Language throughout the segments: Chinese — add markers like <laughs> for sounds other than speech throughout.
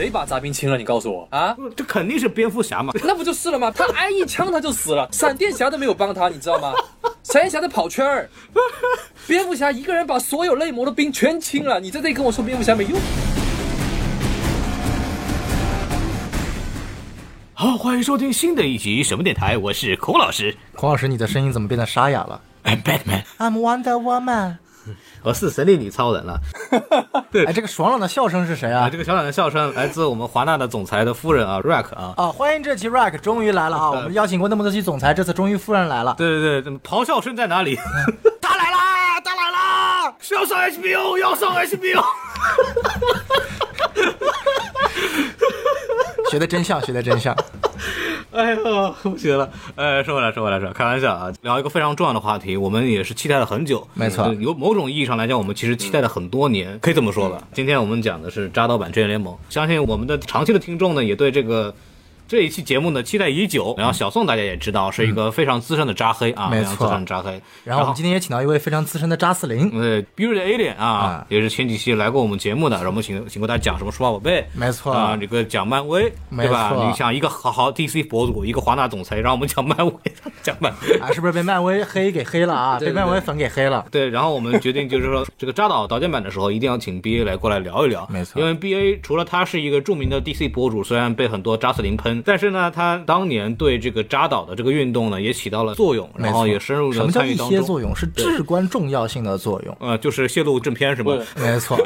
谁把杂兵清了？你告诉我啊？这肯定是蝙蝠侠嘛。<laughs> 那不就是了吗？他挨一枪他就死了，<laughs> 闪电侠都没有帮他，你知道吗？闪电侠在跑圈儿，蝙蝠侠一个人把所有类魔的兵全清了。你在这里跟我说蝙蝠侠没用？好，欢迎收听新的一集什么电台，我是孔老师孔老师，你的声音怎么变得沙哑了，I'm Batman，？I'm Wonder Woman。<laughs> 我是神力女超人了。<laughs> 对哎，这个爽朗的笑声是谁啊，啊这？个爽朗的笑声来自我们华纳的总裁的夫人啊，Rack 啊。啊，欢迎这期 Rack 终于来了啊！<laughs> 我们邀请过那么多期总裁，这次终于夫人来了。对对对，咆哮声在哪里？他来啦！他来啦！是要上 HBO，要上 HBO。学的真像，学的真像。<laughs> 哎呦，不学了！哎，说回来，说回来，说开玩笑啊，聊一个非常重要的话题，我们也是期待了很久。没错嗯有某种意义上来讲，我们其实期待了很多年，可以这么说吧。今天我们讲的是扎导版《真人联盟》，相信我们的长期的听众呢，也对这个。这一期节目呢，期待已久。然后小宋大家也知道是一个非常资深的扎黑啊，没非常资深的扎黑。然后我们今天也请到一位非常资深的扎四零，呃，比如的 Alien 啊啊，也是前几期来过我们节目的，然后我们请请过他讲什么数码宝贝，没错啊，这个讲漫威，没对吧？错你想一个好好 DC 博主，一个华纳总裁，让我们讲漫威，<laughs> 讲漫威。啊，是不是被漫威黑给黑了啊？<laughs> 被漫威粉给黑了。对，然后我们决定就是说，这个扎导导剪版的时候，一定要请 BA 来过来聊一聊。没错因为 BA 除了他是一个著名的 DC 博主，虽然被很多扎四零喷，但是呢，他当年对这个扎导的这个运动呢，也起到了作用，然后也深入的什么叫一参与当中。些作用？是至关重要性的作用。呃，就是泄露正片是吗 <laughs> 没错，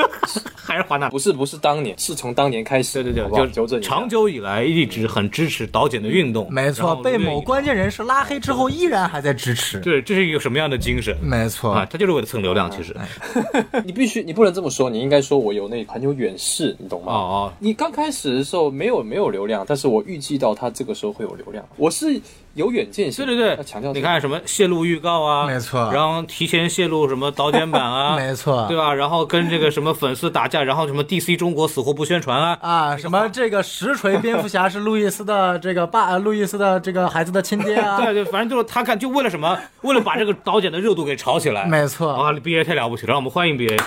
<laughs> 还是华纳？不是不是当年，是从当年开始。对对对，好好就纠正一下长久以来一直很支持导剪的运动。没错，被某关键人士拉黑之后，依然还在支持。对，这是一个什么样的精神？没错啊，，他就是为了蹭流量，其实。<laughs> 你必须，你不能这么说，你应该说我有那很有远视，你懂吗？哦哦，你刚开始的时候没有没有流量，但是我预计到他这个时候会有流量，我是有远见性。对对对要强调，这个你看什么泄露预告啊，没错然后提前泄露什么导剪版啊，<laughs> 没错对吧？然后跟这个什么粉丝打架，然后什么 DC 中国死活不宣传啊，啊，什么这个实锤蝙蝠侠是路易斯的这个爸，呃路易斯的这个孩子的亲爹啊？<laughs> 对对，反正就是他看就为了什么，为了把这个导剪的热度给炒起来。没错啊，BA 太了不起了，让我们欢迎 BA。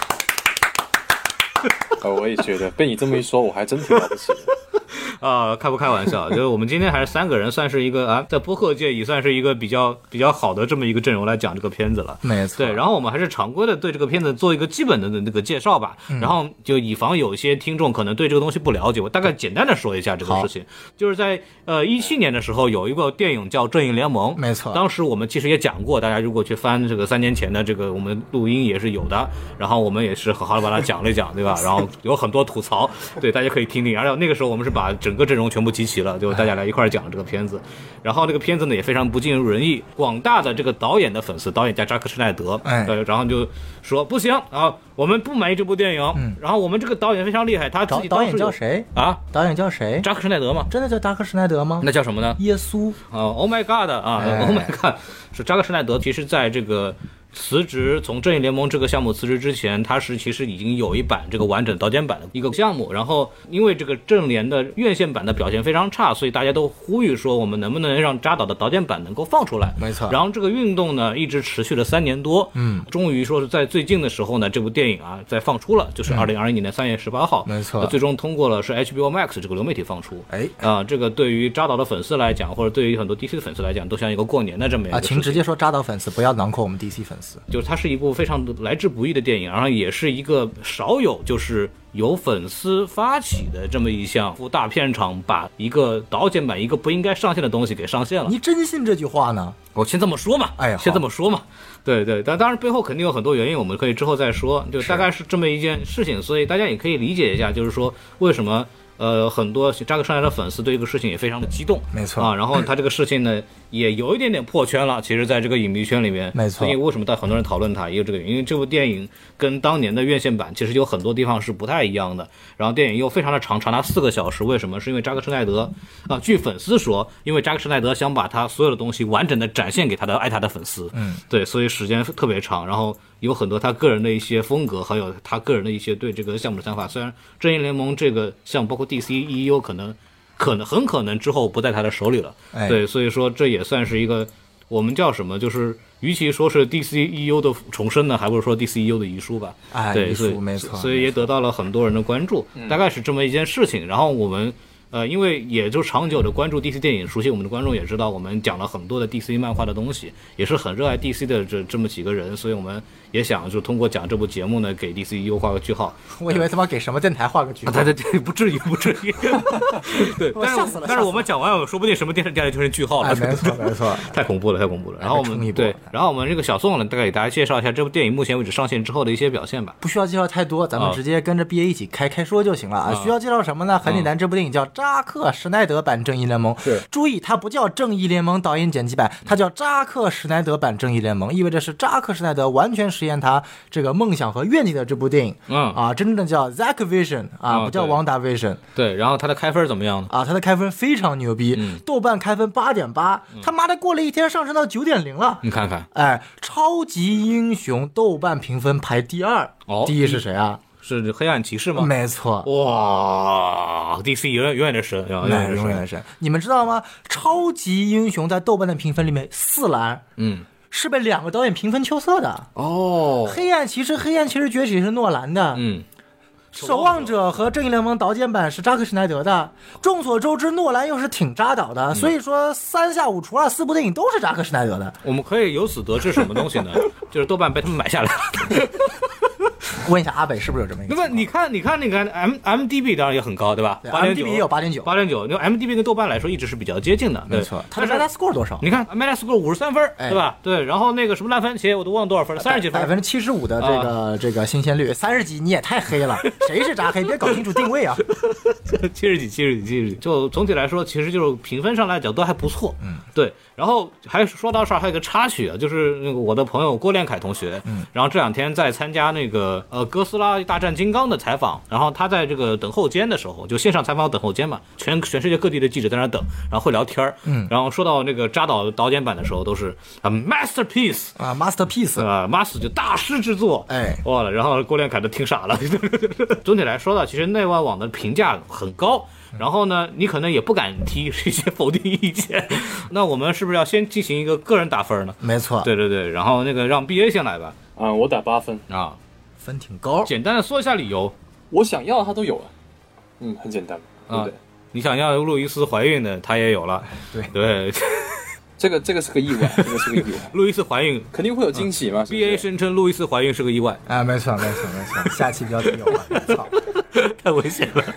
呃，<laughs> 我也觉得被你这么一说，我还真挺了不起的。<laughs> 啊，开不开玩笑？就是我们今天还是三个人，算是一个啊，在播客界也算是一个比较比较好的这么一个阵容来讲这个片子了。没错，对，然后我们还是常规的对这个片子做一个基本的那个介绍吧，嗯然后就以防有一些听众可能对这个东西不了解，我大概简单的说一下这个事情。就是在呃一七年的时候，有一个电影叫《正义联盟》，没错当时我们其实也讲过，大家如果去翻这个三年前的这个我们录音也是有的，然后我们也是好好的把它讲了一讲，对吧？<laughs> 然后有很多吐槽，对，大家可以听听。而且那个时候我们是把整个阵容全部集齐了，就大家来一块儿讲这个片子。然后这个片子呢也非常不尽如人意，广大的这个导演的粉丝，导演叫扎克施奈德，哎对，然后就说不行啊，我们不满意这部电影。然后我们这个导演非常厉害，他自己导演叫谁？啊？导演叫谁？扎克施奈德吗？真的叫扎克施奈德吗？那叫什么呢？耶稣啊，Oh my God 啊、哎 o h my God，是扎克施奈德。其实在这个辞职从正义联盟这个项目辞职之前，他是其实已经有一版这个完整导剪版的一个项目。然后因为这个正联的院线版的表现非常差，所以大家都呼吁说，我们能不能让扎导的导剪版能够放出来？没错然后这个运动呢，一直持续了三年多。嗯，终于说是在最近的时候呢，这部电影啊在放出了，就是二零二一年的三月十八号。没错呃最终通过了是 HBO Max 这个流媒体放出。哎啊、这个对于扎导的粉丝来讲，或者对于很多 DC 的粉丝来讲，都像一个过年的这么一个啊，请直接说扎导粉丝，不要囊括我们 DC 粉丝。就是它是一部非常来之不易的电影，然后也是一个少有就是由粉丝发起的这么一项大片场把一个导剪版一个不应该上线的东西给上线了。你真信这句话呢？我先这么说嘛，哎呀先这么说嘛，对对，但当然背后肯定有很多原因，我们可以之后再说，就大概是这么一件事情，所以大家也可以理解一下，就是说为什么。呃，很多扎克施奈德的粉丝对这个事情也非常的激动，没错啊。然后他这个事情呢，也有一点点破圈了。其实，在这个影迷圈里面，没错因为为什么在很多人讨论他，也有这个原因，因为这部电影跟当年的院线版其实有很多地方是不太一样的。然后电影又非常的长，长达四个小时。为什么？是因为扎克施奈德啊，据粉丝说，因为扎克施奈德想把他所有的东西完整的展现给他的爱他的粉丝，嗯，对，所以时间特别长。然后有很多他个人的一些风格，还有他个人的一些对这个项目的想法。虽然正义联盟这个项目，包括 DC、EU 可能可能很可能之后不在他的手里了，哎对，所以说这也算是一个我们叫什么，就是与其说是 DCEU 的重生呢，还不如说 DCEU 的遗书吧。对，哎遗所以书没错所以也得到了很多人的关注，大概是这么一件事情。然后我们。呃，因为也就长久的关注 DC 电影，熟悉我们的观众也知道，我们讲了很多的 DC 漫画的东西，也是很热爱 DC 的这这么几个人，所以我们也想就通过讲这部节目呢，给 DCEU 画个句号。<laughs> 我以为他妈给什么电台画个句啊，号。对对对，不至于，不至于。<laughs> 对，我但是但是我们讲完，说不定什么电视电台就是句号了。哎，没错没错。<laughs> 太恐怖了，太恐怖了。然后我们对，然后我们这个小宋呢，大概给大家介绍一下这部电影目前为止上线之后的一些表现吧。不需要介绍太多，咱们啊直接跟着 BA 一起开开说就行了啊。需要介绍什么呢？很简单，这部电影叫扎克施奈德版正义联盟。是注意，它不叫正义联盟导演剪辑版，它叫扎克施奈德版正义联盟，意味着是扎克施奈德完全实现他这个梦想和愿景的这部电影。嗯啊，真正的叫 Zack Vision 啊，不叫王达 Vision。对，然后它的开分怎么样呢？啊，它的开分非常牛逼，嗯豆瓣开分八点八，他妈的过了一天上升到九点零了。你看看，哎，超级英雄豆瓣评分排第二，哦第一是谁啊？是黑暗骑士吗？没错，哇，DC 永远永远的神，永远那。永远的神。你们知道吗？超级英雄在豆瓣的评分里面四栏嗯，是被两个导演平分秋色的。哦，黑暗骑士，黑暗骑士崛起是诺兰的，嗯，守望者和正义联盟导剪版是扎克施奈德的。众所周知，诺兰又是挺扎导嗯的，所以说三下五除二四部电影都是扎克施奈德的。我们可以由此得知什么东西呢？<laughs> 就是豆瓣被他们买下来了。问一下阿北是不是有这么一个那？么你看，你看那个 M M D B 当然也很高，对吧？对八点九 IMDb 也有8.9八点九。那 M D B 跟豆瓣来说一直是比较接近的，没错，它的 Metascore 多少？你看 Metascore 五十三分，哎对吧？对，然后那个什么烂番茄我都忘了多少分了，三十几分。百分之七十五的这个、这个新鲜率，三十几你也太黑了，<laughs> 谁是扎黑？别搞清楚定位啊！七十几，七十几，七十几。就总体来说，其实就是评分上来讲都还不错。嗯，对。然后还说到这儿还有一个插曲啊，就是那个我的朋友郭连凯同学，嗯，然后这两天在参加那个呃哥斯拉大战金刚的采访，然后他在这个等候间的时候，就线上采访等候间嘛，全全世界各地的记者在那等，然后会聊天儿，嗯，然后说到那个扎导导演版的时候，都是啊 masterpiece。啊，masterpiece，啊，master 就大师之作，哎。哇了，然后郭连凯都听傻了。<laughs> 总体来说呢，其实内外网的评价很高，然后呢，你可能也不敢提一些否定意见。<laughs> 那我们是不是要先进行一个个人打分呢？没错，对对对，然后那个让 B A 先来吧。啊，我打八分，啊，分挺高。简单的说一下理由。我想要他都有了，嗯，很简单，对不对？你想要路易斯怀孕的，他也有了。对对，<laughs> 这个这个是个意外，这个是个意外，<laughs> 路易斯怀孕肯定会有惊喜嘛。，B A 声称路易斯怀孕是个意外，啊，没错，没错，没错。下期标题有了，操！<laughs> 太危险了。<laughs>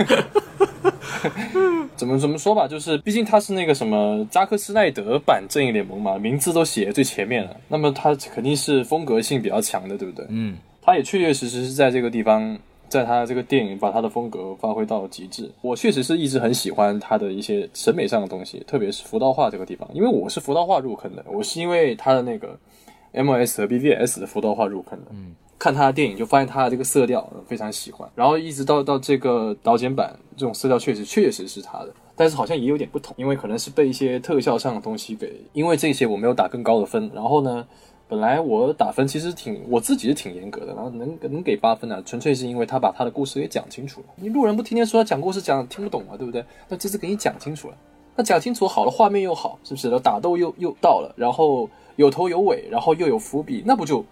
怎么怎么说吧，就是毕竟他是那个什么扎克施奈德版正义联盟嘛，名字都写在最前面了，那么他肯定是风格性比较强的，对不对？嗯，他也确确实实是在这个地方，在他这个电影把他的风格发挥到极致。我确实是一直很喜欢他的一些审美上的东西，特别是浮道画这个地方，因为我是浮道画入坑的，我是因为他的那个 MOS 和 BVS 的浮道画入坑的。嗯。看他的电影就发现他的这个色调非常喜欢，然后一直到到这个导剪版，这种色调确实确实是他的，但是好像也有点不同，因为可能是被一些特效上的东西给，因为这些我没有打更高的分，然后呢，本来我打分其实挺我自己是挺严格的，然后能能给八分呢、纯粹是因为他把他的故事给讲清楚了。你路人不天天说他讲故事讲听不懂嘛，对不对？那这次给你讲清楚了，那讲清楚好了，画面又好，是不是？然后打斗又又到了，然后有头有尾，然后又有伏笔，那不就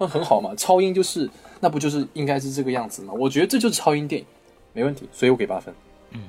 那很好嘛？<laughs> 超英就是那不就是应该是这个样子吗？我觉得这就是超英电影，没问题，所以我给八分。嗯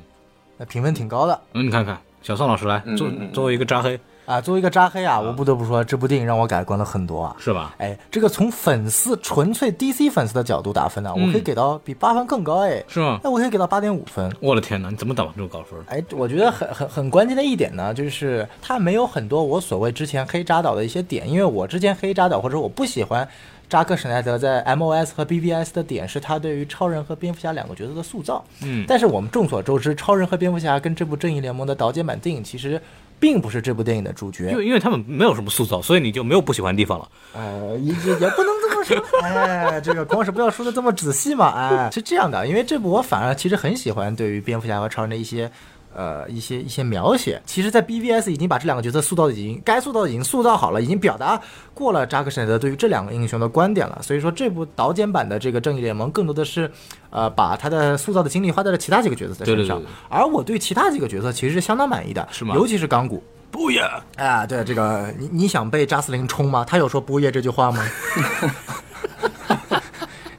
那评分挺高的嗯，你看看，小宋老师来，作作为一个扎黑，啊。作为一个扎黑啊，我不得不说，这部电影让我改观了很多啊。是吧？哎，这个从粉丝纯粹 DC 粉丝的角度打分呢、我可以给到比八分更高哎，是吗？那我可以给到八点五分。我的天哪，你怎么打这么高分？哎，我觉得很很很关键的一点呢，就是它没有很多我所谓之前黑扎导的一些点，因为我之前黑扎导或者我不喜欢扎克施奈德在 MOS 和 BVS 的点是他对于超人和蝙蝠侠两个角色的塑造。嗯但是我们众所周知，超人和蝙蝠侠跟这部正义联盟的导剪版电影其实并不是这部电影的主角因。为因为他们没有什么塑造，所以你就没有不喜欢的地方了。呃，也也也不能这么说，<laughs> 哎，这个光是不要说的这么仔细嘛，哎，是这样的，因为这部我反而其实很喜欢对于蝙蝠侠和超人的一些。呃，一些一些描写，其实，在 BVS 已经把这两个角色塑造的已经该塑造的已经塑造好了，已经表达过了扎克施奈德对于这两个英雄的观点了。所以说，这部导剪版的这个正义联盟更多的是，呃，把他的塑造的精力花在了其他几个角色的身上。对对对对而我对其他几个角色其实是相当满意的，是吗尤其是钢骨，不也？啊，对这个，你你想被扎斯林冲吗？他有说不夜这句话吗？<laughs>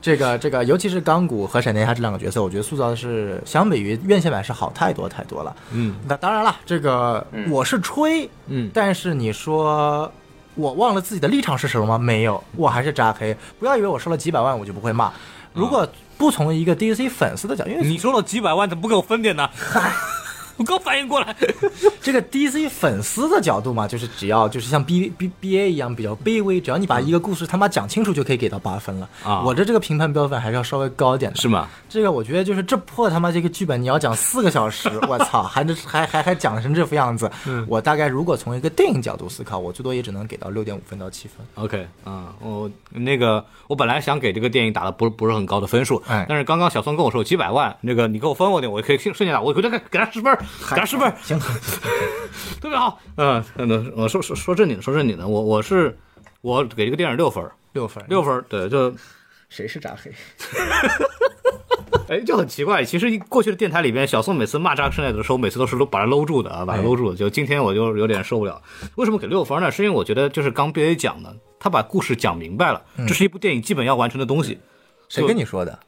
这个这个，尤其是钢骨和闪电侠这两个角色，我觉得塑造的是相比于院线版是好太多太多了。嗯那当然了，这个我是吹，嗯但是你说我忘了自己的立场是什么吗？没有，我还是扎黑。不要以为我收了几百万我就不会骂。如果不从一个 DC 粉丝的角度，因为你收了几百万，怎么不给我分点呢？<laughs> 我刚反应过来。<laughs> 这个 DC 粉丝的角度嘛，就是只要就是像 B B B A 一样比较卑微，只要你把一个故事他妈讲清楚，就可以给到八分了。啊我的这个评判标准还是要稍微高一点的。是吗？这个我觉得就是这破他妈这个剧本，你要讲四个小时，<laughs> 我操，还能还还还讲成这副样子。嗯我大概如果从一个电影角度思考，我最多也只能给到六点五分到七分。OK，嗯，我那个我本来想给这个电影打的不是不是很高的分数，哎但是刚刚小宋跟我说几百万，那个你给我分我点，我可以瞬间打，我回头给给他十分，给他十分，行，<laughs> 特别好。嗯，那我说说说正经的，说正经的，我我是我给这个电影六分，六分，六分，对，就谁是扎黑？<laughs> 哎，就很奇怪。其实过去的电台里边，小宋每次骂扎克施耐德的时候，每次都是把他搂住的啊，把他搂住的。就今天我就有点受不了。为什么给六分呢？是因为我觉得就是刚 BA 讲的，他把故事讲明白了，这是一部电影基本要完成的东西。谁跟你说的？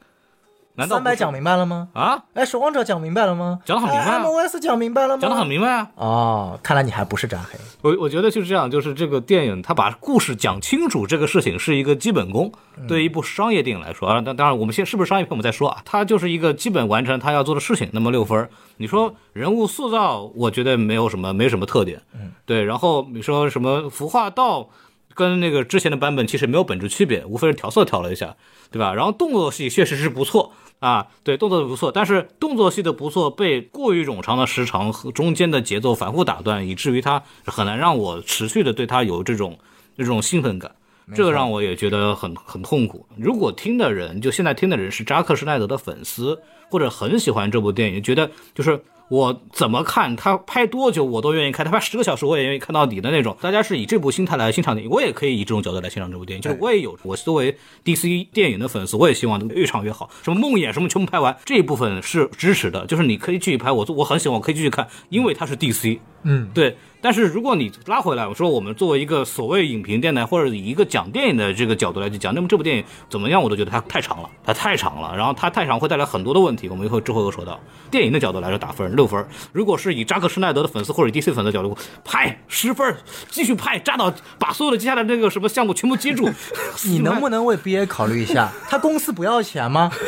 难道三百讲明白了吗？啊？哎，守望者讲明白了吗？讲得很明白啊 M O S 讲明白了吗？讲得很明白啊。哦，看来你还不是扎黑。我我觉得就是这样，就是这个电影它把故事讲清楚，这个事情是一个基本功。对于一部商业电影来说啊，当当然我们先是不是商业片我们再说啊，它就是一个基本完成它要做的事情。那么六分，你说人物塑造，我觉得没有什么没什么特点。嗯，对。然后你说什么服化道跟那个之前的版本其实没有本质区别，无非是调色调了一下，对吧？然后动作戏确实是不错。啊，对，动作不错，但是动作戏的不错被过于冗长的时长和中间的节奏反复打断，以至于它很难让我持续的对它有这种这种兴奋感，这个让我也觉得很很痛苦。如果听的人，就现在听的人是扎克施奈德的粉丝，或者很喜欢这部电影，觉得就是我怎么看他拍多久我都愿意看，他拍十个小时我也愿意看到底的那种。大家是以这部心态来欣赏电影，我也可以以这种角度来欣赏这部电影。就是我也有，我作为 DC 电影的粉丝，我也希望越长越好。什么梦魇什么全部拍完，这一部分是支持的，就是你可以继续拍，我我很喜欢，我可以继续看，因为它是 DC。嗯，对。但是如果你拉回来，我说我们作为一个所谓影评电台，或者以一个讲电影的这个角度来去讲，那么这部电影怎么样，我都觉得它太长了，它太长了，然后它太长会带来很多的问题。我们以后之后又说到电影的角度来说打分六分，如果是以扎克施耐德的粉丝或者 DC 粉丝的角度拍十分，继续拍，扎到把所有的接下来那个什么项目全部接住。<laughs> 你能不能为 B A 考虑一下？他公司不要钱吗？<laughs>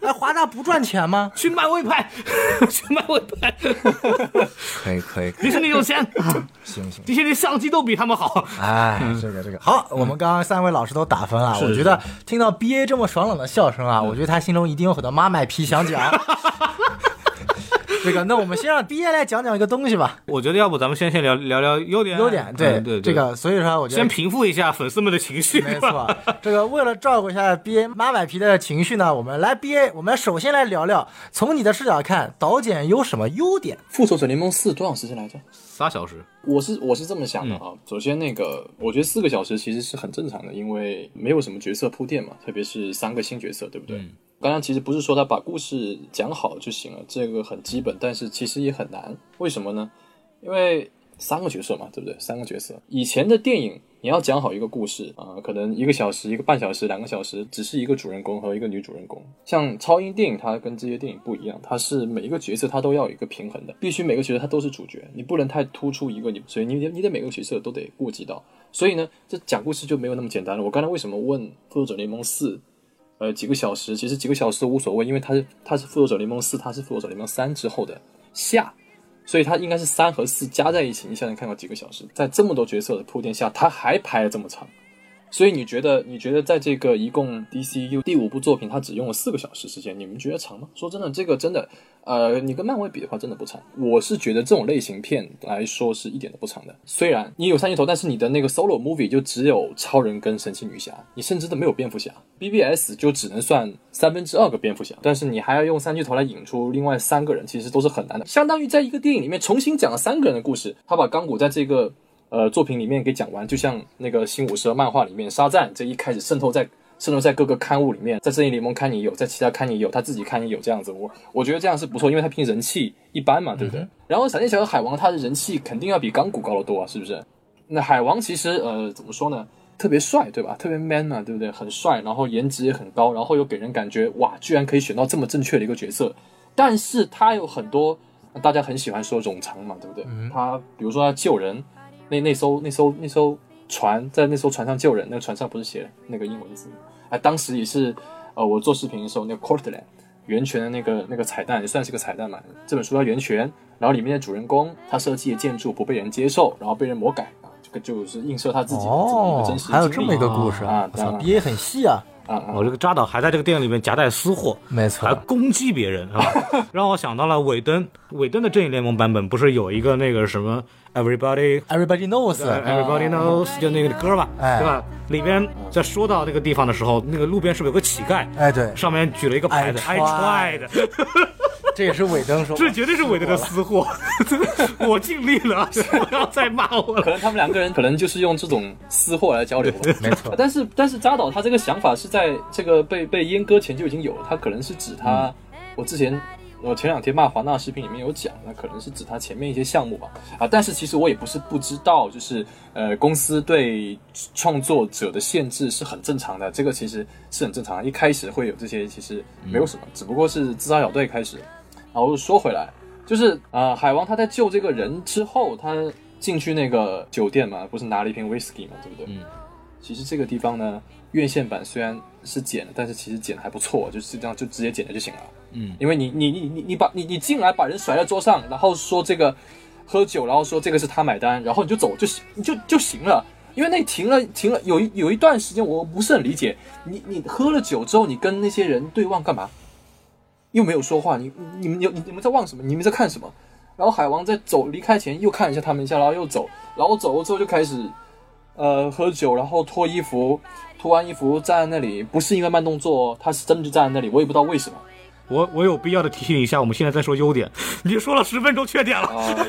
哎，华纳不赚钱吗？去漫威拍，<laughs> 去漫威拍，可以，可以，可以迪士尼有钱，行行。迪士尼相机都比他们好。哎，这个这个好，我们刚刚三位老师都打分啊，我觉得听到 B A 这么爽朗的笑声啊，我觉得他心中一定有很多妈卖批想讲。<laughs> <laughs> 这个，那我们先让 B A 来讲讲一个东西吧。我觉得要不咱们先先聊聊聊优点，优点，对嗯对对这个，所以说我觉得先平复一下粉丝们的情绪。没错，这个为了照顾一下 B A 妈买皮的情绪呢，我们来 B A，我们首先来聊聊，从你的视角看，导剪有什么优点？复仇者联盟四多长时间来着？仨小时，我是我是这么想的啊。首先，那个我觉得四个小时其实是很正常的，因为没有什么角色铺垫嘛，特别是三个新角色，对不对？嗯刚刚其实不是说他把故事讲好就行了，这个很基本，但是其实也很难。为什么呢？因为三个角色嘛，对不对？三个角色，以前的电影你要讲好一个故事啊、可能一个小时、一个半小时、两个小时，只是一个主人公和一个女主人公。像超英电影，它跟这些电影不一样，它是每一个角色它都要有一个平衡的，必须每个角色它都是主角，你不能太突出一个你，所以你得你得每个角色都得顾及到。所以呢，这讲故事就没有那么简单了。我刚才为什么问《复仇者联盟四》？呃，几个小时，其实几个小时都无所谓，因为他是他是复仇者联盟四，他是复仇者联盟三之后的下，所以他应该是三和四加在一起。你想想看，有几个小时，在这么多角色的铺垫下，他还排了这么长，所以你觉得你觉得在这个一共 DCU 第五部作品，它只用了四个小时时间，你们觉得长吗？说真的，这个真的，呃，你跟漫威比的话，真的不长。我是觉得这种类型片来说是一点都不长的。虽然你有三巨头，但是你的那个 solo movie 就只有超人跟神奇女侠，你甚至都没有蝙蝠侠。BBS 就只能算三分之二个蝙蝠侠，但是你还要用三巨头来引出另外三个人，其实都是很难的。相当于在一个电影里面重新讲了三个人的故事，他把钢骨在这个呃作品里面给讲完，就像那个新武蛇漫画里面沙赞这一开始渗透在渗透在各个刊物里面，在正义联盟刊也有，在其他刊也有，他自己刊也有这样子。我我觉得这样是不错，因为他毕竟人气一般嘛，对不对？然后闪电侠和海王他的人气肯定要比钢骨高得多啊，是不是？那海王其实呃怎么说呢？特别帅，对吧？特别 man 嘛，对不对？很帅，然后颜值也很高，然后又给人感觉哇，居然可以选到这么正确的一个角色。但是他有很多大家很喜欢说冗长嘛，对不对？他比如说他救人，那那艘那艘那艘船在那艘船上救人，那个船上不是写那个英文字？哎，当时也是呃，我做视频的时候，那个 Courtland 源泉的那个那个彩蛋也算是个彩蛋嘛。这本书叫源泉，然后里面的主人公他设计的建筑不被人接受，然后被人魔改。这个就是映射他自己的这么一个真实哦，还有这么一个故事啊，当然憋很细啊，我这个扎导还在这个电影里面夹带私货，没错还，攻击别人啊，<laughs> 让我想到了尾灯，尾灯的正义联盟版本不是有一个那个什么 Everybody Everybody knows，Everybody knows 就那个歌吧，哎对吧？里边在说到那个地方的时候，那个路边是不是有个乞丐？哎，对，上面举了一个牌子 I，I tried，<laughs> 这也是尾灯说，这绝对是尾灯的私货，<laughs> 我尽力了，<laughs> 不要再骂我了。可能他们两个人可能就是用这种私货来交流吧。没错，但是但是扎导他这个想法是在这个被被阉割前就已经有了，他可能是指他，我之前我前两天骂华纳视频里面有讲，那可能是指他前面一些项目吧。啊，但是其实我也不是不知道，就是呃公司对创作者的限制是很正常的，这个其实是很正常的。一开始会有这些，其实没有什么，只不过是自杀小队开始。然后说回来，就是啊、呃海王他在救这个人之后，他进去那个酒店嘛，不是拿了一瓶 whisky 嘛，对不对？嗯。其实这个地方呢，院线版虽然是剪的，但是其实剪的还不错，就是这样就直接剪了就行了。嗯，因为你你你你你把你你进来把人甩在桌上，然后说这个喝酒，然后说这个是他买单，然后你就走就行，你就就行了。因为那停了停了有一有一段时间我不是很理解，你你喝了酒之后，你跟那些人对望干嘛？又没有说话，你你们有你你们在望什么？你们在看什么？然后海王在走离开前又看了一下他们一下，然后又走，然后走了之后就开始呃喝酒，然后脱衣服，脱完衣服站在那里，不是因为慢动作，他是真的就站在那里，我也不知道为什么我我有必要的提醒一下，我们现在在说优点，<laughs> 你说了十分钟缺点了。啊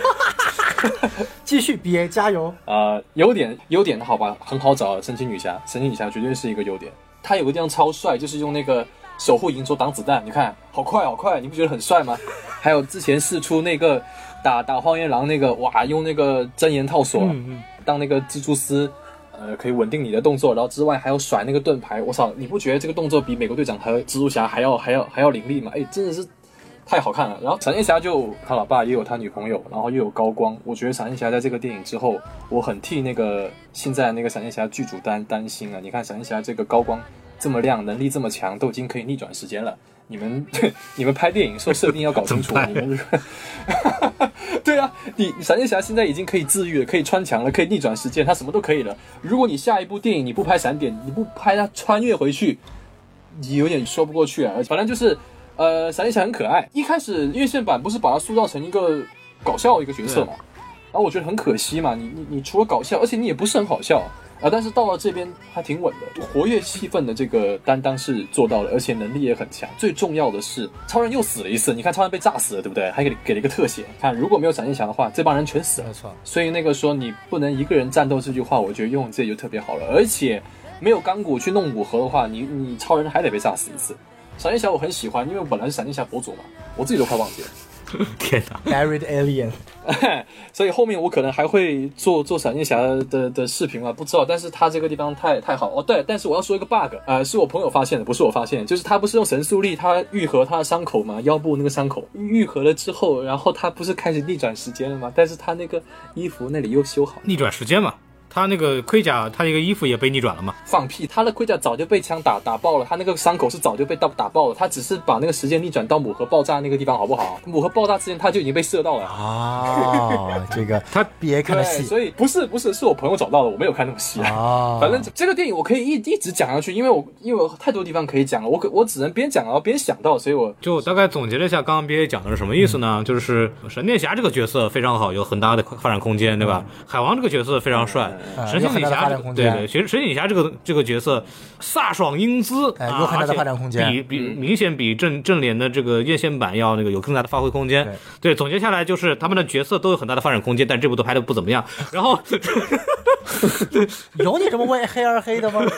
<laughs> 继续 BA 加油，呃优点优点好吧，很好找，神奇女侠，神奇女侠绝对是一个优点，他有个地方超帅，就是用那个守护银座挡子弹，你看好快好快，你不觉得很帅吗？<laughs> 还有之前试出那个打打荒原狼那个，哇，用那个真言套索。嗯嗯，当那个蜘蛛丝，呃，可以稳定你的动作，然后之外还有甩那个盾牌，我操，你不觉得这个动作比美国队长和蜘蛛侠还要还要还要凌厉吗？哎，真的是太好看了。然后闪电侠就他老爸也有他女朋友，然后又有高光，我觉得闪电侠在这个电影之后，我很替那个现在那个闪电侠剧组担担心啊。你看闪电侠这个高光这么亮，能力这么强，都已经可以逆转时间了。你们 <laughs> 你们拍电影说设定要搞清楚你们 <laughs> 对啊，你闪电侠现在已经可以治愈了，可以穿墙了，可以逆转时间，他什么都可以了。如果你下一部电影你不拍闪点，你不拍他穿越回去，你有点说不过去啊。反正就是，呃，闪电侠很可爱。一开始院线版不是把他塑造成一个搞笑的一个角色嘛，然后我觉得很可惜嘛，你你你除了搞笑，而且你也不是很好笑。啊，但是到了这边还挺稳的，活跃气氛的这个担当是做到了，而且能力也很强。最重要的是，超人又死了一次，你看超人被炸死了，对不对？还给给了一个特写，看如果没有闪电侠的话，这帮人全死了没。错，所以那个说你不能一个人战斗这句话，我觉得用这就特别好了。而且没有钢骨去弄五核的话，你你超人还得被炸死一次。闪电侠我很喜欢，因为我本来是闪电侠博主嘛，我自己都快忘记了。<laughs> 天哪！Buried Alien，<laughs> 所以后面我可能还会做做闪电侠的的视频吧，不知道。但是他这个地方太太好哦，对，但是我要说一个 bug，呃，是我朋友发现的，不是我发现，就是他不是用神速力，他愈合他的伤口嘛，腰部那个伤口愈合了之后，然后他不是开始逆转时间了吗？但是他那个衣服那里又修好，逆转时间嘛，他那个盔甲，他那个衣服也被逆转了嘛。放屁，他的盔甲早就被枪打打爆了，他那个伤口是早就被打打爆了，他只是把那个时间逆转到母核爆炸那个地方，好不好？母核爆炸之前他就已经被射到了。啊，这个他 BA 看的对，细所以不是不是是我朋友找到的，我没有看那么细啊。啊，反正这个电影我可以一一直讲下去，因为我因为我太多地方可以讲了，我可我只能边讲然后边想到，所以我就大概总结了一下，刚刚 BA 讲的是什么意思呢？就是闪电侠这个角色非常好，有很大的发展空间，对吧？海王这个角色非常帅，啊神奇女有很大的发侠展空间对对，其实神奇女侠这个这个角色飒爽英姿，啊哎有很大的发展空间比比明显比正正脸的这个院线版要那个有更大的发挥空间。对，总结下来就是他们的角色都有很大的发展空间，但这部都拍的不怎么样。然后 <laughs> 有你这么为黑而黑的吗？<laughs>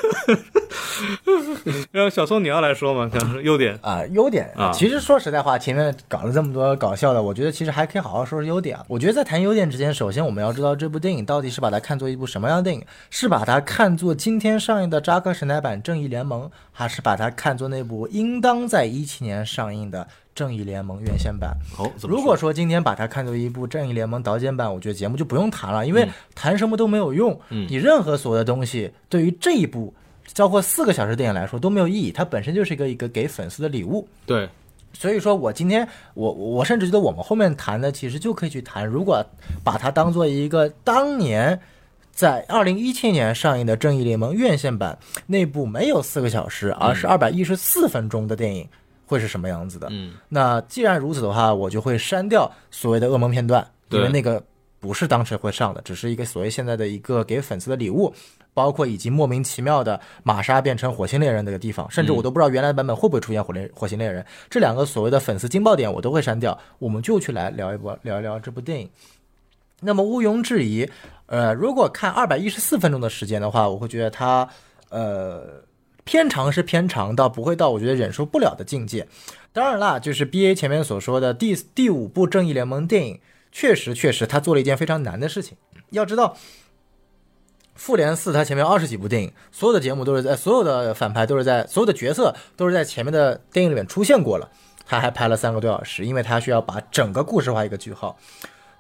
然后小宋你要来说嘛，讲说优点。啊，优点啊其实说实在话，前面搞了这么多搞笑的，我觉得其实还可以好好说说优点啊。我觉得在谈优点之前，首先我们要知道这部电影到底是把它看作一部什么样的电影，是把它看作今天上映的扎克神奈版《正义联盟》，还是把它看作那部应当在一七年上映的《正义联盟》院线版？如果说今天把它看作一部《正义联盟》导剪版，我觉得节目就不用谈了，因为谈什么都没有用。嗯你任何所有的东西对于这一部包括四个小时电影来说都没有意义，它本身就是一个一个给粉丝的礼物。对，所以说我今天我我甚至觉得我们后面谈的其实就可以去谈，如果把它当做一个当年在二零一七年上映的《正义联盟》院线版那部没有四个小时，而是二百一十四分钟的电影。会是什么样子的？嗯，那既然如此的话，我就会删掉所谓的噩梦片段，因为那个不是当时会上的，只是一个所谓现在的一个给粉丝的礼物，包括以及莫名其妙的玛莎变成火星猎人那个地方，甚至我都不知道原来版本会不会出现火猎火星猎人，这两个所谓的粉丝惊爆点我都会删掉，我们就去来聊一波聊一聊这部电影。那么毋庸置疑，呃，如果看二百一十四分钟的时间的话，我会觉得它，呃，偏长是偏长到不会到我觉得忍受不了的境界。当然啦，就是 B A 前面所说的第第五部正义联盟电影，确实确实他做了一件非常难的事情。要知道，复联四他前面二十几部电影，所有的节目都是在所有的反派都是在所有的角色都是在前面的电影里面出现过了，他还拍了三个多小时，因为他需要把整个故事画一个句号。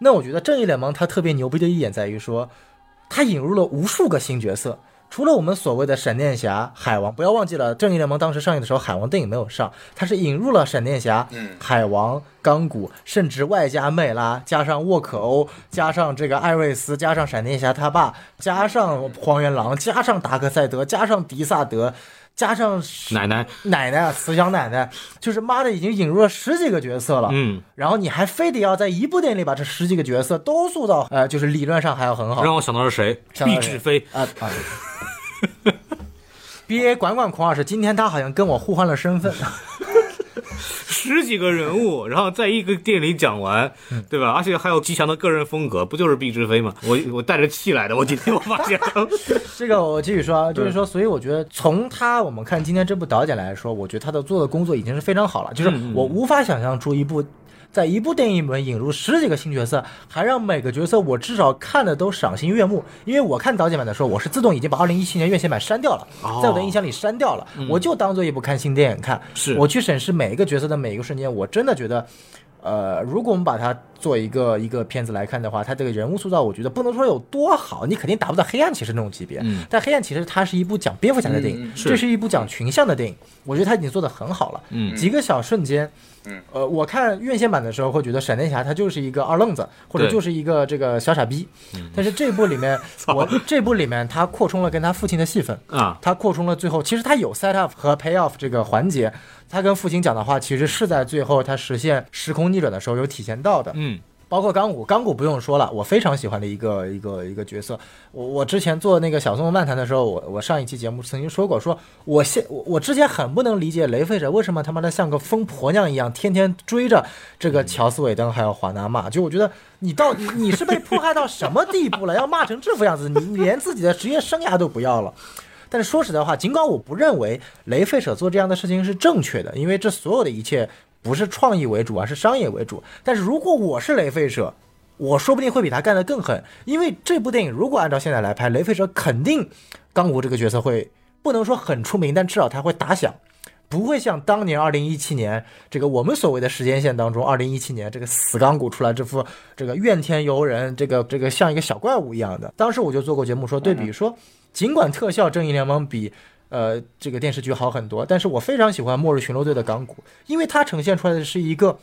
那我觉得正义联盟它特别牛逼的一点在于说，它引入了无数个新角色。除了我们所谓的闪电侠、海王，不要忘记了，正义联盟当时上映的时候，海王电影没有上，它是引入了闪电侠、海王、钢骨，甚至外加魅拉，加上沃克欧，加上这个艾瑞斯，加上闪电侠他爸，加上荒原狼，加上达克赛德，加上迪萨德，加上奶奶，奶奶啊，慈祥奶奶，就是妈的已经引入了十几个角色了。嗯，然后你还非得要在一部电影里把这十几个角色都塑造，呃，就是理论上还要很好。让我想到了谁？毕想到了谁志飞。啊啊！<laughs> B A 管管孔老师，今天他好像跟我互换了身份。十几个人物，然后在一个店里讲完，嗯对吧？而且还有极强的个人风格，不就是毕志飞吗？我我带着气来的，我今天我发现，<laughs> 这个我继续说，啊，<laughs> 就是说，所以我觉得从他我们看今天这部导演来说，我觉得他的做的工作已经是非常好了。就是我无法想象出一部在一部电影里面引入十几个新角色，还让每个角色我至少看的都赏心悦目。因为我看导演版的时候，我是自动已经把二零一七年院线版删掉了，在我的印象里删掉了，我就当做一部看新电影看。是我去审视每一个角色的每一个瞬间，我真的觉得。呃，如果我们把它做一个一个片子来看的话，它这个人物塑造，我觉得不能说有多好，你肯定达不到黑暗骑士那种级别。嗯但黑暗骑士它是一部讲蝙蝠侠的电影，嗯是这是一部讲群像的电影，我觉得它已经做得很好了。嗯几个小瞬间，嗯，呃，我看院线版的时候会觉得闪电侠他就是一个二愣子，或者就是一个这个小傻逼。但是这部里面，<laughs> 我这部里面他扩充了跟他父亲的戏份，啊，他扩充了最后，其实他有 set up 和 pay off 这个环节，他跟父亲讲的话，其实是在最后他实现时空逆转的时候有体现到的。嗯，包括钢骨，钢骨不用说了，我非常喜欢的一个一个一个角色。我我之前做那个小松漫谈的时候，我我上一期节目曾经说过，说我现我我之前很不能理解雷费者为什么他妈的像个疯婆娘一样，天天追着这个乔斯韦登还有华纳骂。就我觉得你到你你是被迫害到什么地步了，要骂成这副样子，你你连自己的职业生涯都不要了。但是说实在话，尽管我不认为雷费舍做这样的事情是正确的，因为这所有的一切不是创意为主，而是商业为主。但是如果我是雷费舍，我说不定会比他干得更狠，因为这部电影如果按照现在来拍，雷费舍肯定钢骨这个角色会不能说很出名，但至少他会打响。不会像当年二零一七年这个我们所谓的时间线当中，二零一七年这个死钢骨出来这副这个怨天尤人，这个这个像一个小怪物一样的。当时我就做过节目说对比说，尽管特效《正义联盟》比呃这个电视剧好很多，但是我非常喜欢《末日巡逻队》的钢骨，因为它呈现出来的是一个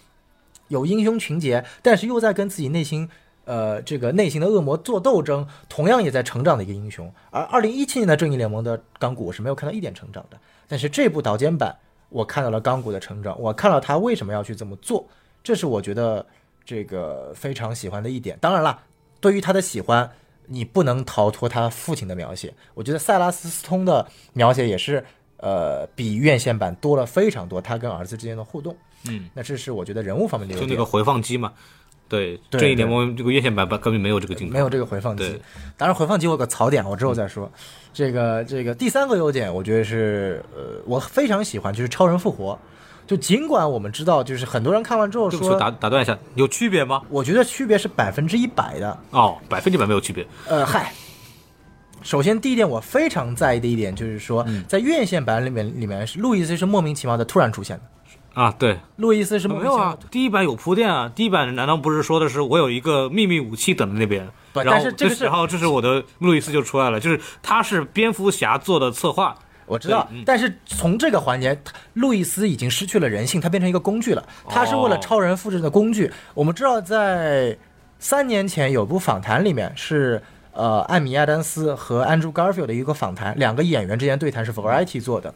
有英雄情节，但是又在跟自己内心。呃，这个内心的恶魔做斗争，同样也在成长的一个英雄。而二零一七年的正义联盟的钢骨，我是没有看到一点成长的。但是这部导剪版，我看到了钢骨的成长，我看到他为什么要去这么做，这是我觉得这个非常喜欢的一点。当然了，对于他的喜欢，你不能逃脱他父亲的描写。我觉得塞拉斯斯通的描写也是，呃，比院线版多了非常多他跟儿子之间的互动。嗯，那这是我觉得人物方面的优点。就那个回放机嘛，对，对正义联盟这个院线版本根本没有这个镜头，没有这个回放机。当然，回放机我有个槽点，我之后再说。这个这个第三个优点，我觉得是呃，我非常喜欢，就是超人复活。就尽管我们知道，就是很多人看完之后说，打打断一下，有区别吗？我觉得区别是百分之一百的。哦，百分之百没有区别。呃，嗨，首先第一点，我非常在意的一点就是说，嗯在院线版里面，里面是路易斯是莫名其妙的突然出现的。啊，对，路易斯是莫没有啊第一版有铺垫啊，第一版难道不是说的是我有一个秘密武器等在那边？不然后但是这个是然后这是我的路易斯就出来了，就是他是蝙蝠侠做的策划，我知道嗯，但是从这个环节，路易斯已经失去了人性，他变成一个工具了。他是为了超人复制的工具。我们知道，在三年前有部访谈里面是。呃，艾米亚当斯和 Andrew Garfield 的一个访谈，两个演员之间对谈是 Variety 做的。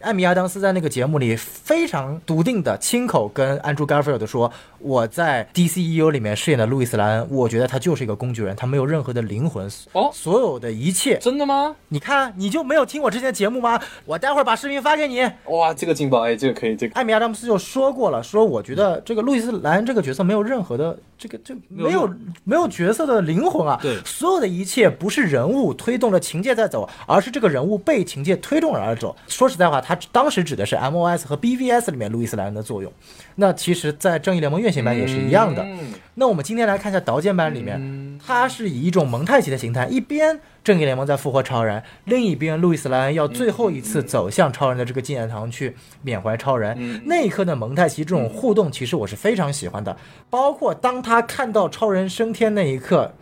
艾米亚当斯在那个节目里非常笃定的亲口跟 Andrew Garfield 说：“我在 DCEU 里面饰演的路易斯莱恩，我觉得他就是一个工具人，他没有任何的灵魂，哦所有的一切真的吗？你看，你就没有听我之前的节目吗？我待会儿把视频发给你。哇，这个劲爆，哎，这个可以，这个艾米亚当斯就说过了，说我觉得这个路易斯莱恩这个角色没有任何的这个这没有没有角色的灵魂啊。对所有的一切不是人物推动着情节在走，而是这个人物被情节推动而走。说实在话，他当时指的是 MOS 和 BVS 里面路易斯莱恩的作用。那其实，在正义联盟院线版也是一样的。嗯那我们今天来看一下导剪版里面，它是以一种蒙太奇的形态，一边正义联盟在复活超人，另一边路易斯莱恩要最后一次走向超人的这个纪念堂去缅怀超人。那一刻的蒙太奇这种互动，其实我是非常喜欢的，包括当他看到超人升天那一刻。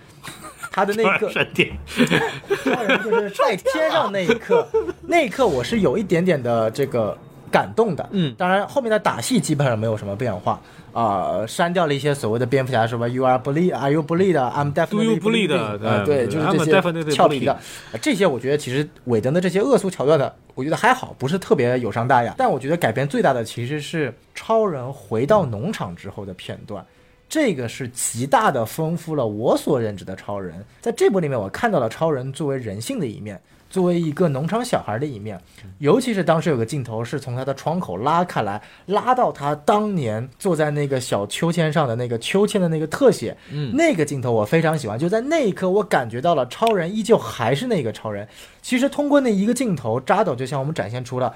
他的那个升天，<laughs> 超人就是在天上那一刻，那一刻我是有一点点的这个感动的。嗯当然后面的打戏基本上没有什么变化啊、删掉了一些所谓的蝙蝠侠什么 You are bleed, Are you bleed? I'm definitely 呃对，就是这些俏皮的呃这些我觉得其实韦登的这些恶俗桥段的，我觉得还好，不是特别有伤大雅。但我觉得改变最大的其实是超人回到农场之后的片段。这个是极大的丰富了我所认知的超人。在这部里面，我看到了超人作为人性的一面，作为一个农场小孩的一面。尤其是当时有个镜头是从他的窗口拉开来，拉到他当年坐在那个小秋千上的那个秋千的那个特写，嗯那个镜头我非常喜欢。就在那一刻，我感觉到了超人依旧还是那个超人。其实通过那一个镜头，扎斗就向我们展现出了。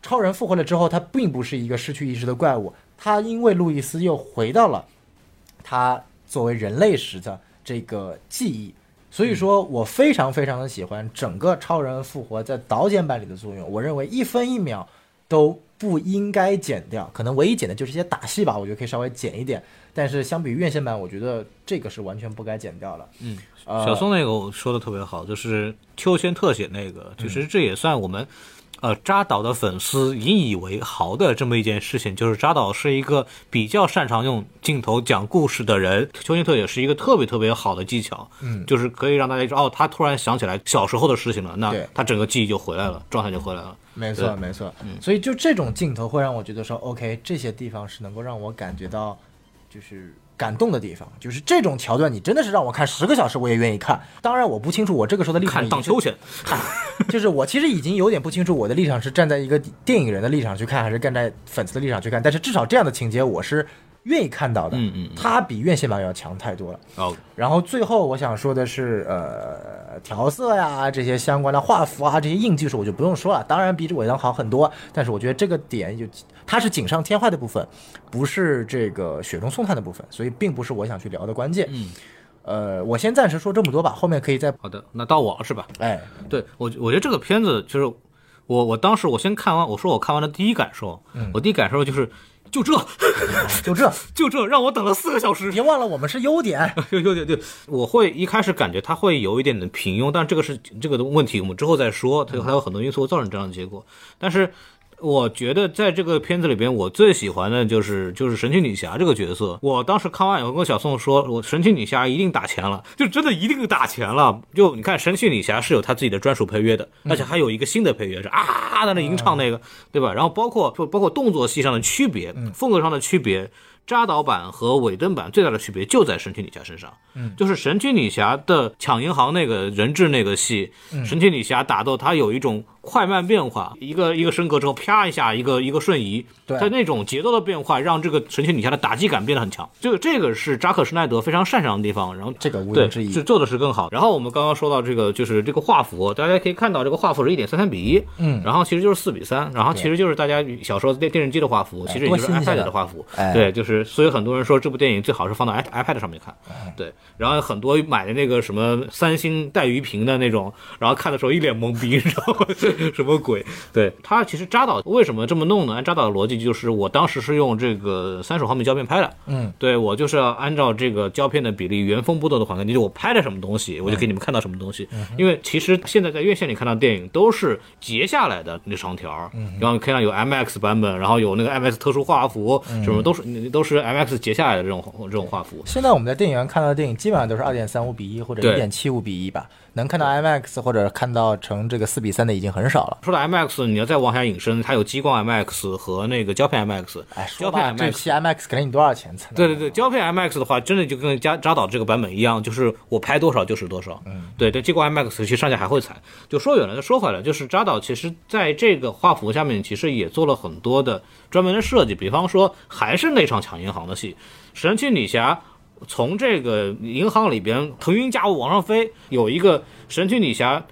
超人复活了之后，他并不是一个失去意识的怪物，他因为路易斯又回到了他作为人类时的这个记忆，所以说我非常非常的喜欢整个超人复活在导剪版里的作用。我认为一分一秒都不应该剪掉，可能唯一剪的就是一些打戏吧，我觉得可以稍微剪一点。但是相比于院线版，我觉得这个是完全不该剪掉了。嗯，呃小宋那个我说的特别好，就是秋千特写那个，其实这也算我们。呃，扎导的粉丝引以为豪的这么一件事情，就是扎导是一个比较擅长用镜头讲故事的人，秋千特也是一个特别特别好的技巧，嗯就是可以让大家知道，哦，他突然想起来小时候的事情了，那他整个记忆就回来了，状态就回来了。没错，没错。所以就这种镜头会让我觉得说，OK，这些地方是能够让我感觉到就是感动的地方，就是这种桥段，你真的是让我看十个小时我也愿意看。当然，我不清楚我这个时候的立场看荡秋千，就是我其实已经有点不清楚我的立场是站在一个电影人的立场去看，还是站在粉丝的立场去看。但是至少这样的情节我是愿意看到的。嗯嗯嗯它比院线版要强太多了。哦，然后最后我想说的是，呃，调色呀这些相关的画幅啊这些硬技术我就不用说了，当然比这尾灯好很多。但是我觉得这个点就它是锦上添花的部分，不是这个雪中送炭的部分，所以并不是我想去聊的关键。嗯，呃，我先暂时说这么多吧，后面可以再好的，那到我了是吧？哎，对我，我觉得这个片子就是我，我当时我先看完，我说我看完的第一感受，我第一感受就是就这，<laughs> 就这，就这，让我等了四个小时。别忘了我们是优点。<laughs> 有有点对，我会一开始感觉它会有一点点平庸，但这个是这个的问题，我们之后再说。它还有很多因素造成这样的结果，但是。我觉得在这个片子里边，我最喜欢的就是就是神奇女侠这个角色。我当时看完以后跟小宋说，我神奇女侠一定打钱了，就真的一定打钱了。就你看，神奇女侠是有她自己的专属配乐的，而且还有一个新的配乐是啊在那吟唱那个，对吧？然后包括包括动作戏上的区别，风格上的区别。扎导版和尾灯版最大的区别就在神奇女侠身上，嗯，就是神奇女侠的抢银行那个人质那个戏，神奇女侠打斗她有一种快慢变化，一个一个升格之后啪一下一个一个瞬移，对。在那种节奏的变化让这个神奇女侠的打击感变得很强，这个这个是扎克施耐德非常擅长的地方，然后这个无对庸置疑。是。做的是更好。然后我们刚刚说到这个就是这个画幅，大家可以看到这个画幅是一点三三比一，嗯。然后其实就是四比三，然后其实就是大家小时候电电视机的画幅，其实也就是 iPad 啊的。画幅，哎。对，就是所以很多人说这部电影最好是放到 i iPad 上面看，对，然后很多买的那个什么三星带鱼屏的那种，然后看的时候一脸懵逼，你知道吗？<laughs> <laughs> 什么鬼？对他其实扎导为什么这么弄呢？按扎导的逻辑就是，我当时是用这个三十毫米胶片拍的，嗯，对我就是要按照这个胶片的比例原封不动的还给你，就我拍了什么东西，我就给你们看到什么东西。因为其实现在在院线里看到电影都是截下来的那长条，嗯然后看到有 MX 版本，然后有那个 MX 特殊画幅，什么都是 <laughs> 都是 MX 截下来的这种这种画幅。现在我们在电影院看到的电影基本上都是二点三五比一或者对一点七五比一吧，能看到 IMAX 或者看到成这个四比三的已经很少了。说到 IMAX，你要再往下引申，它有激光 IMAX 和那个胶片 IMAX。哎，胶，片 IMAX 期 IMAX 给了你多少钱才能？对对对，胶片 IMAX 的话，真的就跟扎扎导这个版本一样，就是我拍多少就是多少。嗯，对对，激光 IMAX 其实上架还会踩。就说远了，再说回来，就是扎导其实在这个画幅下面，其实也做了很多的专门的设计，比方说还是那场抢银行的戏，神奇女侠。从这个银行里边腾云驾雾往上飞，有一个神奇女侠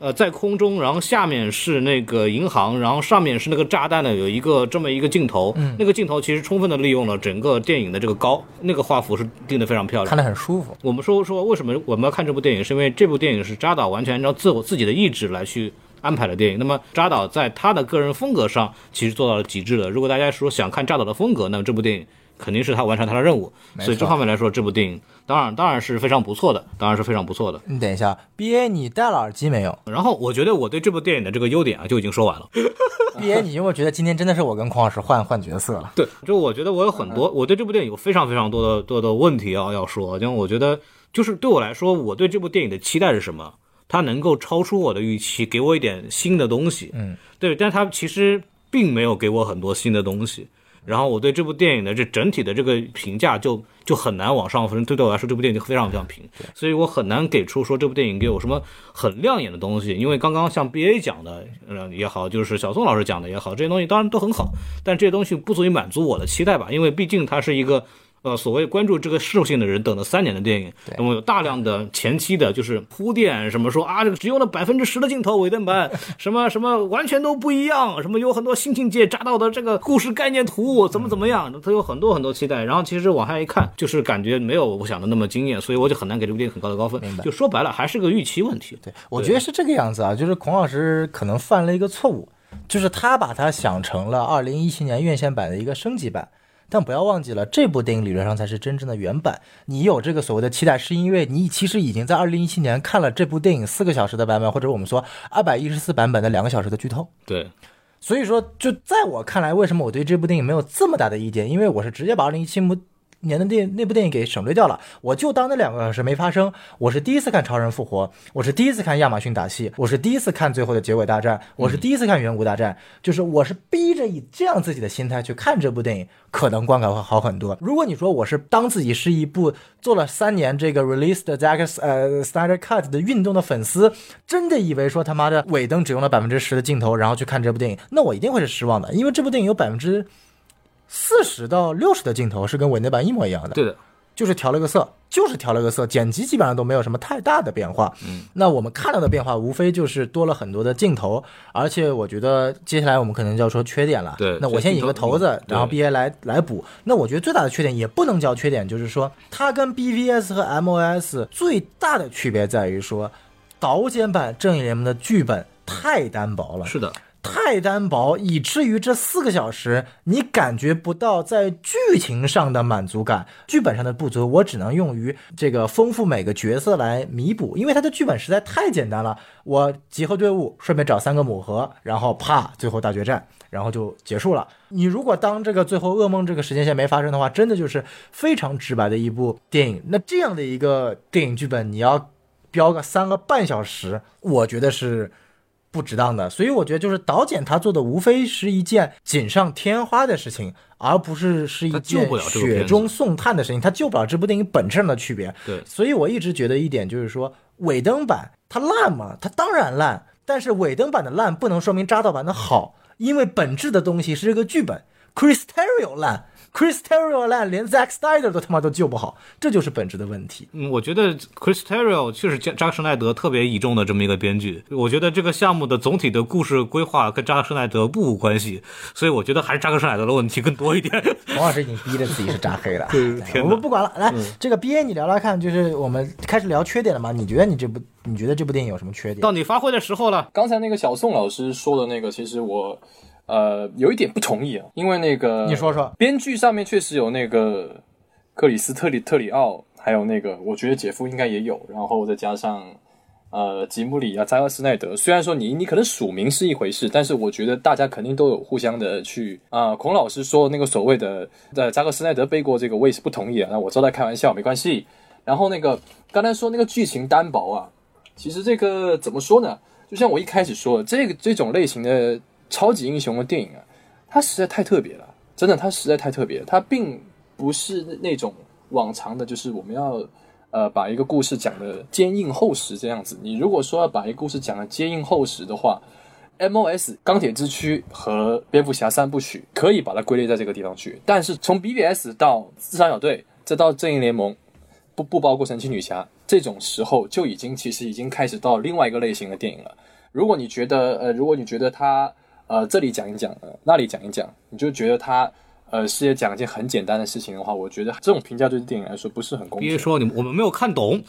呃，在空中，然后下面是那个银行，然后上面是那个炸弹的，有一个这么一个镜头，嗯那个镜头其实充分的利用了整个电影的这个高，那个画幅是定的非常漂亮看。得很舒服。我们说说为什么我们要看这部电影，是因为这部电影是扎导完全按照自我自己的意志来去安排的电影。那么扎导在他的个人风格上其实做到了极致的。如果大家说想看扎导的风格，那么这部电影肯定是他完成他的任务。所以这方面来说，这部电影当然当然是非常不错的，当然是非常不错的。你等一下，B A 你戴了耳机没有然后我觉得我对这部电影的这个优点啊就已经说完了。<laughs> B A 你有没有觉得今天真的是我跟孔老师换换角色了？对，就我觉得我有很多，我对这部电影有非常非常多的多的问题要要说，因为我觉得就是对我来说，我对这部电影的期待是什么？它能够超出我的预期，给我一点新的东西。嗯，对，但它其实并没有给我很多新的东西。然后我对这部电影的这整体的这个评价就就很难往上分，对对我来说这部电影就非常非常平，所以我很难给出说这部电影给我什么很亮眼的东西。因为刚刚像 B A 讲的，嗯也好，就是小宋老师讲的也好，这些东西当然都很好，但这些东西不足以满足我的期待吧，因为毕竟它是一个。呃，所谓关注这个事性的人等了三年的电影，那么有大量的前期的，就是铺垫，什么说啊，这个只用了百分之十的镜头，尾灯版，什么什么完全都不一样，什么有很多新境界扎到的这个故事概念图，怎么怎么样，他有很多很多期待。然后其实往下一看，就是感觉没有我想的那么惊艳，所以我就很难给这部电影很高的高分就说白了，还是个预期问题。对，我觉得是这个样子啊，就是孔老师可能犯了一个错误，就是他把它想成了二零一七年院线版的一个升级版。但不要忘记了，这部电影理论上才是真正的原版。你有这个所谓的期待，是因为你其实已经在二零一七年看了这部电影四个小时的版本，或者我们说二百一十四版本的两个小时的剧透。对，所以说，就在我看来，为什么我对这部电影没有这么大的意见？因为我是直接把二零一七年的电那部电影给省略掉了，我就当那两个小时没发生。我是第一次看超人复活，我是第一次看亚马逊打戏，我是第一次看最后的结尾大战，我是第一次看远古大战，就是我是逼着以这样自己的心态去看这部电影，可能观感会好很多。如果你说我是当自己是一部做了三年这个 release 的 Zack 呃 Snyder Cut 的运动的粉丝，真的以为说他妈的尾灯只用了百分之十的镜头，然后去看这部电影，那我一定会是失望的，因为这部电影有百分之四十到六十的镜头是跟尾灯版一模一样的，对的，就是调了个色，就是调了个色，剪辑基本上都没有什么太大的变化。嗯，那我们看到的变化无非就是多了很多的镜头，而且我觉得接下来我们可能就要说缺点了。对那我先引个头子，然后 B A 来来补。那我觉得最大的缺点也不能叫缺点，就是说它跟 B V S 和 M O S 最大的区别在于说，导剪版正义联盟的剧本太单薄了。是的，太单薄，以至于这四个小时你感觉不到在剧情上的满足感，剧本上的不足，我只能用于这个丰富每个角色来弥补，因为它的剧本实在太简单了。我集合队伍，顺便找三个母盒，然后啪，最后大决战，然后就结束了。你如果当这个最后噩梦这个时间线没发生的话，真的就是非常直白的一部电影。那这样的一个电影剧本，你要标个三个半小时，我觉得是不值当的。所以我觉得就是导剪他做的无非是一件锦上添花的事情，而不是是一件雪中送炭的事情，他救不了这部电影本质上的区别。对所以我一直觉得一点就是说，尾灯版它烂嘛，它当然烂，但是尾灯版的烂不能说明扎导版的好，因为本质的东西是这个剧本。Chris Terrio 烂，Chris Terrio 烂，连 Zack Snyder 都他妈都救不好，这就是本质的问题。嗯，我觉得 Chris Terrio 确实扎扎克施奈德特别倚重的这么一个编剧。我觉得这个项目的总体的故事规划跟扎克施奈德不无关系，所以我觉得还是扎克施奈德的问题更多一点。王老师已经逼着自己是扎黑了。<laughs> 对我们不管了，来，这个 B A 你聊聊看，就是我们开始聊缺点了吗？你觉得你这部，你觉得这部电影有什么缺点？到你发挥的时候了，刚才那个小宋老师说的那个，其实我呃有一点不同意啊，因为那个你说说编剧上面确实有那个克里斯特里特里奥，还有那个我觉得姐夫应该也有，然后再加上呃吉姆里啊扎克斯奈德，虽然说你你可能署名是一回事，但是我觉得大家肯定都有互相的去啊、孔老师说那个所谓的呃扎克斯奈德背过这个，我也是不同意啊，那我知道在开玩笑，没关系。然后那个刚才说那个剧情单薄啊，其实这个怎么说呢？就像我一开始说的，这个这种类型的 <laughs> 超级英雄的电影啊，它实在太特别了，真的，它实在太特别了。它并不是那种往常的，就是我们要呃把一个故事讲的坚硬厚实这样子。你如果说要把一个故事讲的坚硬厚实的话，MOS 钢铁之躯和蝙蝠侠三部曲可以把它归类在这个地方去。但是从 BBS 到自杀小队，再到正义联盟，不不包括神奇女侠这种时候，就已经其实已经开始到另外一个类型的电影了。如果你觉得呃，如果你觉得它呃这里讲一讲，呃那里讲一讲，你就觉得他呃是也讲一件很简单的事情的话，我觉得这种评价对电影来说不是很公平别。说你我们没有看懂，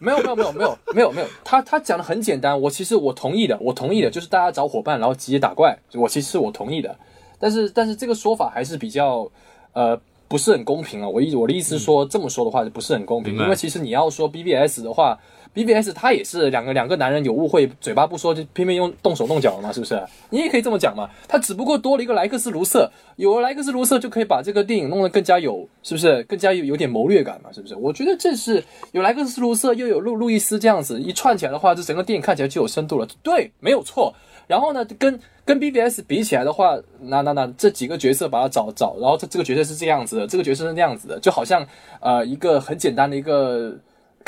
没有没有没有没有没有没有，他他讲的很简单，我其实我同意的，我同意的，就是大家找伙伴，然后集结打怪，我其实是我同意的，但是但是这个说法还是比较呃不是很公平啊。我意我的意思是说，这么说的话就不是很公平，因为其实你要说 BBS 的话，BBS 他也是两个两个男人有误会，嘴巴不说就偏偏用动手动脚了嘛，是不是？你也可以这么讲嘛，他只不过多了一个莱克斯卢瑟，有了莱克斯卢瑟就可以把这个电影弄得更加有，是不是？更加有有点谋略感嘛，是不是？我觉得这是有莱克斯卢瑟又有路路易斯这样子一串起来的话，这整个电影看起来就有深度了。对，没有错。然后呢，跟跟 BBS 比起来的话，那那那这几个角色把它找找，然后这这个角色是这样子的，这个角色是那样子的，就好像呃一个很简单的一个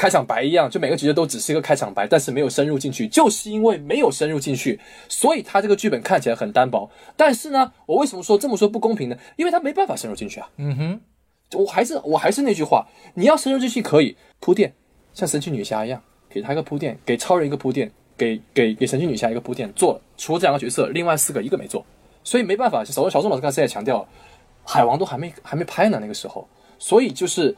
开场白一样，就每个角色都只是一个开场白，但是没有深入进去，就是因为没有深入进去，所以他这个剧本看起来很单薄。但是呢，我为什么说这么说不公平呢？因为他没办法深入进去啊。嗯哼，我还是我还是那句话，你要深入进去可以铺垫，像神奇女侠一样，给他一个铺垫，给超人一个铺垫，给给给神奇女侠一个铺垫，做了。除了这两个角色，另外四个一个没做，所以没办法。小小宋老师刚才也强调了，海王都还没还没拍呢，那个时候，所以就是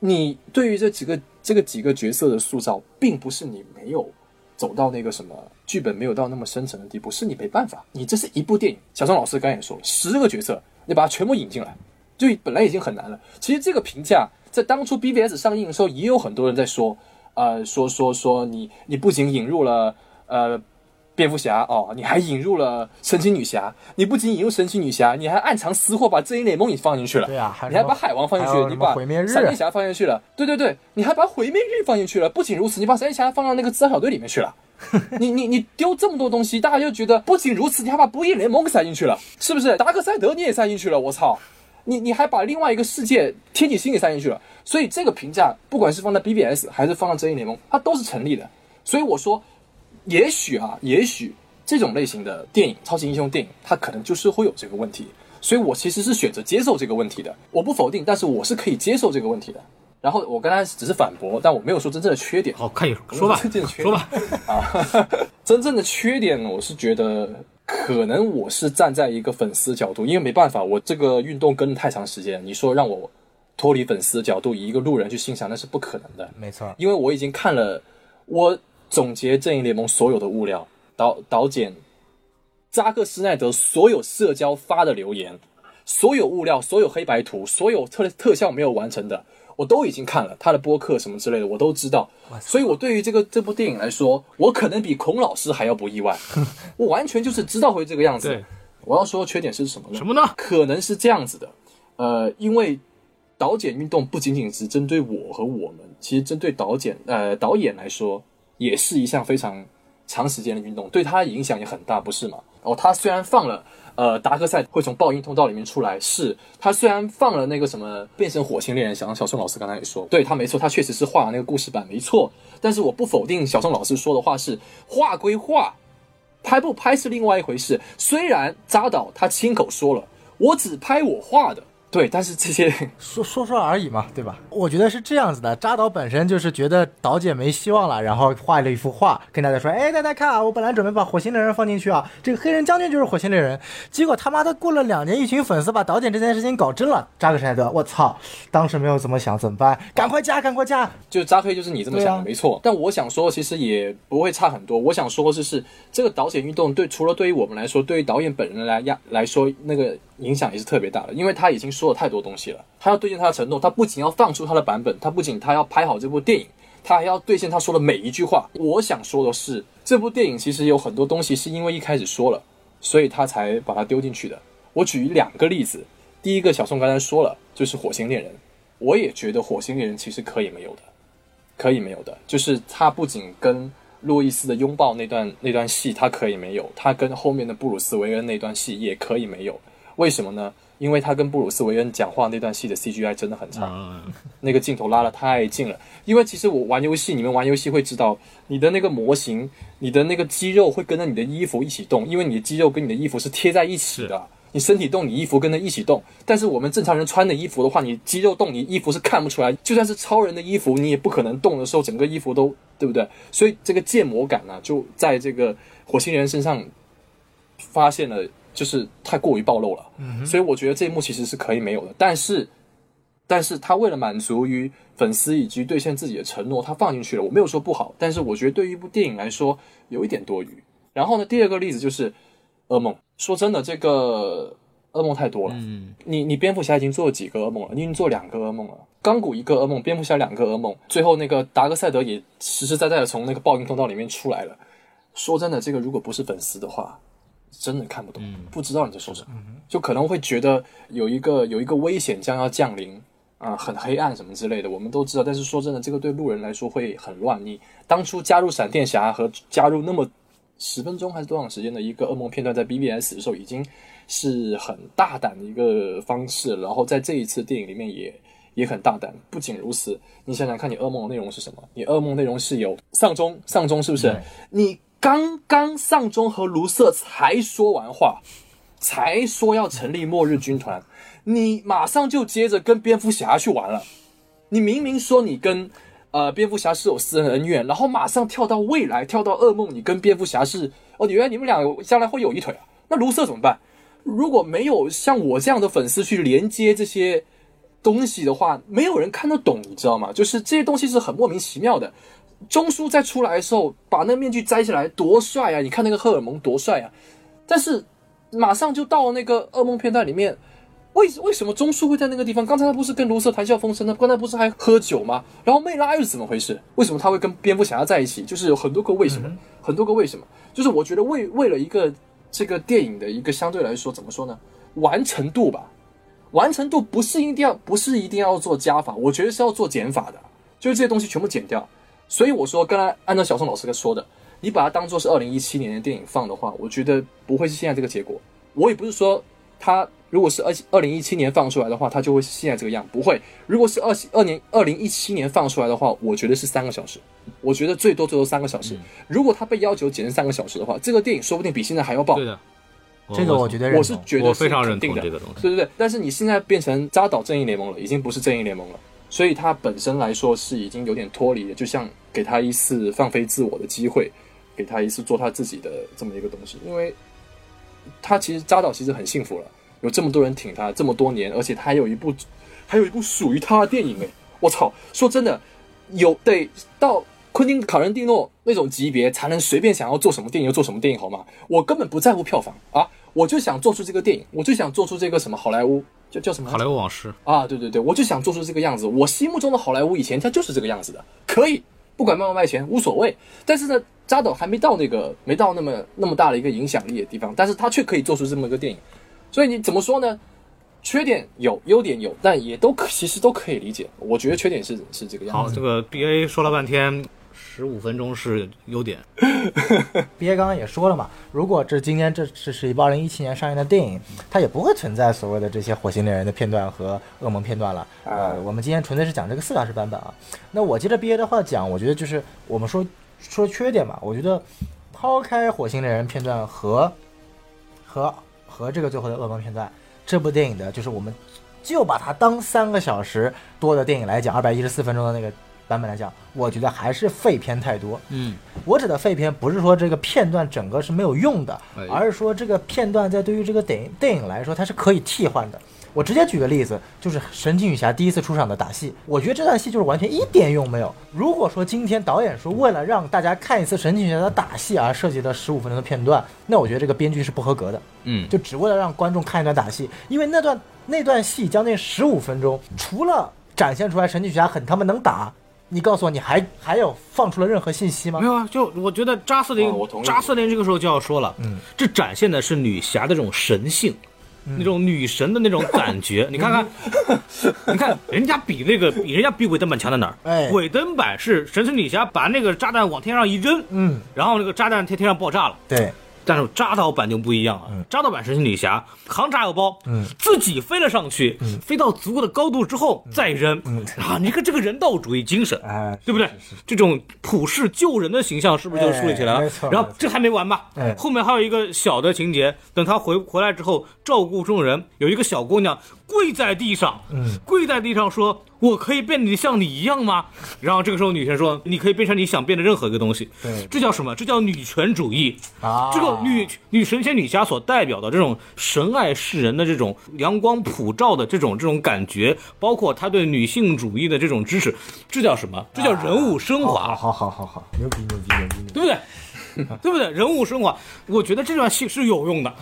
你对于这几个这个几个角色的塑造，并不是你没有走到那个什么剧本没有到那么深层的地步，是你没办法。你这是一部电影，小宋老师刚才也说了，十个角色，你把它全部引进来，就本来已经很难了。其实这个评价在当初 BBS 上映的时候，也有很多人在说，呃，说说说你你不仅引入了呃蝙蝠侠哦，你还引入了神奇女侠，你不仅引入神奇女侠，你还暗藏私货把正义联盟也放进去了。对啊，还你还把海王放进去你把毁灭日闪电侠放进去了，对对对，你还把毁灭日放进去了。不仅如此，你把闪电侠放到那个自杀小队里面去了。<laughs> 你你你丢这么多东西，大家就觉得不仅如此，你还把不义联盟给塞进去了，是不是？达克赛德你也塞进去了，我操！你你还把另外一个世界天启星给塞进去了，所以这个评价不管是放在 BBS 还是放到正义联盟，它都是成立的。所以我说，也许啊，也许这种类型的电影，超级英雄电影，它可能就是会有这个问题。所以我其实是选择接受这个问题的，我不否定，但是我是可以接受这个问题的。然后我刚才只是反驳，但我没有说真正的缺点。好，看你说吧真正的，缺说吧。啊，<laughs> 真正的缺点，我是觉得可能我是站在一个粉丝角度，因为没办法，我这个运动跟了太长时间，你说让我脱离粉丝的角度，以一个路人去欣赏，那是不可能的。没错，因为我已经看了，我总结正义联盟所有的物料，导导剪扎克施奈德所有社交发的留言，所有物料，所有黑白图，所有特特效没有完成的，我都已经看了他的播客什么之类的，我都知道。所以我对于这个这部电影来说，我可能比孔老师还要不意外，<laughs> 我完全就是知道会这个样子。我要说的缺点是什么呢？什么呢？可能是这样子的，呃，因为导剪运动不仅仅是针对我和我们，其实针对导剪呃导演来说，也是一项非常长时间的运动，对他影响也很大，不是吗？哦，他虽然放了呃达克赛会从爆音通道里面出来，是他虽然放了那个什么变成火星猎人，像小宋老师刚才也说，对他没错，他确实是画了那个故事版没错，但是我不否定小宋老师说的话是画归画，拍不拍是另外一回事。虽然扎导他亲口说了，我只拍我画的。对，但是这些 <laughs> 说说说而已嘛，对吧？我觉得是这样子的，扎导本身就是觉得导姐没希望了，然后画了一幅画，跟大家说：“哎，大家看啊，我本来准备把火星猎人放进去啊，这个黑人将军就是火星猎人。”结果他妈的过了两年，一群粉丝把导剪这件事情搞真了。扎克施奈德，我操！当时没有怎么想，怎么办？赶快加，赶快加！就扎黑就是你这么想的，啊没错。但我想说，其实也不会差很多。我想说的是，是这个导剪运动对除了对于我们来说，对于导演本人来压来说，那个影响也是特别大的，因为他已经说了太多东西了。他要兑现他的承诺，他不仅要放出他的版本，他不仅他要拍好这部电影，他还要兑现他说的每一句话。我想说的是，这部电影其实有很多东西是因为一开始说了，所以他才把它丢进去的。我举两个例子，第一个小宋刚才说了，就是《火星猎人》，我也觉得《火星猎人》其实可以没有的。可以没有的，就是他不仅跟路易斯的拥抱那段那段戏，他可以没有，他跟后面的布鲁斯韦恩那段戏也可以没有。为什么呢？因为他跟布鲁斯韦恩讲话那段戏的 CGI 真的很差，嗯，那个镜头拉得太近了。因为其实我玩游戏，你们玩游戏会知道，你的那个模型，你的那个肌肉会跟着你的衣服一起动，因为你的肌肉跟你的衣服是贴在一起的。你身体动，你衣服跟着一起动。但是我们正常人穿的衣服的话，你肌肉动，你衣服是看不出来。就算是超人的衣服，你也不可能动的时候，整个衣服都对不对？所以这个建模感呢、就在这个火星人身上发现了，就是太过于暴露了。所以我觉得这一幕其实是可以没有的。但是，但是他为了满足于粉丝以及兑现自己的承诺，他放进去了。我没有说不好，但是我觉得对于一部电影来说有一点多余。然后呢，第二个例子就是噩梦。说真的，这个噩梦太多了。嗯，你你蝙蝠侠已经做了几个噩梦了？你已经做两个噩梦了。钢骨一个噩梦，蝙蝠侠两个噩梦，最后那个达克赛德也实实在在的从那个报应通道里面出来了。说真的，这个如果不是粉丝的话，真的看不懂，不知道你在说什么，就可能会觉得有一个有一个危险将要降临啊、很黑暗什么之类的，我们都知道。但是说真的，这个对路人来说会很乱。你当初加入闪电侠和加入那么十分钟还是多长时间的一个噩梦片段，在 BBS 的时候已经是很大胆的一个方式，然后在这一次电影里面也也很大胆。不仅如此，你想想看，你噩梦的内容是什么？你噩梦内容是有丧钟，丧钟是不是？对你刚刚丧钟和卢瑟才说完话，才说要成立末日军团，你马上就接着跟蝙蝠侠去玩了。你明明说你跟呃蝙蝠侠是有私人恩怨，然后马上跳到未来，跳到噩梦，你跟蝙蝠侠是哦，原来你们俩将来会有一腿啊？那卢瑟怎么办？如果没有像我这样的粉丝去连接这些东西的话，没有人看得懂，你知道吗？就是这些东西是很莫名其妙的。钟叔在出来的时候，把那个面具摘下来，多帅啊！你看那个荷尔蒙多帅啊！但是马上就到那个噩梦片段里面，为为什么钟叔会在那个地方？刚才他不是跟卢瑟谈笑风生呢？刚才不是还喝酒吗？然后魅拉又是怎么回事？为什么他会跟蝙蝠侠在一起？就是有很多个为什么，很多个为什么。就是我觉得为为了一个这个电影的一个相对来说怎么说呢，完成度吧，完成度不是一定要不是一定要做加法，我觉得是要做减法的，就是这些东西全部减掉。所以我说，刚才按照小宋老师说的，你把它当做是二零一七年的电影放的话，我觉得不会是现在这个结果。我也不是说它如果是二二零一七年放出来的话，它就会是现在这个样，不会。如果是二二年二零一七年放出来的话，我觉得是三个小时，我觉得最多最多三个小时。如果它被要求剪成三个小时的话，这个电影说不定比现在还要爆对。的，这个我觉得我是。觉得我非常认定的同这个东西。对对对，但是你现在变成扎导正义联盟了，已经不是正义联盟了，所以他本身来说是已经有点脱离了，就像给他一次放飞自我的机会，给他一次做他自己的这么一个东西，因为他其实扎导其实很幸福了，有这么多人挺他这么多年，而且他还有一部还有一部属于他的电影哎，我操！说真的，有得到昆汀卡伦蒂诺那种级别，才能随便想要做什么电影就做什么电影好吗？我根本不在乎票房啊，我就想做出这个电影，我就想做出这个什么好莱坞叫叫什么好莱坞往事，啊？对对对，我就想做出这个样子。我心目中的好莱坞以前它就是这个样子的，可以不管卖不卖钱无所谓。但是呢，扎导还没到那个没到那么那么大的一个影响力的地方，但是他却可以做出这么一个电影。所以你怎么说呢？缺点有，优点有，但也都可其实都可以理解。我觉得缺点是是这个样子好，这个 B A 说了半天，十五分钟是优点。<laughs> 憋刚刚也说了嘛，如果这今天这这是一部二零一七年上映的电影，它也不会存在所谓的这些火星猎人的片段和噩梦片段了。呃，我们今天纯粹是讲这个四小时版本啊。那我接着憋的话讲，我觉得就是我们说说缺点嘛，我觉得抛开火星猎人片段和和和这个最后的噩梦片段，这部电影的就是我们就把它当三个小时多的电影来讲，二百一十四分钟的那个版本来讲，我觉得还是废片太多。嗯，我指的废片不是说这个片段整个是没有用的哎，而是说这个片段在对于这个电影电影来说，它是可以替换的。我直接举个例子，就是神奇女侠第一次出场的打戏，我觉得这段戏就是完全一点用没有。如果说今天导演说为了让大家看一次神奇女侠的打戏而设计的十五分钟的片段，那我觉得这个编剧是不合格的。嗯，就只为了让观众看一段打戏，因为那段那段戏将近十五分钟，除了展现出来神奇女侠很他妈能打，你告诉我你还还有放出了任何信息吗没？有啊，就我觉得扎斯林扎斯林这个时候就要说了，嗯，这展现的是女侠的这种神性。那种女神的那种感觉，你看看，<laughs> 你看人家比那个比人家比韦登版强在哪儿？哎韦登版是神奇女侠把那个炸弹往天上一扔，嗯，然后那个炸弹天天上爆炸了。对，但是扎导版就不一样了，扎导版神奇女侠扛炸药包，嗯，自己飞了上去，飞到足够的高度之后再扔，嗯。啊，你看这个人道主义精神，哎，对不对？这种普世救人的形象是不是就树立起来了？然后这还没完吧？哎。后面还有一个小的情节，等他回回来之后照顾众人，有一个小姑娘跪在地上，嗯，跪在地上说：“我可以变得像你一样吗？”然后这个时候女神说：“你可以变成你想变的任何一个东西。”对这叫什么？这叫女权主义。啊，这个女女神仙女侠所代表的这种神爱世人的这种阳光普照的这种这种感觉，包括她对女性主义的这种支持，这叫什么？这叫人物升华。好好好好，牛逼牛逼牛逼牛逼，对不对？<laughs> 对不对？人物升华，我觉得这段戏是有用的。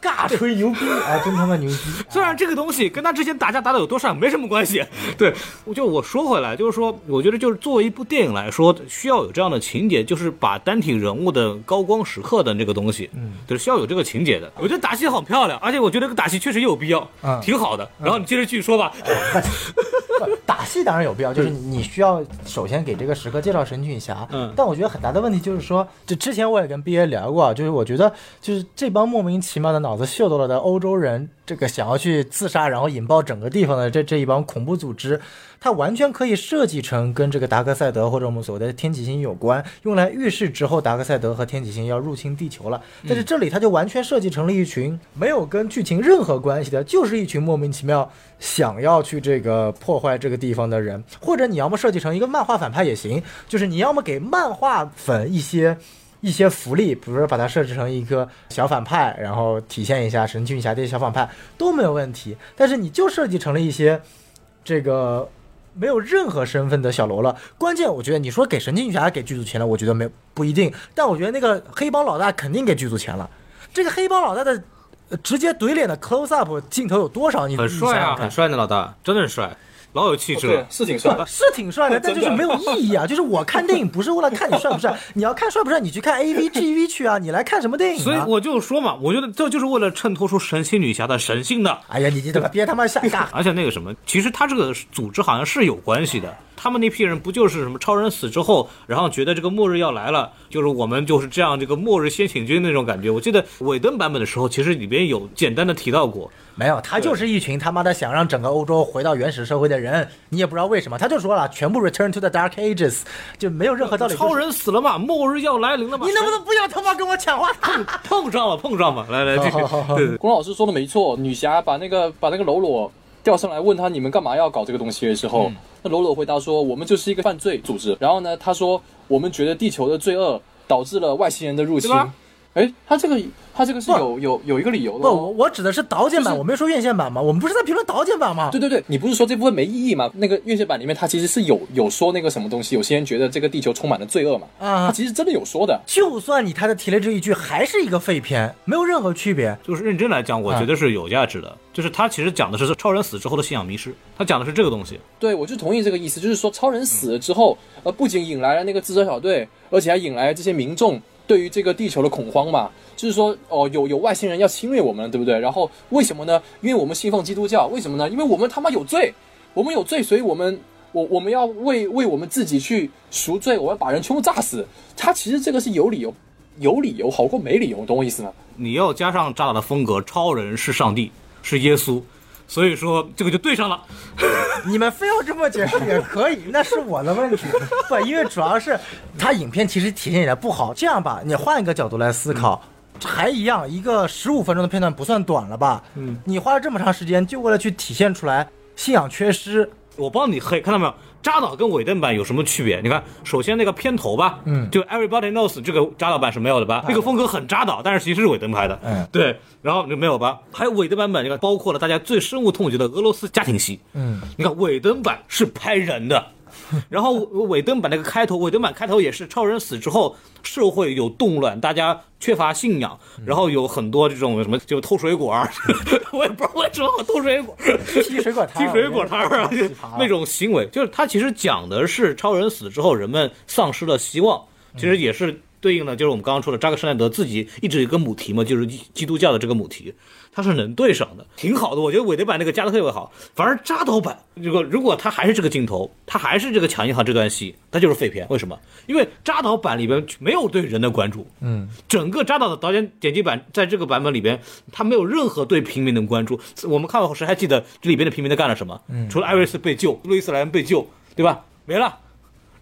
尬吹牛逼，哎，<laughs> 真他妈牛逼！虽然这个东西跟他之前打架打的有多少没什么关系，<laughs> 对，我就我说回来，就是说，我觉得就是作为一部电影来说，需要有这样的情节，就是把单体人物的高光时刻的那个东西，嗯，就是需要有这个情节的。我觉得打戏好漂亮，而且我觉得这个打戏确实有必要，嗯挺好的。然后你接着继续说吧。不打戏当然有必要，就是你需要首先给这个时刻介绍神奇女侠。嗯但我觉得很大的问题就是说，就之前我也跟 B A 聊过啊，就是我觉得就是这帮莫名其妙的脑子秀逗了的欧洲人，这个想要去自杀然后引爆整个地方的这这一帮恐怖组织，它完全可以设计成跟这个达克赛德或者我们所谓的天启星有关，用来预示之后达克赛德和天启星要入侵地球了。但是这里它就完全设计成了一群没有跟剧情任何关系的，就是一群莫名其妙想要去这个破坏这个地方的人，或者你要么设计成一个漫画反派也行，就是你要么给漫画粉一些。一些福利，比如说把它设置成一个小反派，然后体现一下神奇女侠这些小反派都没有问题。但是你就设计成了一些这个没有任何身份的小喽啰。关键我觉得你说给神奇女侠给剧组钱了，我觉得没不一定。但我觉得那个黑帮老大肯定给剧组钱了。这个黑帮老大的呃直接怼脸的 close up 镜头有多少？你很帅啊，很帅的老大，真的是帅，老有气质了，。<laughs> 是挺帅的。是挺帅的，但就是没有意义啊！<laughs> 就是我看电影不是为了看你帅不帅，你要看帅不帅，你去看 A V <laughs> G V 去啊！你来看什么电影、啊？所以我就说嘛，我觉得这就是为了衬托出神奇女侠的神性的。哎呀，你你怎么别他妈瞎尬？而且那个什么，其实他这个组织好像是有关系的。他们那批人不就是什么超人死之后，然后觉得这个末日要来了，就是我们就是这样这个末日先遣军那种感觉。我记得尾灯版本的时候，其实里边有简单的提到过。没有，他就是一群他妈的想让整个欧洲回到原始社会的人，你也不知道为什么，他就说了，全部 return to the dark ages，就没有任何道理。超，人死了嘛，末日要来临了嘛。你能不能不要他妈跟我抢话？碰上了，碰上了，来来，继续好好好。对对，龚老师说的没错，女侠把那个把那个喽啰调上来问他你们干嘛要搞这个东西的时候，那罗罗回答说我们就是一个犯罪组织。然后呢，他说我们觉得地球的罪恶导致了外星人的入侵。哎，他这个他这个是有有有一个理由的不，我哦。我指的是导剪版，就是我没说院线版嘛，我们不是在评论导剪版吗？对对对，你不是说这部分没意义吗？那个院线版里面，他其实是有有说那个什么东西，有些人觉得这个地球充满了罪恶嘛，啊他其实真的有说的。就算你他的提了这一句，还是一个废片，没有任何区别。就是认真来讲，我觉得是有价值的。就是他其实讲的是超人死之后的信仰迷失，他讲的是这个东西。对，我就同意这个意思，就是说超人死了之后，呃，不仅引来了那个自杀小队，而且还引来了这些民众对于这个地球的恐慌嘛。就是说，哦，有有外星人要侵略我们，对不对？然后为什么呢？因为我们信奉基督教，为什么呢？因为我们他妈有罪，我们有罪，所以我们我我们要为为我们自己去赎罪，我们把人全部炸死。他其实这个是有理由，有理由好过没理由，懂我意思吗？你要加上扎导的风格，超人是上帝，是耶稣，所以说这个就对上了。<laughs> 你们非要这么解释也可以，那是我的问题。<laughs> 不，因为主要是它影片其实体现起来不好。这样吧，你换一个角度来思考，还一样，一个十五分钟的片段不算短了吧？嗯，你花了这么长时间，就为了去体现出来信仰缺失。我帮你黑，看到没有？扎导跟尾灯版有什么区别？你看，首先那个片头吧，嗯就 Everybody Knows 这个扎导版是没有的吧？那个风格很扎导，但是其实是尾灯拍的，嗯对。然后就没有吧？还有尾灯版本，你看包括了大家最深恶痛绝的俄罗斯家庭戏，嗯，你看尾灯版是拍人的。然后尾灯版那个开头，尾灯版开头也是超人死之后，社会有动乱，大家缺乏信仰，然后有很多这种什么就偷水果儿，<laughs> 我也不知道为什么我偷水果儿，<laughs> 踢水果摊踢水果摊儿啊那种行为，就是他其实讲的是超人死之后人们丧失了希望，其实也是对应的就是我们刚刚说的扎克施耐德自己一直有一个母题嘛，就是基基督教的这个母题，它是能对上的，挺好的。我觉得韦德版那个加的特别好，反而扎导版如果如果他还是这个镜头，他还是这个抢银行这段戏，它就是废片。为什么？因为扎导版里边没有对人的关注，嗯，整个扎导的导演剪辑版在这个版本里边，他没有任何对平民的关注。我们看完后，谁还记得这里边的平民在干了什么？嗯，除了艾瑞斯被救，路易斯莱恩被救，对吧？没了。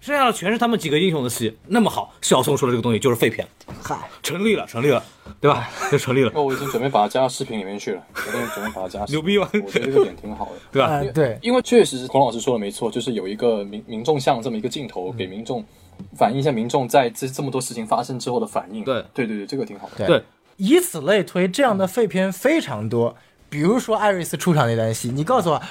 剩下的全是他们几个英雄的戏，那么好，小宋说的这个东西就是废片，嗨，成立了，成立了，对吧？就成立了，那我已经准备把它加到视频里面去了，我已经准备把它加。<laughs> 牛逼吧我觉得这个点挺好的。对吧？呃对，因为确实是孔老师说的没错，就是有一个民民众像这么一个镜头，给民众反映一下民众在这这么多事情发生之后的反应。对对对对，这个挺好的。对对，以此类推，这样的废片非常多。比如说艾瑞斯出场那段戏，你告诉我，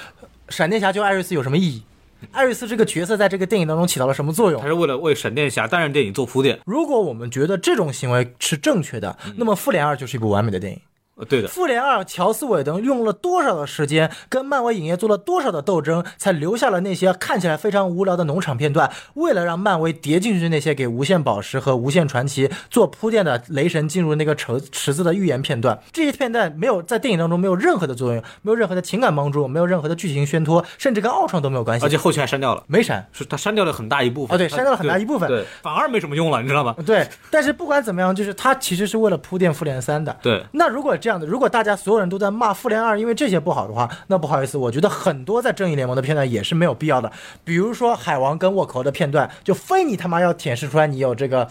闪电侠救艾瑞斯有什么意义？艾瑞斯这个角色在这个电影当中起到了什么作用他？是为了为闪电侠单人电影做铺垫。如果我们觉得这种行为是正确的，那么《复联二》就是一部完美的电影。呃，对的，复联二，乔斯韦登用了多少的时间，跟漫威影业做了多少的斗争，才留下了那些看起来非常无聊的农场片段？为了让漫威叠进去那些给无限宝石和无限传奇做铺垫的雷神进入那个池池子的预言片段，这些片段没有在电影当中没有任何的作用，没有任何的情感帮助，没有任何的剧情宣托，甚至跟奥创都没有关系。而且后期还删掉了，没删。是他删掉了很大一部分。他哦对删掉了很大一部分反而没什么用了，你知道吗？对，但是不管怎么样，就是他其实是为了铺垫复联三的。对，那如果这样的，如果大家所有人都在骂复联二，因为这些不好的话，那不好意思，我觉得很多在正义联盟的片段也是没有必要的。比如说海王跟沃克的片段，就非你他妈要舔舐出来你有这个。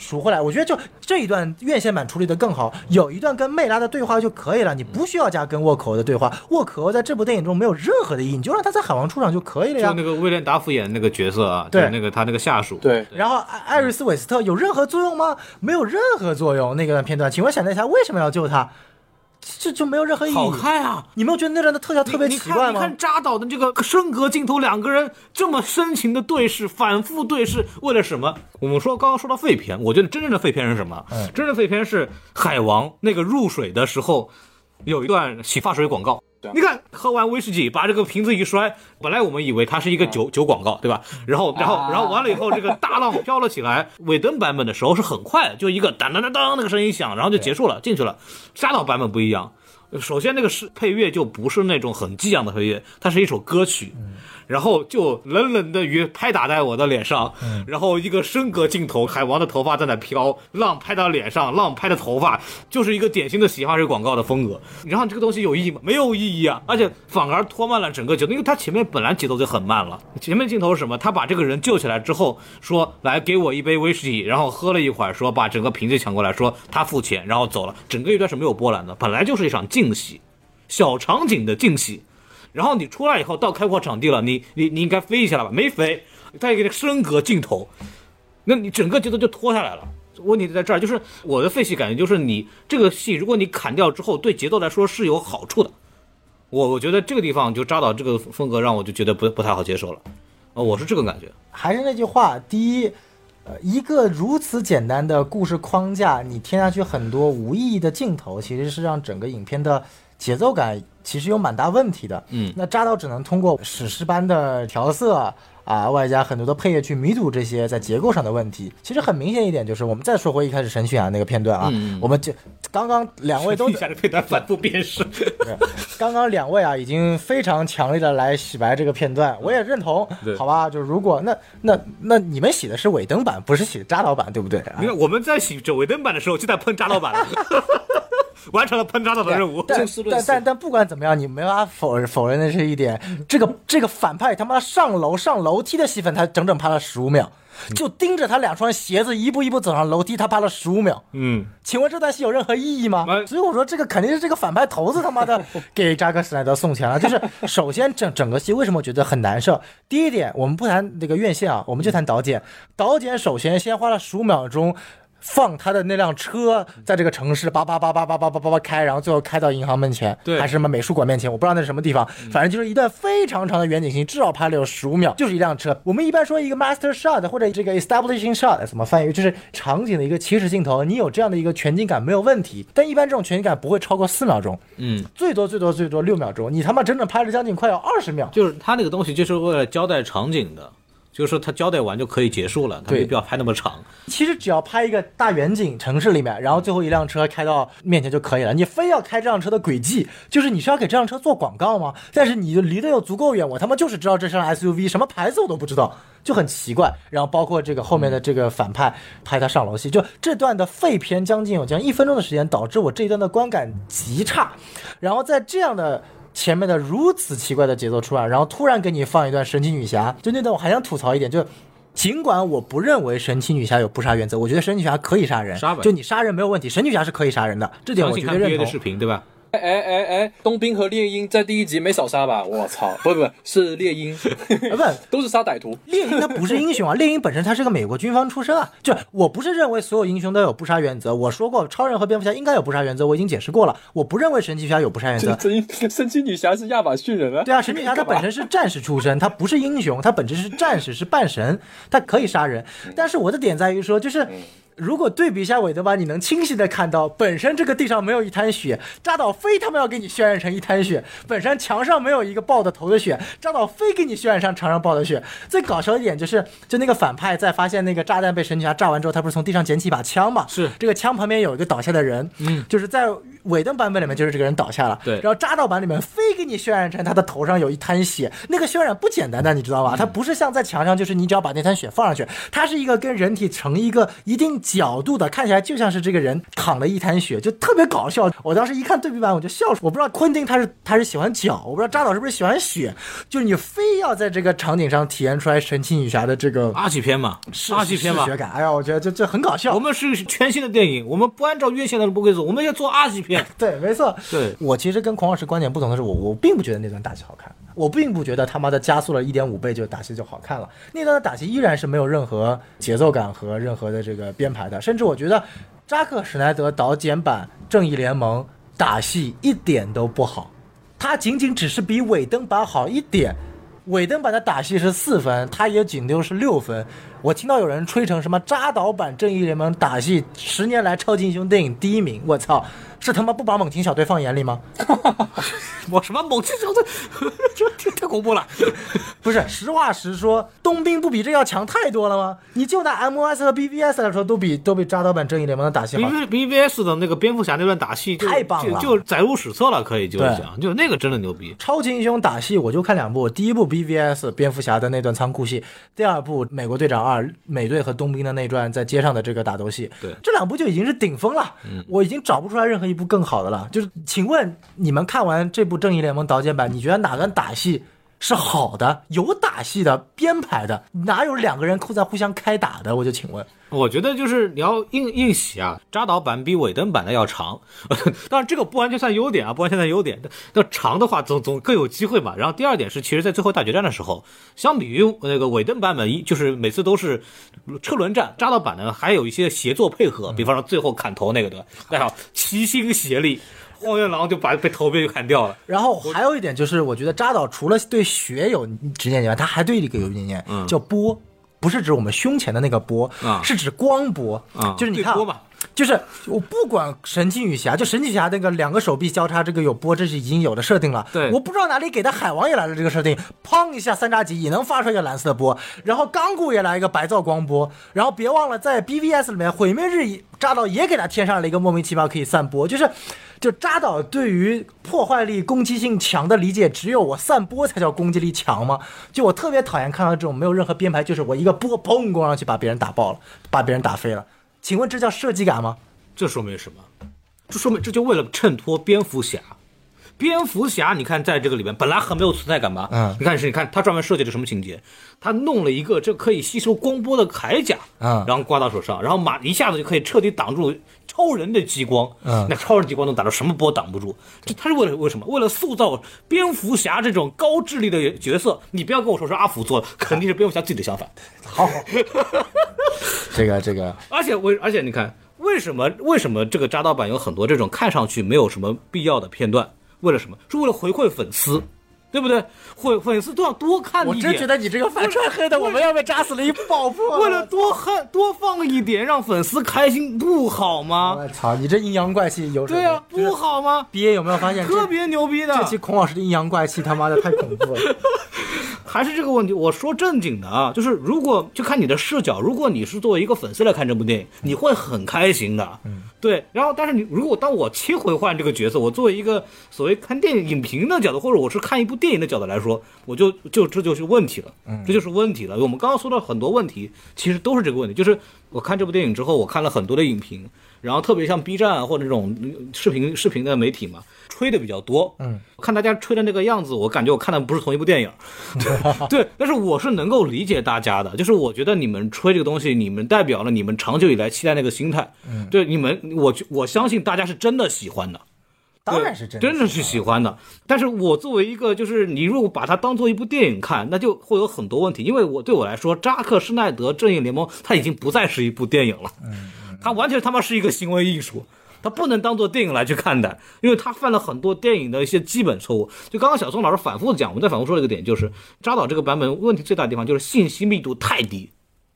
赎回来，我觉得就这一段院线版处理的更好，有一段跟魅拉的对话就可以了，你不需要加跟沃克的对话。沃克在这部电影中没有任何的意义，你就让他在海王出场就可以了呀就。那个威廉达福演的那个角色啊，对那个他那个下属，对，然后艾艾瑞斯韦斯特有任何作用吗？没有任何作用。那个片段，请问闪电侠为什么要救他？这就没有任何意义。好看啊！你没有觉得那段的特效特别你奇怪吗你看，你看？扎导的这个升格镜头，两个人这么深情的对视，反复对视，为了什么？我们说刚刚说到废片，我觉得真正的废片是什么？嗯真正的废片是海王那个入水的时候，有一段洗发水广告。你看，喝完威士忌，把这个瓶子一摔，本来我们以为它是一个酒酒广告，对吧？然后，然后，然后完了以后，这个大浪飘了起来。尾灯版本的时候是很快，就一个当当当当那个声音响，然后就结束了，进去了。沙岛版本不一样，首先那个是配乐就不是那种很激昂的配乐，它是一首歌曲，然后就冷冷的雨拍打在我的脸上，然后一个升格镜头，海王的头发在那飘，浪拍到脸上，浪拍的头发，就是一个典型的洗发水广告的风格。然后这个东西有意义吗？没有意义啊，而且反而拖慢了整个节奏，因为它前面本来节奏就很慢了。前面镜头是什么？他把这个人救起来之后，说来给我一杯威士忌，然后喝了一会儿，说把整个瓶子抢过来，说他付钱，然后走了。整个一段是没有波澜的，本来就是一场惊喜，小场景的惊喜。然后你出来以后到开阔场地了，你你你应该飞一下了吧？没飞，再一个升格镜头，那你整个节奏就拖下来了。问题在这儿，就是我的废戏感觉就是你这个戏，如果你砍掉之后，对节奏来说是有好处的。我我觉得这个地方就扎导这个风格让我就觉得不不太好接受了，呃，我是这个感觉。还是那句话，第一，呃，一个如此简单的故事框架，你添下去很多无意义的镜头，其实是让整个影片的节奏感其实有蛮大问题的。嗯那扎导只能通过史诗般的调色啊，外加很多的配乐去弥补这些在结构上的问题。其实很明显一点就是，我们再说回一开始神曲啊那个片段啊，嗯我们就刚刚两位都一下这片段反复辨识，<laughs> 刚刚两位啊，已经非常强烈的来洗白这个片段，我也认同对，好吧？就如果那那那你们洗的是尾灯版，不是洗的扎导版，对不对？啊你看我们在洗这尾灯版的时候就在喷扎老板了，<laughs> 完成了喷渣子的任务。但但但但不管怎么样，你没法否否认的是一点，这个这个反派他妈上楼上楼梯的戏份，他整整拍了十五秒，就盯着他两双鞋子一步一步走上楼梯，他拍了十五秒。嗯，请问这段戏有任何意义吗哎？所以我说这个肯定是这个反派头子他妈的 <laughs> 给扎克施奈德送钱了。就是首先整整个戏为什么我觉得很难受？第一点，我们不谈这个院线啊，我们就谈导剪。导剪首先先花了十五秒钟。放他的那辆车在这个城市叭叭叭叭叭叭叭叭叭开，然后最后开到银行门前，对。还是什么美术馆面前，我不知道那是什么地方，反正就是一段非常长的远景戏，至少拍了有十五秒，就是一辆车。我们一般说一个 master shot 或者这个 establishing shot 怎么翻译，就是场景的一个起始镜头，你有这样的一个全景感没有问题，但一般这种全景感不会超过四秒钟，嗯，最多最多最多六秒钟，你他妈整整拍了将近快要二十秒。就是他那个东西就是为了交代场景的，就是说他交代完就可以结束了，他没必要拍那么长。其实只要拍一个大远景城市里面，然后最后一辆车开到面前就可以了。你非要开这辆车的轨迹，就是你是要给这辆车做广告吗？但是你就离得又足够远，我他妈就是知道这是辆 SUV，什么牌子我都不知道，就很奇怪。然后包括这个后面的这个反派拍他上楼戏，就这段的废片将近有将近一分钟的时间，导致我这一段的观感极差。然后在这样的。前面的如此奇怪的节奏出来，然后突然给你放一段神奇女侠，就那段我还想吐槽一点，就尽管我不认为神奇女侠有不杀原则，我觉得神奇女侠可以杀人，杀就你杀人没有问题，神奇女侠是可以杀人的，这点我相信看绝对认同。的视频，对吧？哎哎哎哎，冬兵和猎鹰在第一集没少杀吧？我操，不不是猎鹰，啊不，都是杀歹徒。猎鹰他不是英雄啊，猎鹰本身他是个美国军方出身啊。就我不是认为所有英雄都有不杀原则，我说过超人和蝙蝠侠应该有不杀原则，我已经解释过了。我不认为神奇女侠有不杀原则，神奇女侠是亚马逊人啊！对啊，神奇女侠她本身是战士出身，她不是英雄，她本质是战士，是半神，她可以杀人。但是我的点在于说，就是。如果对比一下韦德巴，你能清晰的看到，本身这个地上没有一滩血，扎导非他妈要给你渲染成一滩血；本身墙上没有一个爆的头的血，扎导非给你渲染上墙上爆的血。最搞笑一点就是，就那个反派在发现那个炸弹被神奇侠炸完之后，他不是从地上捡起一把枪嘛？是这个枪旁边有一个倒下的人，嗯，就是在尾灯版本里面就是这个人倒下了，对然后扎导版里面非给你渲染成他的头上有一滩血，那个渲染不简单的，你知道吧？它不是像在墙上，就是你只要把那滩血放上去，它是一个跟人体成一个一定角度的，看起来就像是这个人淌了一滩血，就特别搞笑。我当时一看对比版，我就笑出。我不知道昆汀他是他是喜欢脚，我不知道扎导是不是喜欢血，就是你非要在这个场景上体验出来神奇女侠的这个二级片嘛，是二级片嘛视。觉感。哎呀，我觉得这这很搞笑我。们是全新的电影，我们不按照院线的不规则，我们要做二级片。<laughs> 对，没错。对我其实跟孔老师观点不同的是，我我并不觉得那段打戏好看，我并不觉得他妈的加速了一点五倍就打戏就好看了。那段的打戏依然是没有任何节奏感和任何的这个编排的，甚至我觉得扎克施奈德导剪版《正义联盟》打戏一点都不好，他仅仅只是比尾灯版好一点。尾灯版的打戏是四分，他也仅丢是六分。我听到有人吹成什么扎导版《正义联盟》打戏十年来超级英雄电影第一名，我操，是他妈不把猛禽小队放眼里吗？<laughs> 我什么猛禽小队，这 <laughs> 这太恐怖了。<laughs> 不是，实话实说，冬兵不比这要强太多了吗？你就拿 MOS 和 BBS 来说，都比都比扎导版《正义联盟》的打戏好。V B V S 的那个蝙蝠侠那段打戏就太棒了就就载入史册了，可以就是讲，就那个真的牛逼。超级英雄打戏我就看两部，第一部 BBS 蝙蝠侠的那段仓库戏，第二部美国队长二美队和冬兵的那段在街上的这个打斗戏。对这两部就已经是顶峰了，嗯我已经找不出来任何一部更好的了。就是，请问你们看完这部正义联盟导剪版，你觉得哪段打戏？是好的，有打戏的，编排的，哪有两个人扣在互相开打的？我就请问，我觉得就是你要硬硬洗啊，扎导版比尾灯版的要长，<laughs> 当然这个不完全算优点啊，不完全算优点。那长的话总总更有机会嘛。然后第二点是，其实在最后大决战的时候，相比于那个尾灯版本一，就是每次都是车轮战，扎导版呢还有一些协作配合，比方说最后砍头那个的，那好齐心协力，荒原狼就把被头被砍掉了。然后还有一点就是，我觉得扎导除了对血有执念以外，他还对一个有执念，叫波。不是指我们胸前的那个波，啊。是指光波，啊就是你看就是我不管神奇女侠，就神奇女侠那个两个手臂交叉，这个有波，这是已经有的设定了。对。我不知道哪里给的海王也来了这个设定，砰一下三叉戟也能发出一个蓝色的波，然后钢骨也来一个白噪光波，然后别忘了在 BVS 里面毁灭日扎到也给他添上了一个莫名其妙可以散播，就是就扎导对于破坏力、攻击性强的理解，只有我散播才叫攻击力强吗？就我特别讨厌看到这种没有任何编排，就是我一个波砰过上去把别人打爆了，把别人打飞了。请问这叫设计感吗？这说明什么？这说明这就为了衬托蝙蝠侠。蝙蝠侠，你看在这个里面本来很没有存在感吧？嗯你看是，你看他专门设计的什么情节？他弄了一个这可以吸收光波的铠甲，嗯然后挂到手上，然后马一下子就可以彻底挡住超人的激光。嗯那超人激光能打到什么波挡不住？这他是为了为什么？为了塑造蝙蝠侠这种高智力的角色。你不要跟我说是阿福做的，肯定是蝙蝠侠自己的想法。好 <laughs> 好，<laughs> 这个这个，而且为而且你看，为什么为什么这个扎导版有很多这种看上去没有什么必要的片段？为了什么？是为了回馈粉丝，对不对？粉粉丝都想多看一点。我真觉得你这个反串黑的，我们要被扎死了一爆破。为了多看多放一点，让粉丝开心，不好吗？我操，你这阴阳怪气有什么？对啊，不好吗？B A 有没有发现特别牛逼的这，期孔老师的阴阳怪气他妈的太恐怖了。<laughs> 还是这个问题。我说正经的啊，就是如果就看你的视角，如果你是作为一个粉丝来看这部电影，你会很开心的。嗯，对。然后，但是你如果当我切回换这个角色，我作为一个所谓看电影影评的角度，或者我是看一部电影的角度来说，我就就这就是问题了。嗯，这就是问题了。我们刚刚说到很多问题，其实都是这个问题。就是我看这部电影之后，我看了很多的影评，然后特别像 B 站啊或者这种嗯视频视频的媒体嘛，吹的比较多。嗯，看大家吹的那个样子，我感觉我看的不是同一部电影。<laughs> 对，但是我是能够理解大家的，就是我觉得你们吹这个东西，你们代表了你们长久以来期待那个心态。嗯，对，你们我我相信大家是真的喜欢的。当然是真的，真的是喜欢的。但是我作为一个，就是你如果把它当做一部电影看，那就会有很多问题。因为我对我来说，扎克施耐德《正义联盟》它已经不再是一部电影了，它完全他妈是一个行为艺术。它不能当做电影来去看待，因为它犯了很多电影的一些基本错误。就刚刚小宋老师反复讲，我们在反复说这个点，就是扎导这个版本问题最大的地方就是信息密度太低。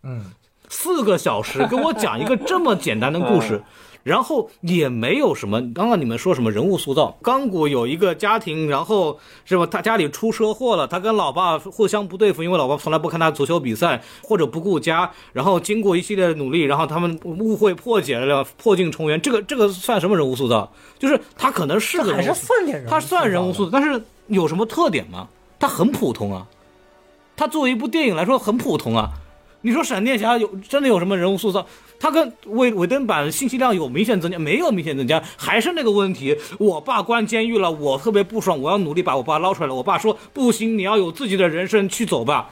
嗯，四个小时跟我讲一个这么简单的故事，<laughs> 然后也没有什么。刚刚你们说什么人物塑造？钢骨有一个家庭，然后是吧？他家里出车祸了，他跟老爸互相不对付，因为老爸从来不看他足球比赛或者不顾家。然后经过一系列的努力，然后他们误会破解了，破镜重圆。这个这个算什么人物塑造？就是他可能是个这还是算点人物他算人物塑造，但是有什么特点吗？他很普通啊。他作为一部电影来说很普通啊。你说闪电侠有真的有什么人物塑造？他跟韦韦登版信息量有明显增加，没有明显增加，还是那个问题。我爸关监狱了，我特别不爽，我要努力把我爸捞出来了。我爸说不行，你要有自己的人生去走吧，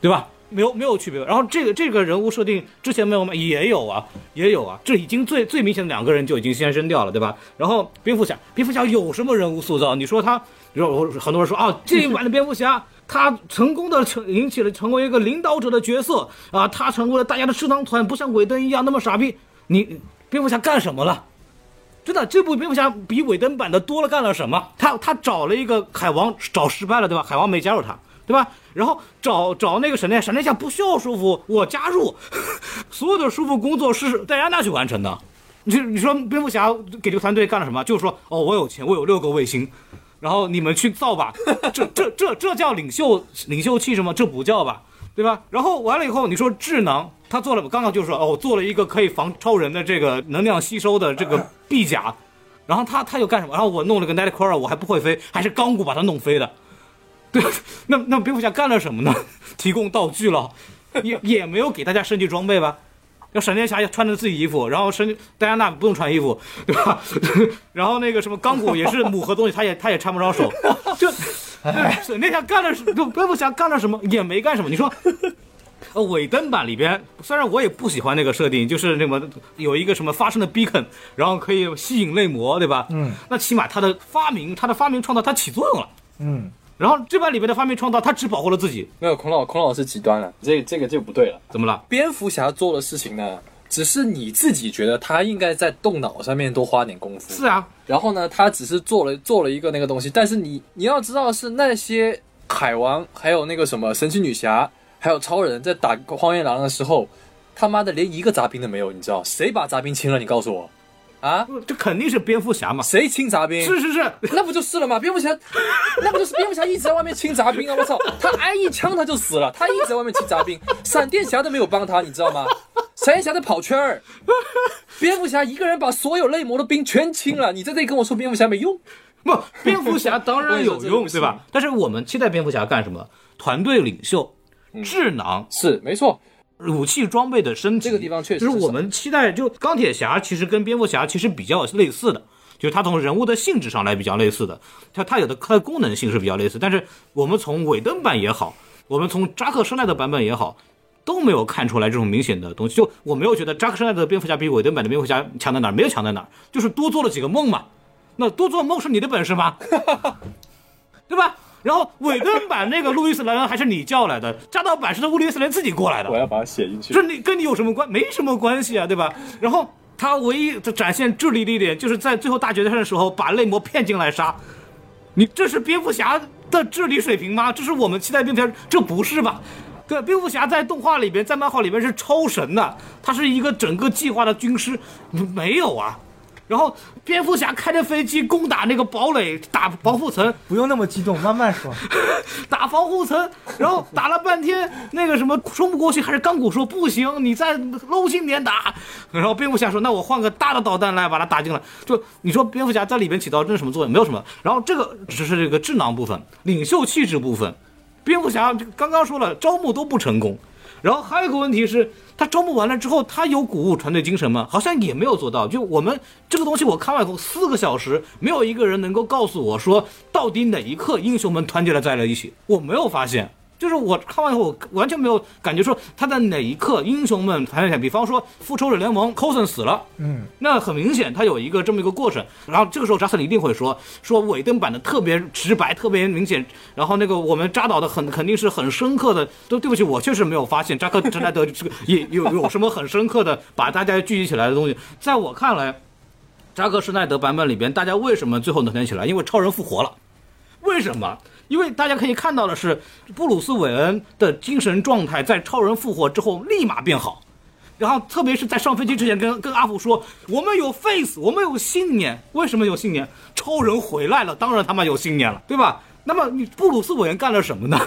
对吧？没有没有区别。然后这个这个人物设定之前没有吗？也有啊，也有啊。这已经最最明显的两个人就已经先扔掉了，对吧？然后蝙蝠侠，蝙蝠侠有什么人物塑造？你说他，你说我很多人说啊，这一版的蝙蝠侠。他成功的成引起了成为一个领导者的角色啊，他成为了大家的智囊团，不像韦登一样那么傻逼。你蝙蝠侠干什么了？真的，这部蝙蝠侠比韦登版的多了干了什么？他他找了一个海王，找失败了，对吧？海王没加入他，对吧？然后找找那个闪电，闪电侠不需要束缚，我加入，<laughs> 所有的束缚工作是戴安娜去完成的。你你说蝙蝠侠给这个团队干了什么？就是说，哦，我有钱，我有六个卫星。然后你们去造吧，这这这这叫领袖领袖气质吗？这不叫吧，对吧？然后完了以后，你说智能，他做了，刚刚就说哦，做了一个可以防超人的这个能量吸收的这个臂甲，然后他他又干什么？然后我弄了个 Nightcrawler，我还不会飞，还是钢骨把它弄飞的，对，那那蝙蝠侠干了什么呢？提供道具了，也也没有给大家升级装备吧？要闪电侠要穿着自己衣服，然后神戴安娜不用穿衣服，对吧？<laughs> 然后那个什么钢骨也是母盒东西，他也他也掺不着手，就闪电侠干了什，就蝙蝠侠干了什么也没干什么。你说，呃，尾灯版里边虽然我也不喜欢那个设定，就是那么有一个什么发生的 beacon，然后可以吸引类魔，对吧？嗯，那起码他的发明，他的发明创造，它起作用了。嗯，然后这版里面的发明创造，他只保护了自己，没有孔老孔老师极端了，这这个就不对了。怎么了？蝙蝠侠做的事情呢，只是你自己觉得他应该在动脑上面多花点功夫。是啊，然后呢，他只是做了做了一个那个东西，但是你你要知道是那些海王，还有那个什么神奇女侠，还有超人在打荒原狼的时候，他妈的连一个杂兵都没有，你知道谁把杂兵清了？你告诉我，啊，这肯定是蝙蝠侠嘛。谁清杂兵？是是是，那不就是了吗？蝙蝠侠，那不就是蝙蝠侠一直在外面清杂兵啊！我操，他挨一枪他就死了，他一直在外面清杂兵，闪电侠都没有帮他，你知道吗？闪电侠在跑圈儿，蝙蝠侠一个人把所有类魔的兵全清了，你在这里跟我说蝙蝠侠没用？不，蝙蝠侠当然有用，<laughs> 对吧？但是我们期待蝙蝠侠干什么？团队领袖、嗯智囊、是没错，武器装备的升级，这个地方确实就是是我们期待。就钢铁侠其实跟蝙蝠侠其实比较类似的，就是它从人物的性质上来比较类似的，它它有的它的功能性是比较类似。但是我们从尾灯版也好，我们从扎克施奈德版本也好。都没有看出来这种明显的东西，就我没有觉得扎克施奈德的蝙蝠侠比尾灯版的蝙蝠侠强在哪儿，没有强在哪儿，就是多做了几个梦嘛。那多做梦是你的本事吗？<laughs> 对吧？然后尾灯版那个路易斯莱恩还是你叫来的，扎导版是路易斯莱恩自己过来的我。要把它写进去这。你跟你有什么关？没什么关系啊，对吧？然后他唯一的展现智力的一点，就是在最后大决战的时候把泪魔骗进来杀。你这是蝙蝠侠的智力水平吗？这是我们期待蝙蝠侠，这不是吧？对，蝙蝠侠在动画里边，在漫画里边是超神的，他是一个整个计划的军师，没有啊。然后蝙蝠侠开着飞机攻打那个堡垒，打防护层，不用那么激动，慢慢说。<laughs> 打防护层，然后打了半天，那个什么冲不过去，还是钢骨说不行，你再搂近点打。然后蝙蝠侠说：“那我换个大的导弹来把它打进来。”就你说蝙蝠侠在里边起到真的什么作用？没有什么。然后这个只是这个智囊部分、领袖气质部分，蝙蝠侠刚刚说了招募都不成功。然后还有一个问题是，他招募完了之后，他有鼓舞团队精神吗？好像也没有做到。就我们这个东西，我看完以后四个小时，没有一个人能够告诉我说，到底哪一刻英雄们团结了在了一起，我没有发现。就是我看完以后，我完全没有感觉说他在哪一刻英雄们团结起来。比方说复仇者联盟 Coulson 死了，嗯，那很明显，他有一个这么一个过程。然后这个时候，扎克里一定会说说尾灯版的特别直白，特别明显。然后那个我们扎导的很肯定是很深刻的。都对不起，我确实没有发现扎克施奈德这个也有有什么很深刻的把大家聚集起来的东西。在我看来，扎克施奈德版本里边，大家为什么最后能团结起来？因为超人复活了。为什么？因为大家可以看到的是，布鲁斯·韦恩的精神状态在超人复活之后立马变好。然后，特别是在上飞机之前跟，跟阿福说：“我们有 face，我们有信念。为什么有信念？超人回来了，当然他妈有信念了，对吧？那么，你布鲁斯·韦恩干了什么呢？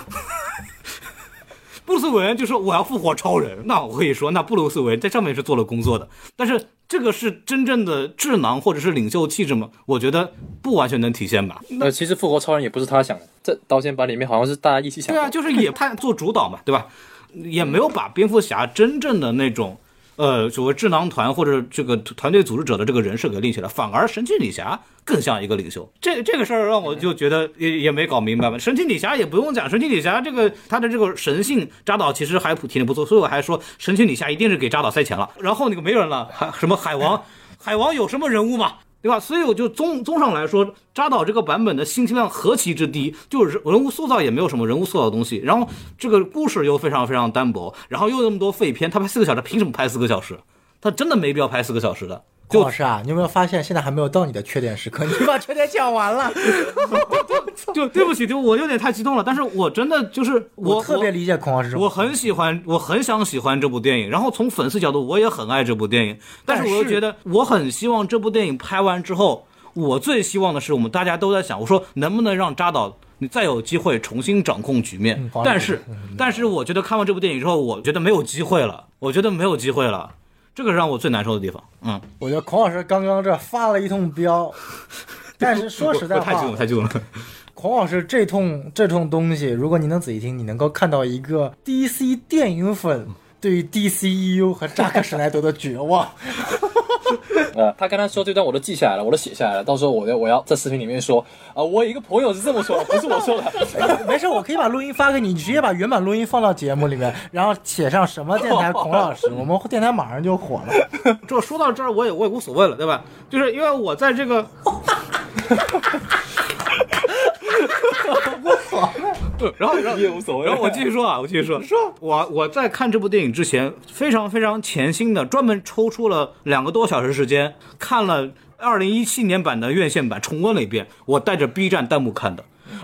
<laughs> 布鲁斯·韦恩就说我要复活超人。那我可以说，那布鲁斯·韦恩在上面是做了工作的，但是这个是真正的智囊或者是领袖气质吗？我觉得不完全能体现吧。那，其实复活超人也不是他想的，这刀剑版里面好像是大家一起想的。对啊，就是也他做主导嘛，对吧？也没有把蝙蝠侠真正的那种，呃，所谓智囊团或者这个团队组织者的这个人设给立起来，反而神奇女侠更像一个领袖。这这个事儿让我就觉得也也没搞明白吧。神奇女侠也不用讲，神奇女侠这个她的这个神性扎导其实还挺不错，所以我还说神奇女侠一定是给扎导塞钱了。然后那个没人了，还什么海王，海王有什么人物吗？对吧？所以我就综综上来说，扎导这个版本的信息量何其之低，就是人物塑造也没有什么人物塑造的东西，然后这个故事又非常非常单薄，然后又那么多废片，他拍四个小时，凭什么拍四个小时？他真的没必要拍四个小时的。就孔老师啊，你有没有发现现在还没有到你的缺点时刻？<laughs> 你把缺点讲完了，<laughs> 就 <laughs> 对不起，就我有点太激动了，但是我真的就是我特别理解孔老师。我很喜欢，我很想喜欢这部电影。然后从粉丝角度，我也很爱这部电影。但是我又觉得，我很希望这部电影拍完之后，我最希望的是，我们大家都在想，我说能不能让扎导你再有机会重新掌控局面？但是，但是我觉得看完这部电影之后，我觉得没有机会了，我觉得没有机会了，这个是让我最难受的地方。嗯，我觉得孔老师刚刚这发了一通飙，<laughs> 但是说实在话太激动了，太激动了。孔老师这通这通东西，如果你能仔细听，你能够看到一个 DC 电影粉对于 DCEU 和扎克施莱德的绝望。<laughs> 呃，他刚才说这段我都记下来了，我都写下来了，到时候我要我要在视频里面说，啊、我有一个朋友是这么说的，不是我说的。<laughs> 没事，我可以把录音发给你，你直接把原版录音放到节目里面，然后写上什么电台孔老师，<laughs> 我们电台马上就火了。这说到这儿，我也我也无所谓了，对吧？就是因为我在这个，对 <laughs> 然后然后你也无所谓然后我继续说啊，<laughs> 我继续说，说我我在看这部电影之前，非常非常潜心的，专门抽出了两个多小时时间，看了二零一七年版的院线版，重温了一遍，我带着 B 站弹幕看的。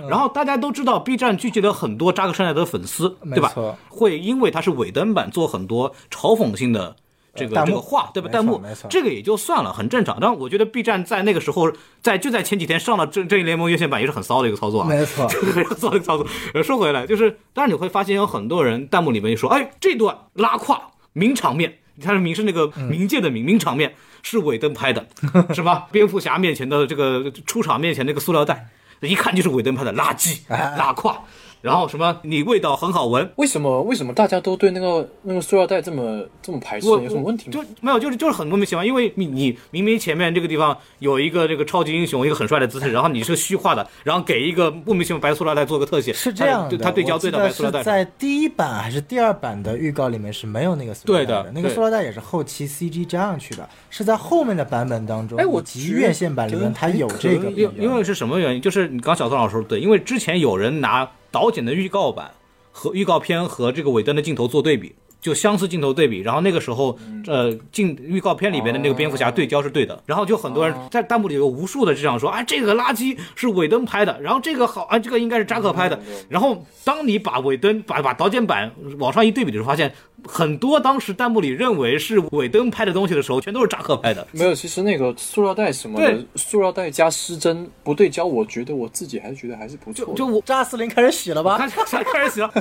然后大家都知道，B 站聚集了很多扎克施耐德粉丝，对吧？会因为他是尾灯版做很多嘲讽性的。这个这个话对吧？弹幕这个也就算了，很正常。但我觉得 B 站在那个时候，在就在前几天上了正正义联盟院线版，也是很骚的一个操作啊。没错，<laughs> 很骚的操作。呃，说回来，就是当然你会发现有很多人弹幕里面就说，哎，这段拉胯名场面，他是名是那个冥界的名，名场面是尾灯拍的，<laughs> 是吧？蝙蝠侠面前的这个出场面前那个塑料袋，一看就是尾灯拍的垃圾拉胯。然后什么？你味道很好闻，为什么为什么大家都对那个那个塑料袋这么这么排斥？我有什么问题吗？就没有，就是就是很莫名其妙，因为你你明明前面这个地方有一个这个超级英雄一个很帅的姿势，然后你是虚化的，然后给一个莫名其妙白塑料袋做个特写，是这样的，他对他对焦对到白塑料袋在第一版还是第二版的预告里面是没有那个塑料袋对的那个塑料袋也是后期 CG 加上去的，是在后面的版本当中，哎我以及院线版里面它有这个因因为是什么原因？就是你刚小宋老师说对，因为之前有人拿导剪的预告版和预告片和这个尾灯的镜头做对比。就相似镜头对比，然后那个时候，呃，镜预告片里边的那个蝙蝠侠对焦是对的，然后就很多人在弹幕里有无数的这样说，啊，这个垃圾是尾灯拍的，然后这个好啊，这个应该是扎克拍的，然后当你把尾灯把把导剪板往上一对比的时候，发现很多当时弹幕里认为是尾灯拍的东西的时候，全都是扎克拍的，没有，其实那个塑料袋什么的，塑料袋加失真不对焦，我觉得我自己还是觉得还是不错的。就我扎斯林开始洗了吧？开始开始洗了，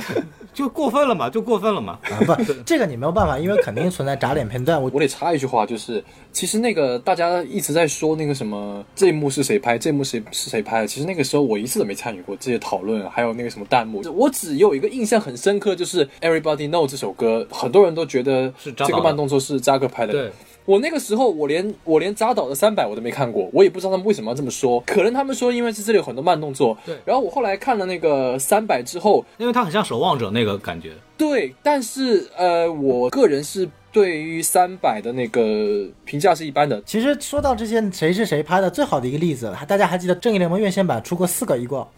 就过分了嘛，就过分了嘛。啊，不，<laughs> 这个你没有办法，因为肯定存在眨脸片段。我我得插一句话，就是其实那个大家一直在说那个什么这一幕是谁拍，这一幕谁是谁拍的，其实那个时候我一次都没参与过这些讨论，还有那个什么弹幕，<laughs> 我只有一个印象很深刻，就是 Everybody Know 这首歌，很多人都觉得这个慢动作是扎克拍的。对，我那个时候，我连我连扎导的三百我都没看过，我也不知道他们为什么要这么说。可能他们说，因为是这里有很多慢动作。对然后我后来看了那个三百之后，因为它很像守望者那个感觉。对，但是呃，我个人是对于三百的那个评价是一般的。其实说到这些谁是谁拍的，最好的一个例子，还大家还记得《正义联盟》院线版出过四个预告，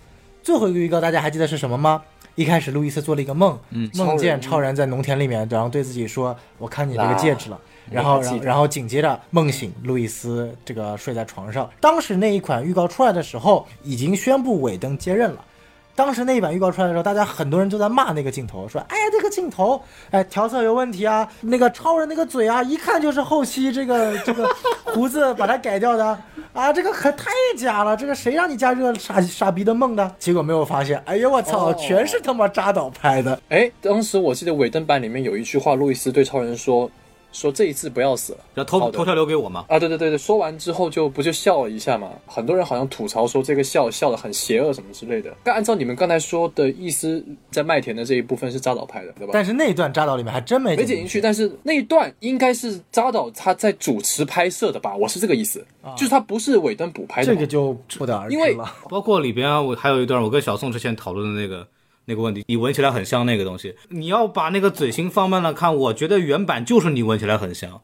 最后一个预告大家还记得是什么吗？一开始路易斯做了一个梦，嗯梦见超人超人在农田里面，然后对自己说：“我看你这个戒指了。”然后，然后，然后紧接着梦醒，路易斯这个睡在床上。当时那一款预告出来的时候，已经宣布尾灯接任了。当时那一版预告出来的时候，大家很多人都在骂那个镜头，说：“哎呀，这个镜头，哎，调色有问题啊！那个超人那个嘴啊，一看就是后期这个 <laughs> 这个胡子把它改掉的啊，这个可太假了！这个谁让你加这个傻傻逼的梦的？结果没有发现，哎呀，我操，哦全是他妈扎导拍的。哎，当时我记得尾灯版里面有一句话，路易斯对超人说：“说这一次不要死了。”然后头好的头条留给我吗，啊，对对对对，说完之后就不就笑了一下嘛？很多人好像吐槽说这个笑笑的很邪恶什么之类的。但按照你们刚才说的意思，在麦田的这一部分是扎导拍的，对吧？但是那一段扎导里面还真没剪没剪进去，但是那一段应该是扎导他在主持拍摄的吧？我是这个意思，就是他不是尾灯补拍的。这个就不得而知因为了。包括里边啊我还有一段我跟小宋之前讨论的那个那个问题，你闻起来很香那个东西，你要把那个嘴型放慢了看，我觉得原版就是你闻起来很香。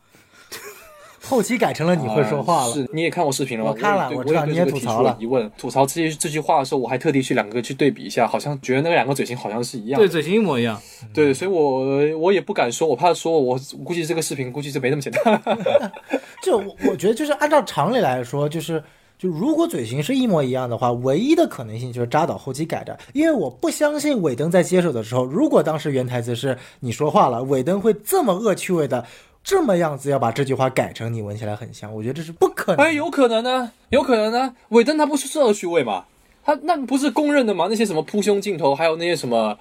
后期改成了你会说话了。啊是，你也看过视频了吗？我看了我知道你也也对这个提吐槽了出疑问，吐槽这些这句话的时候，我还特地去两个去对比一下，好像觉得那两个嘴型好像是一样对，嘴型一模一样。对，所以我我也不敢说，我怕说我我估计这个视频估计就没那么简单。<laughs> 就我我觉得就是按照常理来说，就是就如果嘴型是一模一样的话，唯一的可能性就是扎导后期改的，因为我不相信尾灯在接手的时候，如果当时原台词是你说话了，尾灯会这么恶趣味的。这么样子要把这句话改成你闻起来很香，我觉得这是不可能。哎，有可能呢，有可能呢。尾灯它不是恶趣味嘛？它那不是公认的吗？那些什么扑胸镜头，还有那些什么、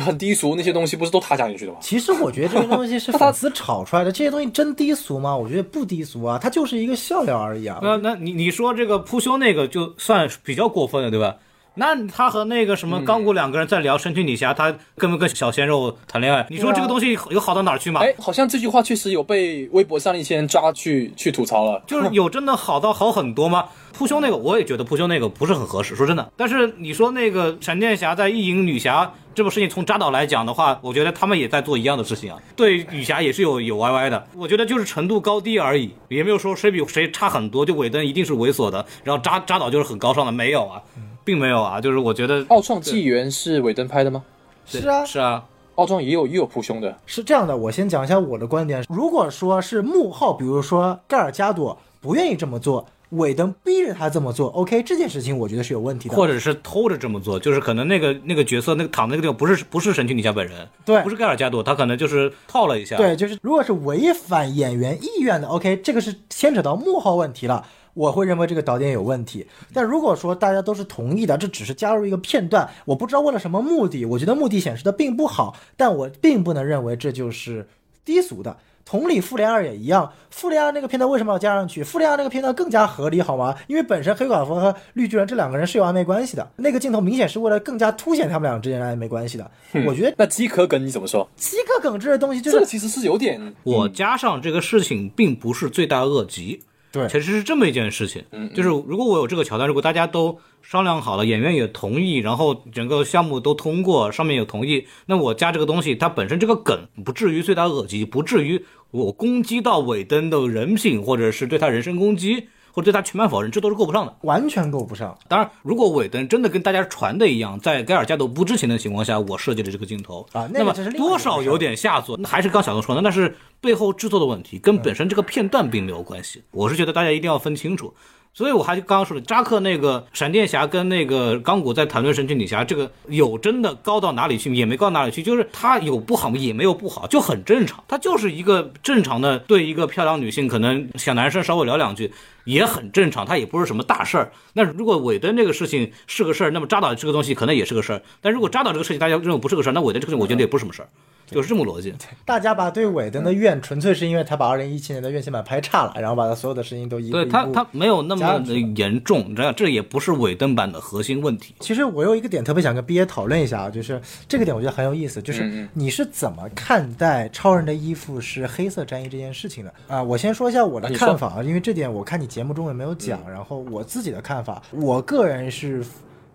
很低俗那些东西，不是都他加进去的吗？其实我觉得这些东西是 <laughs> 粉丝炒出来的，这些东西真低俗吗？我觉得不低俗啊，它就是一个笑料而已啊。那那你你说这个扑胸那个就算比较过分了，对吧？那他和那个什么钢骨两个人在聊神奇女侠，他跟不跟小鲜肉谈恋爱？你说这个东西有好到哪儿去吗？哎，好像这句话确实有被微博上一些人抓去去吐槽了。<laughs> 就是有真的好到好很多吗？扑胸那个我也觉得扑胸那个不是很合适，说真的。但是你说那个闪电侠在意淫女侠这部事情，从扎导来讲的话，我觉得他们也在做一样的事情啊，对女侠也是有有歪歪的。我觉得就是程度高低而已，也没有说谁比谁差很多。就尾灯一定是猥琐的，然后扎扎导就是很高尚的，没有啊，并没有啊。就是我觉得奥创纪元是尾灯拍的吗？是啊，是啊，奥创也有也有扑胸的。是这样的，我先讲一下我的观点。如果说是幕后，比如说盖尔加朵不愿意这么做，尾灯逼着他这么做，OK，这件事情我觉得是有问题的。或者是偷着这么做，就是可能那个那个角色那个躺那个地方不是不是神奇女侠本人，对不是盖尔加朵，他可能就是套了一下，，对，就是如果是违反演员意愿的，OK，这个是牵扯到幕后问题了。我会认为这个导演有问题，但如果说大家都是同意的，这只是加入一个片段，我不知道为了什么目的，我觉得目的显示的并不好，但我并不能认为这就是低俗的。同理，复联二也一样，复联二那个片段为什么要加上去？复联二那个片段更加合理，好吗？因为本身黑寡妇和绿巨人这两个人是有暧昧关系的，那个镜头明显是为了更加凸显他们俩之间的暧昧关系的。我觉得那饥渴梗你怎么说？饥渴梗这个东西就是这个其实是有点我加上这个事情并不是罪大恶极，对其实是这么一件事情，就是如果我有这个桥段，如果大家都商量好了，演员也同意，然后整个项目都通过，上面有同意，那我加这个东西，它本身这个梗不至于罪大恶极，不至于我攻击到尾灯的人品，或者是对他人身攻击，或者对他全盘否认，这都是够不上的。完全够不上。当然，如果尾灯真的跟大家传的一样，在盖尔加朵不知情的情况下，我设计了这个镜头啊那个只是另外一多少有点下作。那还是刚小东说的，那是背后制作的问题，跟本身这个片段并没有关系。我是觉得大家一定要分清楚。所以我还刚刚说的，扎克那个闪电侠跟那个钢骨在谈论神奇女侠，这个有真的高到哪里去，也没高到哪里去，就是他有不好也没有不好，就很正常。他就是一个正常的对一个漂亮女性，可能小男生稍微聊两句也很正常，它也不是什么大事儿。那如果尾灯这个事情是个事儿，那么扎导这个东西可能也是个事儿。但如果扎导这个事情大家认为不是个事儿，那尾灯这个事情我觉得也不是什么事儿，就是这么逻辑。大家把对尾灯的怨，纯粹是因为他把二零一七年的院线版拍差了，然后把他所有的事情都一一对他他没有那么严重，这样这也不是尾灯版的核心问题。其实我有一个点特别想跟 B A 讨论一下啊，就是这个点我觉得很有意思，就是你是怎么看待超人的衣服是黑色战衣这件事情的啊？我先说一下我的看法啊，因为这点我看你节目中也没有讲，然后我自己的看法，我个人是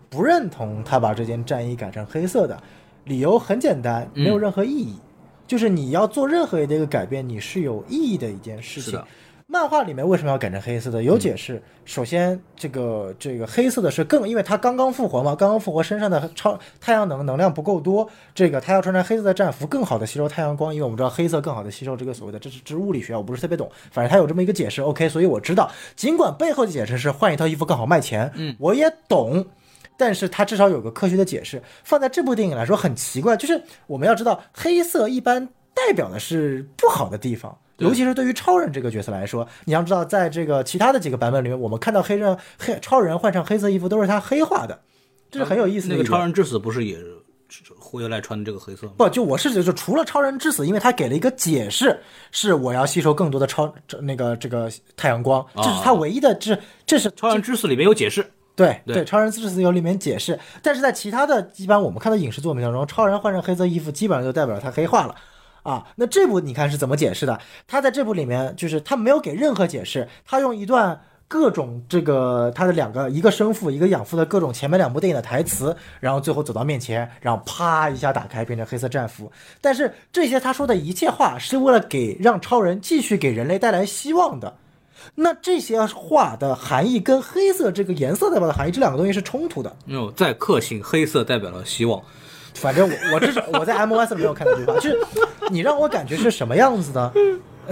不认同他把这件战衣改成黑色的，理由很简单，没有任何意义。就是你要做任何的一个改变，你是有意义的一件事情。漫画里面为什么要改成黑色的？有解释。首先，这个这个黑色的是更，因为他刚刚复活嘛，刚刚复活身上的超太阳能能量不够多，这个他要穿上黑色的战服，更好的吸收太阳光，因为我们知道黑色更好的吸收这个所谓的这是这是物理学，我不是特别懂，反正他有这么一个解释。OK，所以我知道，尽管背后的解释是换一套衣服更好卖钱，嗯，我也懂。但是它至少有个科学的解释，放在这部电影来说很奇怪，就是我们要知道，黑色一般代表的是不好的地方，对尤其是对于超人这个角色来说，你要知道，在这个其他的几个版本里面，我们看到黑人黑超人换上黑色衣服都是他黑化的，这是很有意思。那个超人之死不是也回来穿的这个黑色吗？不，就我是觉得，就除了超人之死，因为他给了一个解释，是我要吸收更多的超那个这个太阳光，这是他唯一的，这这是超人之死里面有解释，对对超人之死有里面解释，但是在其他的一般我们看到影视作品当中，超人换上黑色衣服，基本上就代表他黑化了。啊，那这部你看是怎么解释的？他在这部里面就是他没有给任何解释，他用一段各种这个他的两个一个生父一个养父的各种前面两部电影的台词，然后最后走到面前，然后啪一下打开变成黑色战服。但是这些他说的一切话是为了给让超人继续给人类带来希望的。那这些话的含义跟黑色这个颜色代表的含义，这两个东西是冲突的。没有在克星，黑色代表了希望。反正我我至少我在 MOS 没有看到这句话，就是你让我感觉是什么样子呢？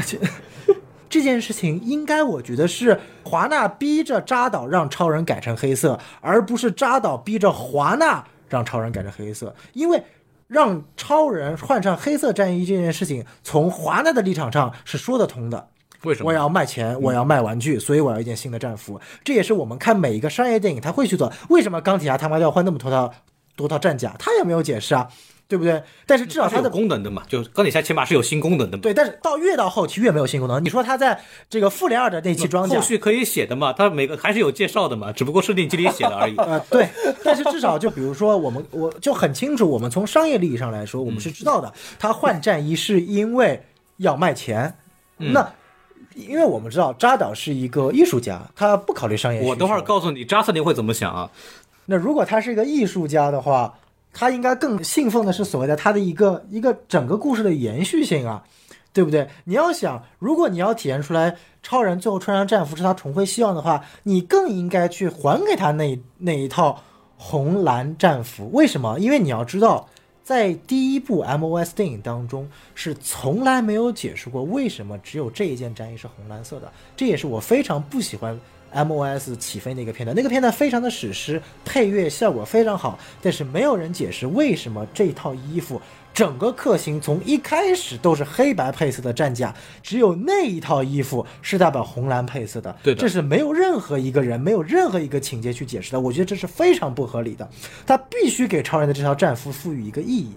这 <laughs> 这件事情应该我觉得是华纳逼着扎导让超人改成黑色，而不是扎导逼着华纳让超人改成黑色，因为。让超人换上黑色战衣这件事情，从华纳的立场上是说得通的。为什么？我要卖钱，我要卖玩具，所以我要一件新的战服。这也是我们看每一个商业电影他会去做。为什么钢铁侠他妈要换那么多套多套战甲？他也没有解释啊，对不对？但是至少他的功能的嘛，就钢铁侠起码是有新功能的嘛。对，但是到越到后期越没有新功能。你说他在这个复联二的那期装甲后，续可以写的嘛，他每个还是有介绍的嘛，只不过设定机里写的而已。呃，<laughs> 对，但是至少就比如说我们，我就很清楚，我们从商业利益上来说，我们是知道的，他换战衣是因为要卖钱。嗯那因为我们知道扎导是一个艺术家，他不考虑商业。我等会儿告诉你扎斯林会怎么想啊？那如果他是一个艺术家的话，他应该更信奉的是所谓的他的一个一个整个故事的延续性啊，对不对？你要想，如果你要体现出来超人最后穿上战服是他重回希望的话，你更应该去还给他那那一套红蓝战服。为什么？因为你要知道。在第一部 MOS 电影当中，是从来没有解释过为什么只有这一件战衣是红蓝色的。这也是我非常不喜欢 MOS 起飞那个片段，那个片段非常的史诗，配乐效果非常好，但是没有人解释为什么这套衣服。整个克星从一开始都是黑白配色的战甲，只有那一套衣服是代表红蓝配色的。对的这是没有任何一个人、没有任何一个情节去解释的。我觉得这是非常不合理的。他必须给超人的这套战服赋予一个意义。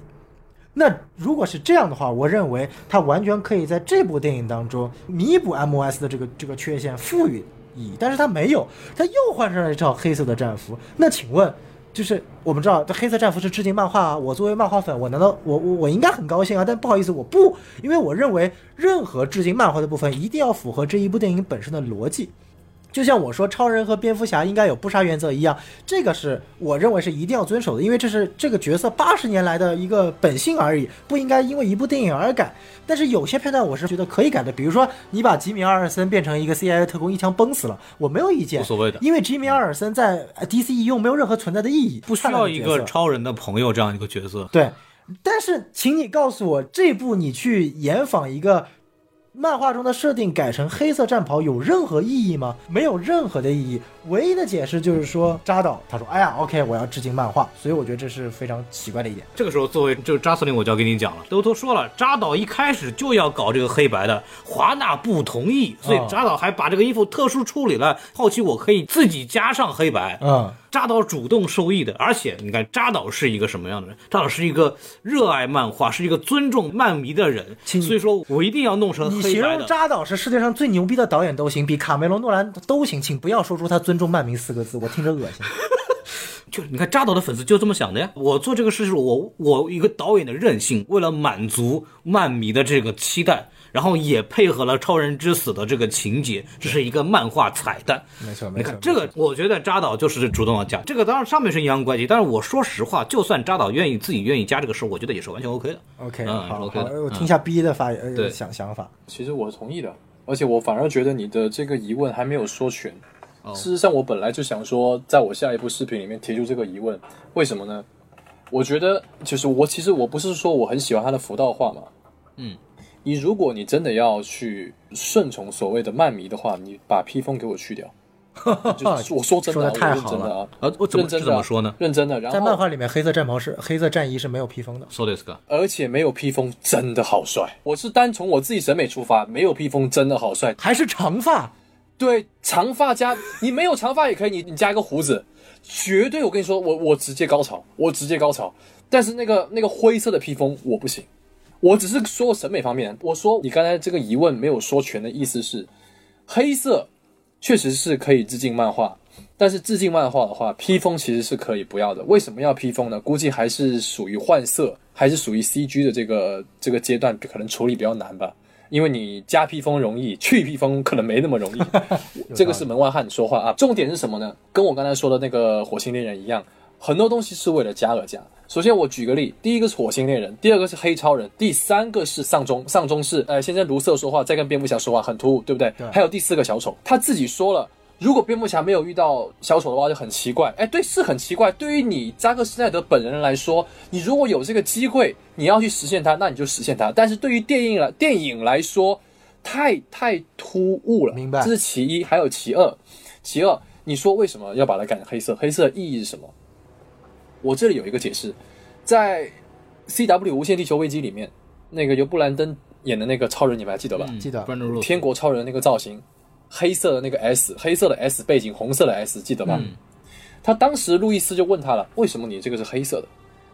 那如果是这样的话，我认为他完全可以在这部电影当中弥补 MOS 的这个这个缺陷，赋予意义。但是他没有，他又换上了一套黑色的战服。那请问，就是我们知道这黑色战服是致敬漫画啊，我作为漫画粉，我难道我我我应该很高兴啊？但不好意思，我不，因为我认为任何致敬漫画的部分一定要符合这一部电影本身的逻辑。就像我说超人和蝙蝠侠应该有不杀原则一样，这个是我认为是一定要遵守的，因为这是这个角色八十年来的一个本性而已，不应该因为一部电影而改。但是有些片段我是觉得可以改的，比如说你把吉米·阿尔森变成一个 CIA 特工，一枪崩死了，我没有意见，无所谓的因为吉米·阿尔森在呃 DC 一用没有任何存在的意义，不需要一个超人的朋友这样一个角色。对，但是请你告诉我，这部你去演仿一个漫画中的设定改成黑色战袍有任何意义吗？没有任何的意义。唯一的解释就是说扎导他说：“哎呀，OK，我要致敬漫画。”所以我觉得这是非常奇怪的一点。这个时候，作为这个扎斯林，我就要跟你讲了。都都说了，扎导一开始就要搞这个黑白的，华纳不同意，所以哦扎导还把这个衣服特殊处理了，后期我可以自己加上黑白。嗯，扎导主动受益的，而且你看，扎导是一个什么样的人？扎导是一个热爱漫画，是一个尊重漫迷的人，所以说我一定要弄成你形容。扎导是世界上最牛逼的导演都行，比卡梅隆、诺兰都行，请不要说出他尊重漫迷四个字，我听着恶心。就你看扎导的粉丝就这么想的呀。我做这个事是我我一个导演的任性，为了满足漫迷的这个期待，然后也配合了超人之死的这个情节，这是一个漫画彩蛋。没错，没错看，这个，我觉得扎导就是主动要加这个，当然上面是阴阳怪气，但是我说实话，就算扎导愿意自己愿意加这个事，我觉得也是完全 OK 的。OK，嗯好好，OK 的我听一下 B 的发言对想想法。其实我同意的，而且我反而觉得你的这个疑问还没有说全。哦事实上，我本来就想说，在我下一部视频里面提出这个疑问，为什么呢？我觉得就是我其实我不是说我很喜欢他的福道画嘛，嗯，你如果你真的要去顺从所谓的漫迷的话，你把披风给我去掉。<laughs> 就是我说真的啊，说得太我认真的啊，呃，我怎么认真的啊怎么说呢？认真的，然后在漫画里面，黑色战袍是黑色战衣是没有披风的。说的是个，而且没有披风真的好帅。我是单从我自己审美出发，没有披风真的好帅。还是长发，对，长发加你没有长发也可以，你你加一个胡子，绝对我跟你说，我我直接高潮，我直接高潮。但是那个那个灰色的披风我不行，我只是说审美方面。我说你刚才这个疑问没有说全的意思是，黑色确实是可以致敬漫画，但是致敬漫画的话，披风其实是可以不要的。为什么要披风呢？估计还是属于换色，还是属于 CG 的这个这个阶段，可能处理比较难吧。因为你加披风容易，去披风可能没那么容易。<laughs> 这个是门外汉说话啊。重点是什么呢？跟我刚才说的那个火星猎人一样，很多东西是为了加而加。首先我举个例，第一个是火星猎人，第二个是黑超人，第三个是丧钟。丧钟是呃先跟卢瑟说话，再跟蝙蝠侠说话，很突兀，对不对？对还有第四个小丑，他自己说了。如果蝙蝠侠没有遇到小丑的话，就很奇怪。哎，对，是很奇怪。对于你扎克施奈德本人来说，你如果有这个机会，你要去实现它，那你就实现它。但是对于电影来电影来说，太太突兀了。明白这是其一，还有其二。其二，你说为什么要把它改成黑色？黑色的意义是什么？我这里有一个解释，在 CW 无限地球危机里面，那个由布兰登演的那个超人，你们还记得吧？记得天国超人那个造型，黑色的那个 S，黑色的 S 背景，红色的 S，记得吧？嗯他当时路易斯就问他了，为什么你这个是黑色的？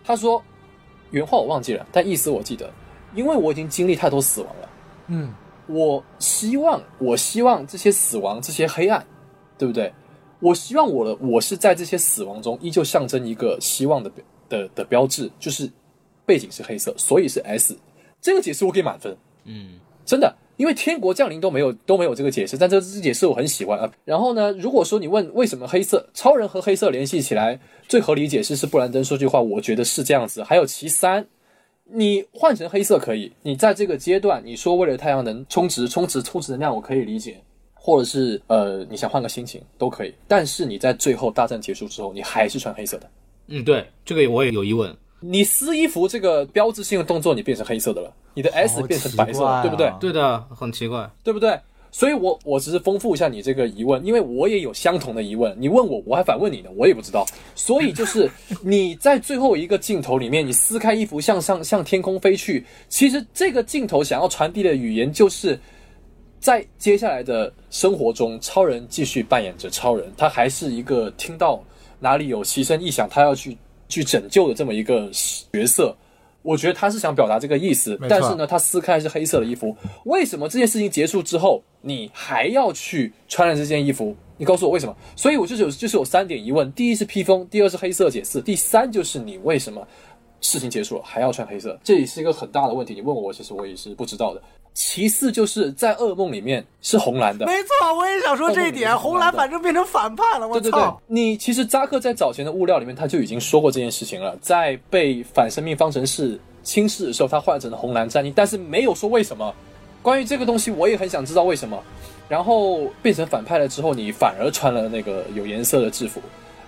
他说原话我忘记了，但意思我记得，因为我已经经历太多死亡了，嗯，我希望，我希望这些死亡，这些黑暗，对不对？我希望我的我是在这些死亡中依旧象征一个希望的的的标志，就是背景是黑色，所以是 S。这个解释我给满分。嗯，真的，因为天国降临都没有都没有这个解释，但这这解释我很喜欢啊。然后呢，如果说你问为什么黑色超人和黑色联系起来最合理解释是布兰登说句话，我觉得是这样子。还有其三，你换成黑色可以，你在这个阶段你说为了太阳能充值充值充值能量，我可以理解。或者是呃，你想换个心情都可以，但是你在最后大战结束之后，你还是穿黑色的。嗯，对，这个我也有疑问。你撕衣服这个标志性的动作，你变成黑色的了，你的 S 变成白色了，啊对不对？对的，很奇怪。对不对？所以我我只是丰富一下你这个疑问，因为我也有相同的疑问。你问我，我还反问你呢，我也不知道。所以就是你在最后一个镜头里面，你撕开衣服向上向天空飞去，其实这个镜头想要传递的语言就是。在接下来的生活中，超人继续扮演着超人，他还是一个听到哪里有齐声异响，他要去去拯救的这么一个角色。我觉得他是想表达这个意思但是呢，他撕开是黑色的衣服，为什么这件事情结束之后，你还要去穿了这件衣服？你告诉我为什么？所以我就是有就是有三点疑问：第一是披风，第二是黑色解释，第三就是你为什么事情结束了还要穿黑色？这也是一个很大的问题。你问我，其实我也是不知道的。其次就是在噩梦里面是红蓝的，没错，我也想说这一点，哦红蓝反正变成反派了，我对对对操！，你其实扎克在早前的物料里面他就已经说过这件事情了，在被反生命方程式轻视的时候，他换成了红蓝战衣，但是没有说为什么。关于这个东西，我也很想知道为什么。然后变成反派了之后，你反而穿了那个有颜色的制服。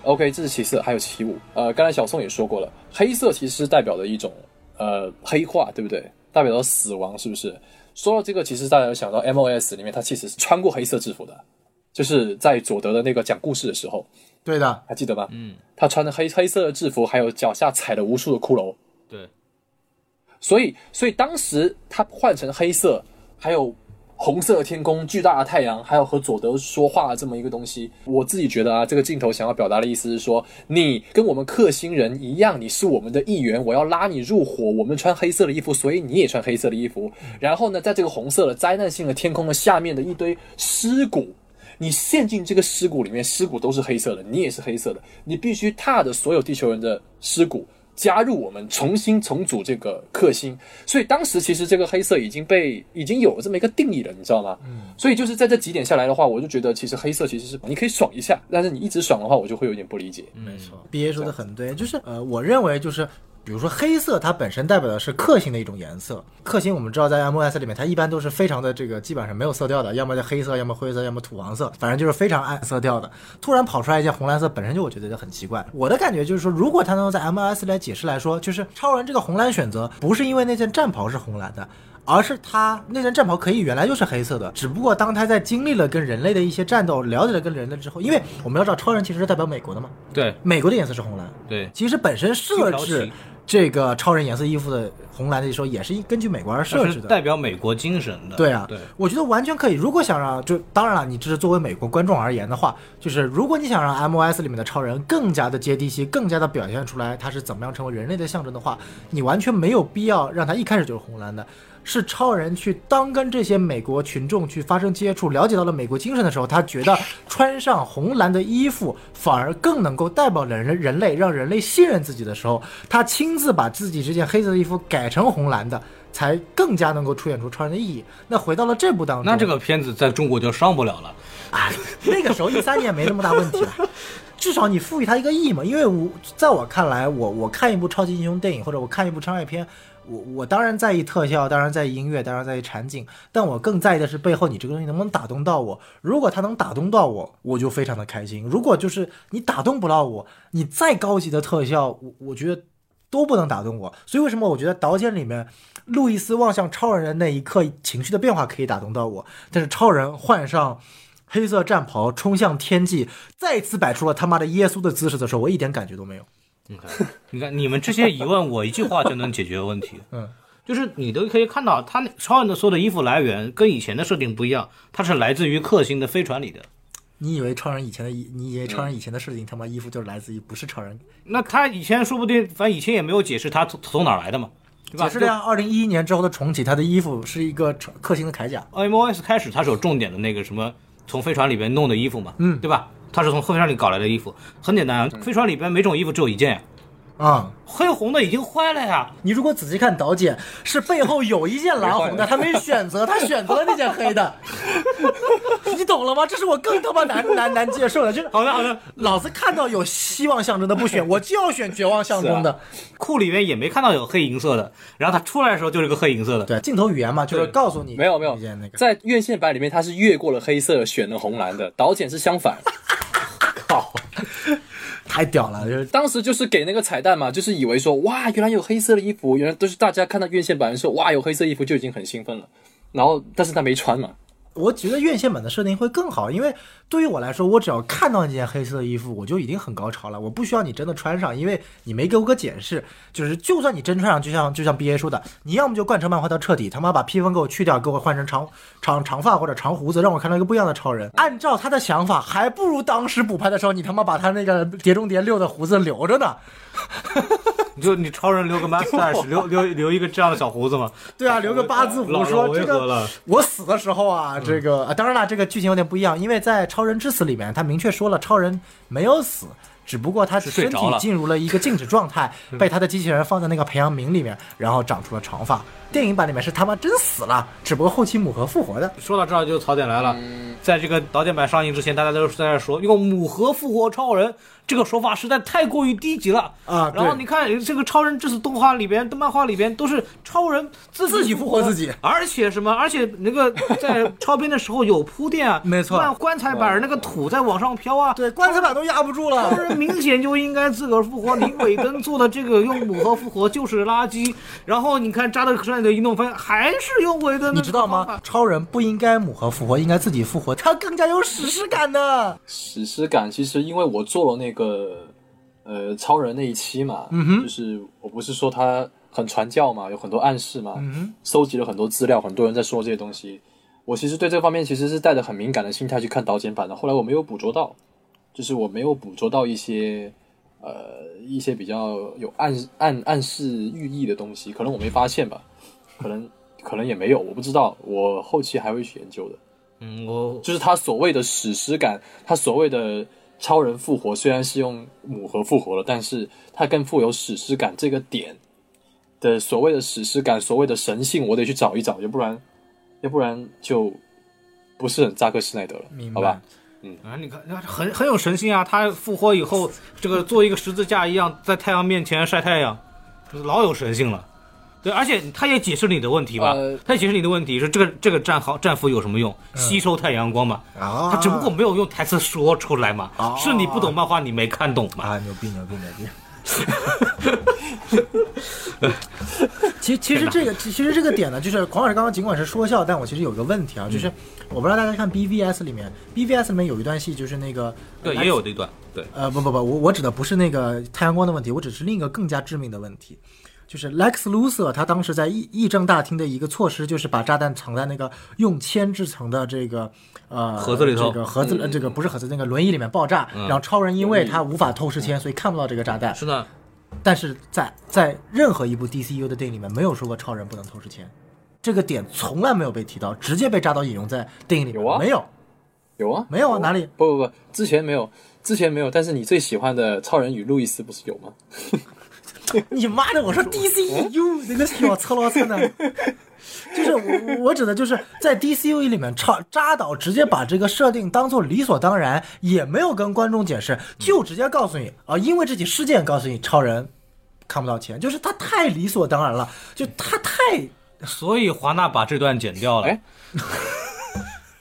OK，这是其次，还有其五。呃，刚才小宋也说过了，黑色其实代表的一种呃黑化，对不对？代表着死亡，是不是？说到这个，其实大家有想到 MOS 里面，他其实是穿过黑色制服的，就是在佐德的那个讲故事的时候，对的，还记得吗？嗯，他穿着黑黑色的制服，还有脚下踩了无数的骷髅，对，所以所以当时他换成黑色，还有红色的天空、巨大的太阳，还有和佐德说话的这么一个东西，我自己觉得啊，这个镜头想要表达的意思是说，你跟我们克星人一样，你是我们的一员，我要拉你入伙，我们穿黑色的衣服，所以你也穿黑色的衣服。然后呢，在这个红色的灾难性的天空的下面的一堆尸骨。你陷进这个尸骨里面，尸骨都是黑色的，你也是黑色的，你必须踏着所有地球人的尸骨加入我们，重新重组这个克星。所以当时其实这个黑色已经被已经有了这么一个定义了，你知道吗？嗯。所以就是在这几点下来的话，我就觉得其实黑色其实是你可以爽一下，但是你一直爽的话，我就会有点不理解。没错。B A 说的很对，就是呃，我认为就是。比如说黑色，它本身代表的是克星的一种颜色。克星我们知道在 MOS 里面，它一般都是非常的这个基本上没有色调的，要么就黑色，要么灰色，要么土黄色，反正就是非常暗色调的。突然跑出来一件红蓝色，本身就我觉得就很奇怪。我的感觉就是说，如果它能够在 MOS 来解释来说，就是超人这个红蓝选择不是因为那件战袍是红蓝的。而是他那件战袍可以原来就是黑色的，只不过当他在经历了跟人类的一些战斗，了解了跟人类之后，因为我们要知道超人其实是代表美国的嘛，对美国的颜色是红蓝，对，其实本身设置旗这个超人颜色衣服的红蓝的一说，也是根据美国而设置的。代表美国精神的。对啊，对，我觉得完全可以。如果想让，就当然了，你这是作为美国观众而言的话，就是如果你想让 MOS 里面的超人更加的接地气，更加的表现出来他是怎么样成为人类的象征的话，你完全没有必要让他一开始就是红蓝的。是超人去当跟这些美国群众去发生接触，了解到了美国精神的时候，他觉得穿上红蓝的衣服反而更能够代表人人类，让人类信任自己的时候，他亲自把自己这件黑色的衣服改成红蓝的，才更加能够出演出超人的意义。那回到了这部当中，那这个片子在中国就上不了了。啊，那个时候一三年没那么大问题了。至少你赋予它一个意义嘛，因为我在我看来，我我看一部超级英雄电影或者我看一部商业片，我我当然在意特效，当然在意音乐，当然在意场景，但我更在意的是背后你这个东西能不能打动到我。如果它能打动到我，我就非常的开心；如果就是你打动不到我，你再高级的特效，我我觉得都不能打动我。所以为什么我觉得导演里面路易斯望向超人的那一刻情绪的变化可以打动到我，但是超人换上。黑色战袍冲向天际，再次摆出了他妈的耶稣的姿势的时候，我一点感觉都没有。你看，你看，你们这些疑问，我一句话就能解决问题。嗯，就是你都可以看到，他那超人的所有的衣服来源跟以前的设定不一样，它是来自于克星的飞船里的。你以为超人以前的衣，你以为超人以前的设定他妈衣服就是来自于不是超人？那他以前说不定，反正以前也没有解释他从从哪儿来的嘛，对吧？解释了呀，二零一一年之后的重启，他的衣服是一个克星的铠甲。MOS 开始他是有重点的那个什么，从飞船里边弄的衣服嘛，嗯对吧？它是从飞船里搞来的衣服，很简单啊，飞船里边每种衣服只有一件呀，啊、黑红的已经坏了呀。你如果仔细看导剪，是背后有一件蓝红的，他没选择，他选择了那件黑的。<laughs> 你懂了吗？这是我更他妈难难难接受的，就是好的好的，老子看到有希望象征的不选，我就要选绝望象征的。库里面也没看到有黑银色的，然后他出来的时候就是个黑银色的。对，镜头语言嘛，就是告诉你没有没有一件那，个。在院线版里面，他是越过了黑色，选了红蓝的。导剪是相反，靠，太屌了！就 <laughs> 是当时就是给那个彩蛋嘛，就是以为说哇，原来有黑色的衣服，原来都是大家看到院线版的时候，哇，有黑色衣服就已经很兴奋了。然后，但是他没穿嘛，我觉得院线版的设定会更好，因为对于我来说，我只要看到那件黑色的衣服，我就已经很高潮了。我不需要你真的穿上，因为你没给我个解释。就是就算你真穿上，就像就像 B A 说的，你要么就贯彻漫画到彻底，他妈把披风给我去掉，给我换成长 <laughs> 长长发或者长胡子，让我看到一个不一样的超人。按照他的想法，还不如当时补拍的时候，你他妈把他那个碟中谍六的胡子留着呢。你就你超人留个 <laughs> mustache，留留留一个这样的小胡子吗？对啊，留个八字胡，说这个违和了。我死的时候啊，这个、啊当然了，这个剧情有点不一样，因为在《超人之死》里面，他明确说了超人没有死，只不过他身体进入了一个静止状态，<laughs> 被他的机器人放在那个培养皿里面，然后长出了长发。电影版里面是他妈真死了，只不过后期母盒复活的。说到这儿就槽点来了，在这个导演版上映之前，大家都是在那说用母盒复活超人，这个说法实在太过于低级了啊然后你看这个超人这次动画里边、漫画里边都是超人自自己复活自己，而且什么，而且那个在超编的时候有铺垫啊，<laughs> 没错漫棺材板那个土在往上飘啊，对，棺材板都压不住了超。人明显就应该自个儿复活，你伟根做的这个用母盒复活就是垃圾。然后你看扎德克山的一弄，发现还是用尾灯，你知道吗？？超人不应该母盒复活，应该自己复活，他更加有史诗感的。史诗感，其实因为我做了那个呃超人那一期嘛，嗯就是我不是说他很传教嘛，有很多暗示嘛，嗯，收集了很多资料，很多人在说这些东西。我其实对这方面其实是带着很敏感的心态去看导剪版的，后来我没有捕捉到，就是我没有捕捉到一些呃一些比较有暗暗暗示寓意的东西，可能我没发现吧，可能可能也没有，我不知道，我后期还会去研究的。嗯，我就是他所谓的史诗感，他所谓的超人复活，虽然是用母盒复活了，但是他更富有史诗感这个点的所谓的史诗感，所谓的神性，我得去找一找，要不然，要不然就不是很扎克施耐德了明，好吧？嗯啊，你看，那很很有神性啊！他复活以后，这个做一个十字架一样，在太阳面前晒太阳，老有神性了。对，而且他也解释你的问题吧？呃他也解释你的问题是这个这个战壕战斧有什么用？吸收太阳光嘛。啊他只不过没有用台词说出来嘛。啊是你不懂漫画，你没看懂嘛？啊，牛逼牛逼牛逼！<laughs> <laughs> 其其实这个其其实这个点呢，就是 <laughs> 黄老师刚刚尽管是说笑，但我其实有个问题啊，就是我不知道大家看 BVS 里面，BVS 里面有一段戏就是那个对，也有这一段。对，呃不不不，我我指的不是那个太阳光的问题，我只是另一个更加致命的问题。就是 Lex Luthor 他当时在议议政大厅的一个措施，就是把炸弹藏在那个用铅制成的这个呃盒子里头这个盒子呃这个不是盒子，那个轮椅里面爆炸，嗯然后超人因为他无法透视铅，所以看不到这个炸弹。是的，但是在在任何一部 DCU 的电影里面，没有说过超人不能透视铅，这个点从来没有被提到，直接被扎导引用在电影里面。有啊没有，有啊，没有啊，哪里？不不不，之前没有，之前没有，但是你最喜欢的超人与路易斯不是有吗？<laughs> <laughs> 你妈的！我说 DCU 那个小车老车呢？<laughs> 就是我我指的就是在 DCU 里面，超扎导直接把这个设定当做理所当然，也没有跟观众解释，就直接告诉你啊，因为这起事件告诉你超人看不到钱，就是他太理所当然了，就他太所以华纳把这段剪掉了。哎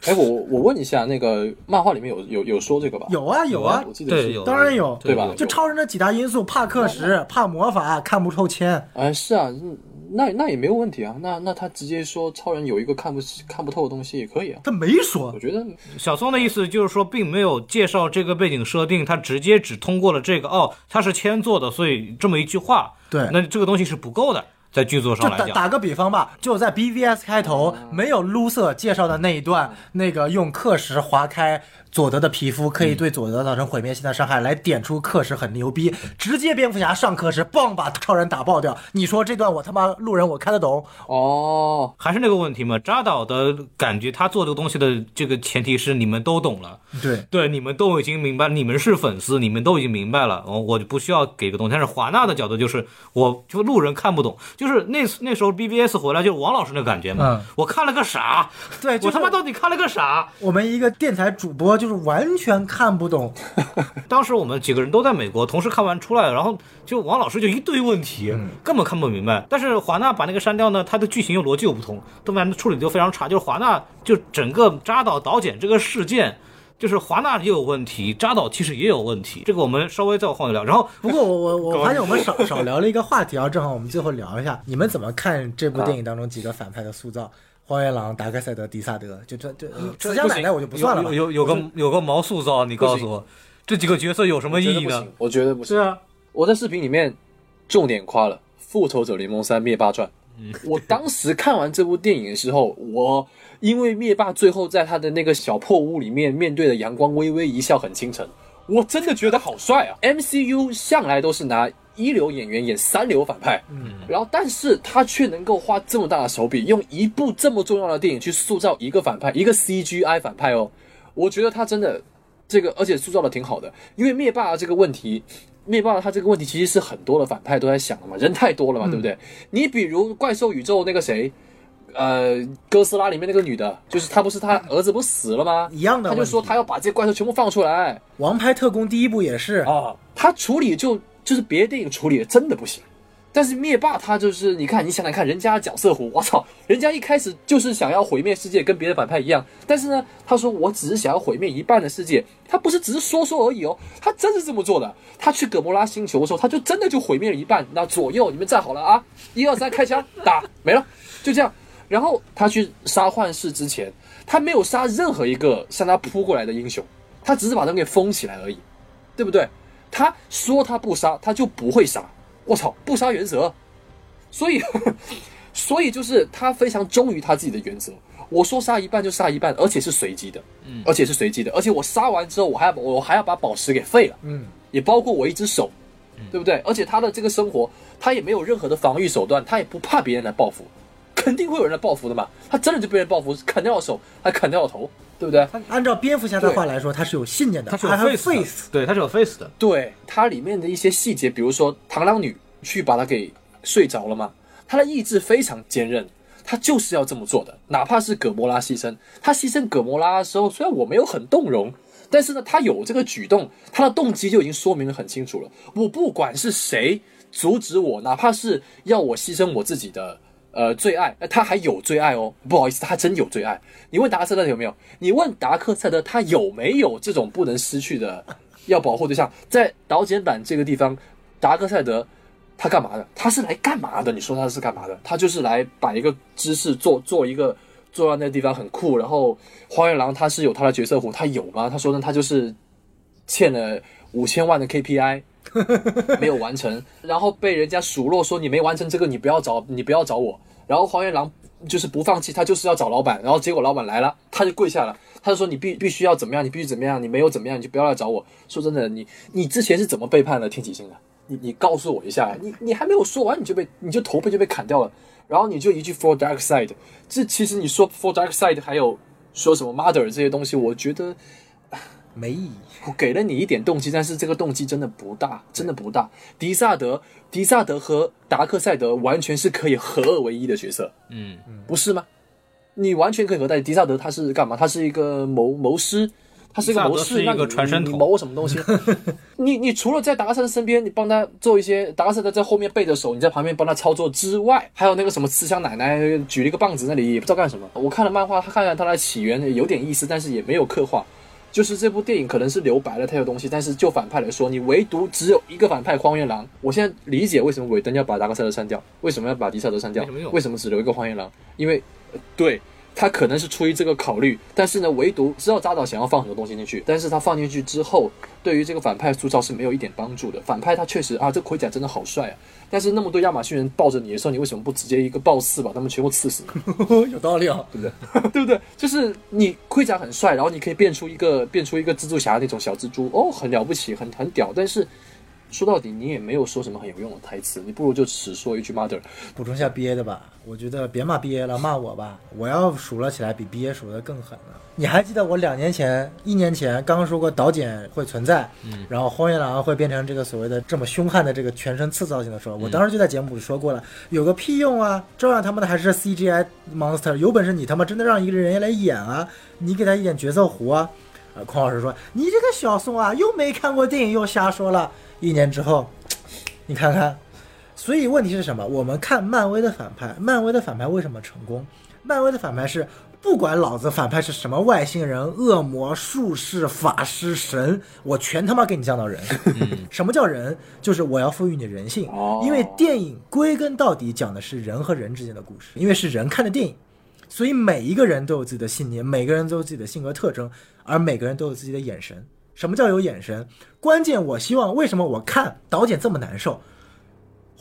哎，我我问一下，那个漫画里面有有有说这个吧？有啊有啊我，记得是对有当然有对吧就超人的几大因素：怕克时、怕魔法、看不透铅。啊，是啊，嗯那那也没有问题啊。那那他直接说超人有一个看不看不透的东西也可以啊。他没说我，觉得小松的意思就是说，并没有介绍这个背景设定，他直接只通过了这个哦，他是铅做的，所以这么一句话，对那这个东西是不够的，在剧作就上来讲。打打个比方吧，就在 BVS 开头没有 Lucer 介绍的那一段，那个用课时划开佐德的皮肤，可以对佐德造成毁灭性的伤害，来点出克时很牛逼，直接蝙蝠侠上课时，嘣把超人打爆掉。你说这段我他妈路人我看得懂？哦，还是那个问题嘛，扎导的感觉，他做这个东西的这个前提是你们都懂了，对，对，你们都已经明白，你们是粉丝，你们都已经明白了，我我就不需要给个东西。但是华纳的角度就是，我就路人看不懂，就是那那时候 BBS 回来就是王老师那感觉嘛，嗯我看了个啥？对，就是我他妈到底看了个啥？我们一个电台主播就是完全看不懂，<laughs> 当时我们几个人都在美国，同时看完出来，然后就王老师就一堆问题，根本看不明白。但是华纳把那个删掉呢，它的剧情又逻辑又不同，动漫处理就非常差。就是华纳就整个扎导导剪这个事件。就是华纳也有问题，扎导其实也有问题，这个我们稍微再往后聊。然后不过我 <laughs> 我我发现我们 <laughs> 少少聊了一个话题啊，正好我们最后聊一下，你们怎么看这部电影当中几个反派的塑造？荒原狼、达克赛德、迪萨德，就这这这慈祥奶奶我就不算了有。有有个有个毛塑造，你告诉我，这几个角色有什么意义呢？我觉得不行。是啊，我在视频里面重点夸了《复仇者联盟三：灭霸传》。<laughs> 我当时看完这部电影的时候，我因为灭霸最后在他的那个小破屋里面面对着阳光微微一笑很倾城，我真的觉得好帅啊！MCU 向来都是拿一流演员演三流反派，嗯，然后但是他却能够花这么大的手笔，用一部这么重要的电影去塑造一个反派，一个 CGI 反派哦，我觉得他真的这个，而且塑造的挺好的，因为灭霸这个问题。灭霸他这个问题其实是很多的反派都在想的嘛，人太多了嘛，对不对？你比如怪兽宇宙那个谁，呃，哥斯拉里面那个女的，就是她不是她儿子不是死了吗？一样的他就说他要把这些怪兽全部放出来王牌特工第一部也是，啊，他处理就就是别的电影处理的真的不行。但是灭霸他就是，你看，你想想看，人家角色弧，我操，人家一开始就是想要毁灭世界，跟别的反派一样。但是呢，他说我只是想要毁灭一半的世界，他不是只是说说而已哦，他真是这么做的。他去葛莫拉星球的时候，他就真的就毁灭了一半。那左右你们站好了啊，一二三，开枪打，没了，就这样。然后他去杀幻视之前，他没有杀任何一个向他扑过来的英雄，他只是把他们给封起来而已，对不对？他说他不杀，他就不会杀。我操，不杀原则，所以，<laughs> 所以就是他非常忠于他自己的原则。我说杀一半就杀一半，而且是随机的，嗯，而且是随机的，而且我杀完之后，我还要我还要把宝石给废了，嗯，也包括我一只手，对不对？而且他的这个生活，他也没有任何的防御手段，他也不怕别人来报复，肯定会有人来报复的嘛。他真的就被人报复，砍掉了手，还砍掉了头，对不对？按照蝙蝠侠的话来说，他是有信念的，他是有 face。对，他是有 face 的。对它里面的一些细节，比如说螳螂女去把他给睡着了嘛，他的意志非常坚韧，他就是要这么做的，哪怕是葛莫拉牺牲，他牺牲葛莫拉的时候，虽然我没有很动容，但是呢，他有这个举动，他的动机就已经说明的很清楚了。我不管是谁阻止我，哪怕是要我牺牲我自己的。呃，最爱，呃他还有最爱哦，不好意思，他真有最爱。你问达克赛德有没有？你问达克赛德他有没有这种不能失去的要保护对象？在导剪版这个地方，达克赛德他干嘛的？他是来干嘛的？你说他是干嘛的？他就是来摆一个姿势，做做一个做到那个地方很酷。然后荒原狼他是有他的角色弧，他有吗？他说呢，他就是欠了五千万的 KPI。<laughs> 没有完成，然后被人家数落说你没完成这个，你不要找你不要找我。然后黄原狼就是不放弃，他就是要找老板。然后结果老板来了，他就跪下了，他就说你必必须要怎么样，你必须怎么样，你没有怎么样你就不要来找我。说真的，你你之前是怎么背叛了天启星的？你你告诉我一下，你你还没有说完你就被你就头被就被砍掉了，然后你就一句 For Dark Side，这其实你说 For Dark Side 还有说什么 Mother 这些东西，我觉得。没意义。我给了你一点动机，但是这个动机真的不大，真的不大。迪萨德，迪萨德和达克赛德完全是可以合二为一的角色，嗯，不是吗？你完全可以合在迪萨德他是干嘛？他是一个谋谋师，他是一个谋士，迪萨德是一个你传声筒你谋什么东西？<laughs> 你你除了在达克赛德身边，你帮他做一些，达克赛德在后面背着手，你在旁边帮他操作之外，还有那个什么慈祥奶奶举了一个棒子，那里也不知道干什么。我看了漫画，他看了他的起源有点意思，但是也没有刻画。就是这部电影可能是留白了太多东西，但是就反派来说，你唯独只有一个反派荒原狼。我现在理解为什么韦登要把达克赛德删掉，为什么要把迪萨德删掉为什么只留一个荒原狼？因为，呃对他可能是出于这个考虑，但是呢，唯独知道扎导想要放很多东西进去，但是他放进去之后，对于这个反派塑造是没有一点帮助的。反派他确实啊，这盔甲真的好帅啊，但是那么多亚马逊人抱着你的时候，你为什么不直接一个暴刺把他们全部刺死呢？有道理啊，<laughs> 对不对？<laughs> 对不对？就是你盔甲很帅，然后你可以变出一个变出一个蜘蛛侠那种小蜘蛛，哦，很了不起，很很屌。但是说到底，你也没有说什么很有用的台词，你不如就只说一句 mother。补充一下憋的吧，我觉得别骂 BA 了，骂我吧，我要数了起来比 BA 数的更狠了。你还记得我两年前、一年前刚刚说过导剪会存在，嗯，然后荒原狼会变成这个所谓的这么凶悍的这个全身刺造型的时候，我当时就在节目里说过了，有个屁用啊！照样他妈的还是 CGI monster，有本事你他妈真的让一个人来演啊，你给他一点角色弧啊！呃，孔老师说你这个小宋啊，又没看过电影又瞎说了。一年之后，你看看，所以问题是什么？我们看漫威的反派，漫威的反派为什么成功？漫威的反派是不管老子反派是什么外星人、恶魔、术士、法师、神，我全他妈给你降到人。什么叫人？就是我要赋予你人性，哦因为电影归根到底讲的是人和人之间的故事，因为是人看的电影。所以每一个人都有自己的信念，每个人都有自己的性格特征，而每个人都有自己的眼神。什么叫有眼神？关键我希望为什么我看导演这么难受？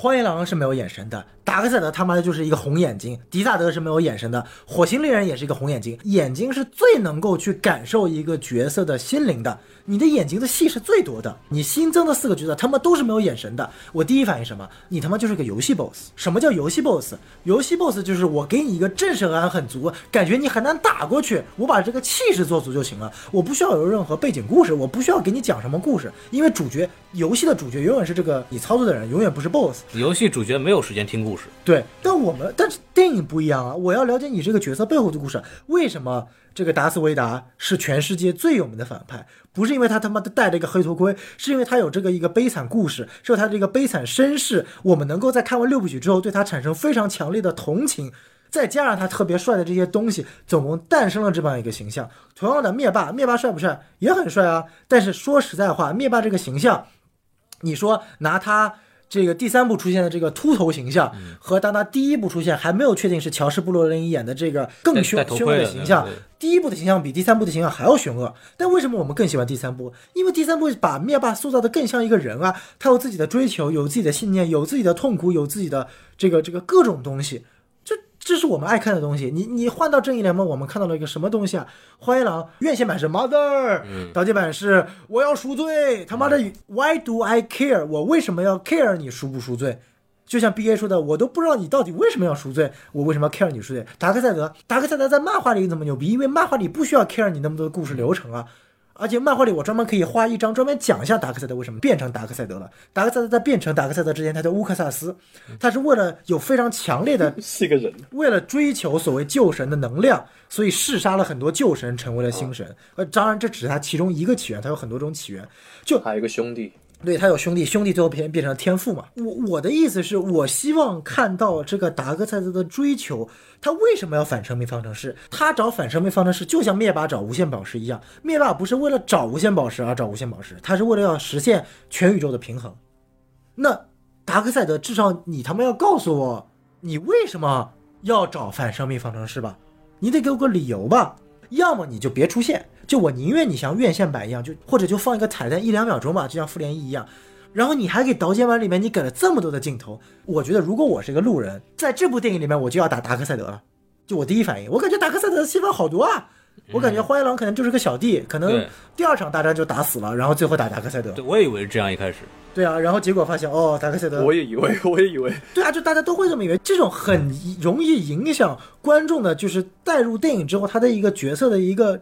荒野狼是没有眼神的，达克赛德他妈的就是一个红眼睛，迪萨德是没有眼神的，火星猎人也是一个红眼睛，眼睛是最能够去感受一个角色的心灵的，你的眼睛的戏是最多的，你新增的四个角色他妈都是没有眼神的，我第一反应什么？你他妈就是个游戏 boss，什么叫游戏 boss？游戏 boss 就是我给你一个震慑感很足，感觉你很难打过去，我把这个气势做足就行了，我不需要有任何背景故事，我不需要给你讲什么故事，因为主角游戏的主角永远是这个你操作的人，永远不是 boss。游戏主角没有时间听故事，对，但我们但是电影不一样啊！我要了解你这个角色背后的故事，为什么这个达斯维达是全世界最有名的反派？不是因为他他妈的戴了一个黑头盔，是因为他有这个一个悲惨故事，是他这个悲惨身世，我们能够在看完六部曲之后对他产生非常强烈的同情，再加上他特别帅的这些东西，总共诞生了这么样一个形象。同样的，灭霸，灭霸帅不帅？也很帅啊！但是说实在话，灭霸这个形象，你说拿他。这个第三部出现的这个秃头形象，和当他第一部出现还没有确定是乔什·布洛林演的这个更凶凶恶的形象，第一部的形象比第三部的形象还要凶恶。但为什么我们更喜欢第三部？因为第三部把灭霸塑造的更像一个人啊，他有自己的追求，有自己的信念，有自己的痛苦，有自己的这个这个各种东西。这是我们爱看的东西。你你换到正义联盟，我们看到了一个什么东西啊？荒野狼院线版是 Mother，导演版是我要赎罪。他妈的，Why do I care？我为什么要 care 你赎不赎罪？就像 B A 说的，我都不知道你到底为什么要赎罪，我为什么要 care 你赎罪？达克赛德，达克赛德在漫画里怎么牛逼？因为漫画里不需要 care 你那么多故事流程啊。而且漫画里我专门可以画一张专门讲一下达克赛德为什么变成达克赛德了。达克赛德在变成达克赛德之前，他叫乌克萨斯，他是为了有非常强烈的，<laughs> 是个人，为了追求所谓旧神的能量，所以弑杀了很多旧神，成为了星神。呃，当然这只是他其中一个起源，他有很多种起源。就还有一个兄弟。对他有兄弟，兄弟最后变变成了天赋嘛？我我的意思是我希望看到这个达克赛德的追求，他为什么要反生命方程式？他找反生命方程式就像灭霸找无限宝石一样，灭霸不是为了找无限宝石而找无限宝石，他是为了要实现全宇宙的平衡。那达克赛德至少你他妈要告诉我，你为什么要找反生命方程式吧？你得给我个理由吧？要么你就别出现。就我宁愿你像院线版一样，就或者就放一个彩蛋一两秒钟吧，就像复联一一样。然后你还给导剪版里面你给了这么多的镜头，我觉得如果我是一个路人，在这部电影里面我就要打达克赛德了。就我第一反应，我感觉达克赛德的戏份好多啊。我感觉荒野狼可能就是个小弟，可能第二场大战就打死了，然后最后打达克赛德。对，我也以为是这样一开始。对啊，然后结果发现哦，达克赛德。我也以为，我也以为。对啊，就大家都会这么以为，这种很容易影响观众的，就是带入电影之后他的一个角色的一个。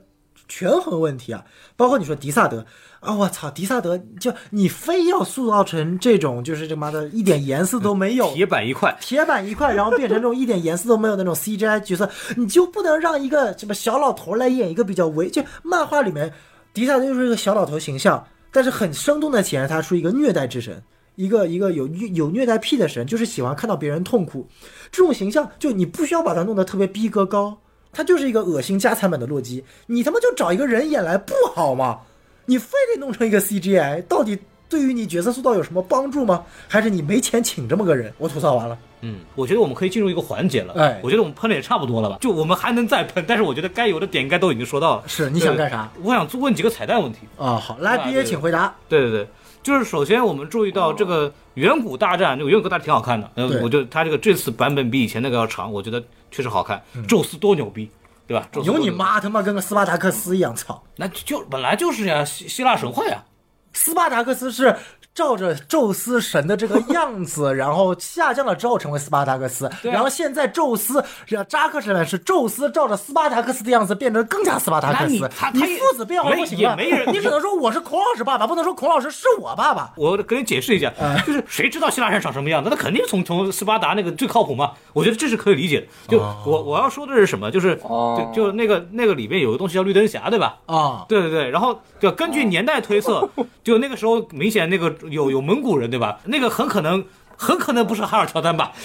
权衡问题啊，包括你说迪萨德啊，我操，迪萨德就你非要塑造成这种，就是这妈的一点颜色都没有，<laughs> 铁板一块，铁板一块，然后变成这种一点颜色都没有那种 CGI 角色，你就不能让一个什么小老头来演一个比较唯就漫画里面迪萨德就是一个小老头形象，但是很生动的显示他是一个虐待之神，一个一个有虐有虐待癖的神，就是喜欢看到别人痛苦，这种形象就你不需要把它弄得特别逼格高。他就是一个恶心加残版的洛基，你他妈就找一个人演来不好吗？你非得弄成一个 CGI，到底对于你角色塑造有什么帮助吗？还是你没钱请这么个人？我吐槽完了。嗯，我觉得我们可以进入一个环节了。哎，我觉得我们喷的也差不多了吧？就我们还能再喷，但是我觉得该有的点应该都已经说到了。是，你想干啥？我想问几个彩蛋问题。啊，好，来，B A，请回答。对对对，就是首先我们注意到这个远古大战，这个远古大战挺好看的。呃，我觉得他这个这次版本比以前那个要长，我觉得确实好看。宙斯多牛逼！对吧？有你妈！他妈跟个斯巴达克斯一样，操！那就本来就是呀，希希腊神话呀，斯巴达克斯是。照着宙斯神的这个样子，然后下降了之后成为斯巴达克斯，然后现在宙斯这扎克神是宙斯照着斯巴达克斯的样子变成更加斯巴达克斯，你父子变化不行吗？你只能说我是孔老师爸爸，不能说孔老师是我爸爸。我跟你解释一下，就是谁知道希腊人长什么样子？那肯定从从斯巴达那个最靠谱嘛。我觉得这是可以理解的。就我我要说的是什么？就是就就那个那个里边有个东西叫绿灯侠，对吧？啊，对对对。然后就根据年代推测，<laughs> 就那个时候明显那个。有有蒙古人对吧？那个很可能很可能不是哈尔乔丹吧？<laughs>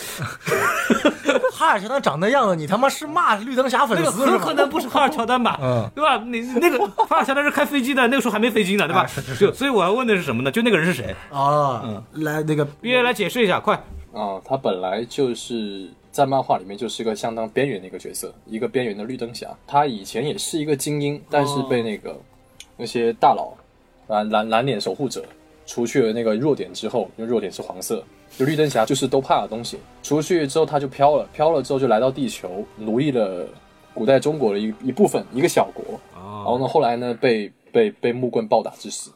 哈尔乔丹长那样子，你他妈是骂绿灯侠粉丝？那个很可能不是哈尔乔丹吧？嗯，对吧？你那个 <laughs> 哈尔乔丹是开飞机的，那个时候还没飞机呢，对吧？就所以我要问的是什么呢？就那个人是谁？啊，嗯，来那个 A 来解释一下，快啊！他本来就是在漫画里面就是一个相当边缘的一个角色，一个边缘的绿灯侠。他以前也是一个精英，但是被那个那些大佬啊蓝蓝脸守护者除去了那个弱点之后，因为弱点是黄色，就绿灯侠就是都怕的东西。除去之后他就飘了，飘了之后就来到地球，奴役了古代中国的一一部分一个小国。然后呢，后来呢被被被木棍暴打致死。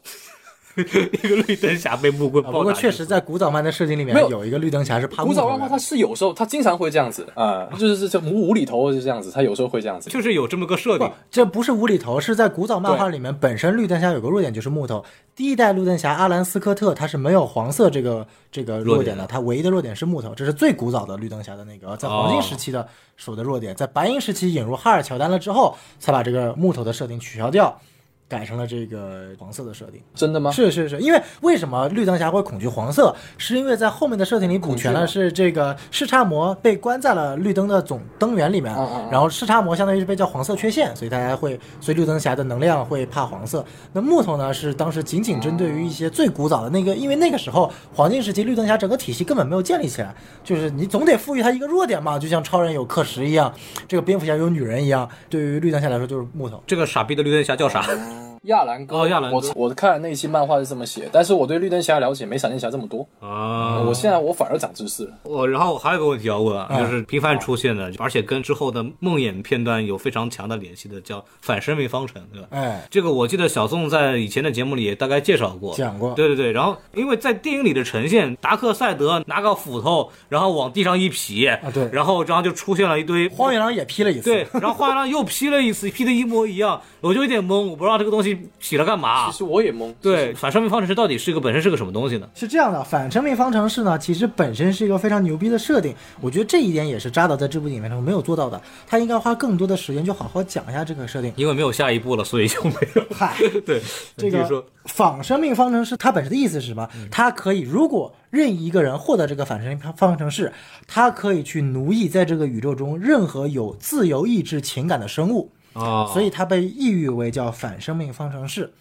<laughs> 一个绿灯侠被木棍不过确实，在古早漫的设定里面没有有一个绿灯侠是怕古早漫画木头的他是有时候他经常会这样子啊、就是这无无厘头是这样子，他有时候会这样子。就是有这么个设定，这不是无厘头，是在古早漫画里面，本身绿灯侠有个弱点就是木头。第一代绿灯侠阿兰斯科特他是没有黄色这个这个弱点的，他唯一的弱点是木头，这是最古早的绿灯侠的那个在黄金时期的属的弱点，在白银时期引入哈尔乔丹了之后，才把这个木头的设定取消掉。改成了这个黄色的设定，真的吗？是是是，因为为什么绿灯侠会恐惧黄色？是因为在后面的设定里补全了，是这个视差膜被关在了绿灯的总灯源里面，嗯嗯嗯然后视差膜相当于是被叫黄色缺陷，所以大家会，所以绿灯侠的能量会怕黄色。那木头呢，是当时仅仅针对于一些最古早的那个，因为那个时候黄金时期绿灯侠整个体系根本没有建立起来，就是你总得赋予他一个弱点嘛，就像超人有克石一样，这个蝙蝠侠有女人一样，对于绿灯侠来说就是木头。这个傻逼的绿灯侠叫啥？<laughs> 亚兰哥，哦亚兰哥。我我看的那一期漫画是这么写，但是我对绿灯侠了解没闪电侠这么多。啊，我现在我反而长知识了。我然后还有个问题要问就是频繁出现的，而且跟之后的梦魇片段有非常强的联系的，叫反生命方程，对吧？哎，这个我记得小宋在以前的节目里也大概介绍过，讲过。对对对，然后因为在电影里的呈现，达克赛德拿个斧头，然后往地上一劈啊对。然后然后就出现了一堆荒原狼也劈了一次，对，然后荒原狼又劈了一次，劈的一模一样，我就有点懵，我不知道这个东西劈了干嘛其。实我也懵。对，反生命方程式到底是一个本身是个什么东西呢？是这样的，反生命方程式呢，其实本身是一个非常牛逼的设定，我觉得这一点也是扎导在这部影片中没有做到的，他应该花更多的时间就好好讲一下这个设定。因为没有下一步了，所以就没有。嗨，<laughs> 对，这个说仿生命方程式它本身的意思是什么？它可以，如果任意一个人获得这个反生命方程式，他可以去奴役在这个宇宙中任何有自由意志情感的生物。啊，所以它被意喻为叫反生命方程式。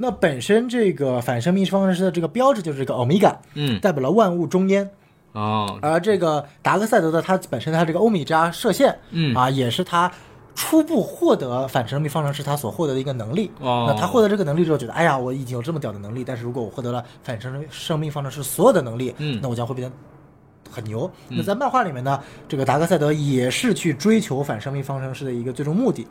那本身这个反生命方程式的这个标志就是这个欧米伽，嗯代表了万物中焉。啊，而这个达克赛德的它本身它这个欧米伽射线，嗯啊，也是他初步获得反生命方程式他所获得的一个能力。哦那他获得这个能力之后，觉得哎呀，我已经有这么屌的能力，但是如果我获得了反生生命方程式所有的能力，嗯那我将会变得很牛。那在漫画里面呢，这个达克赛德也是去追求反生命方程式的一个最终目的。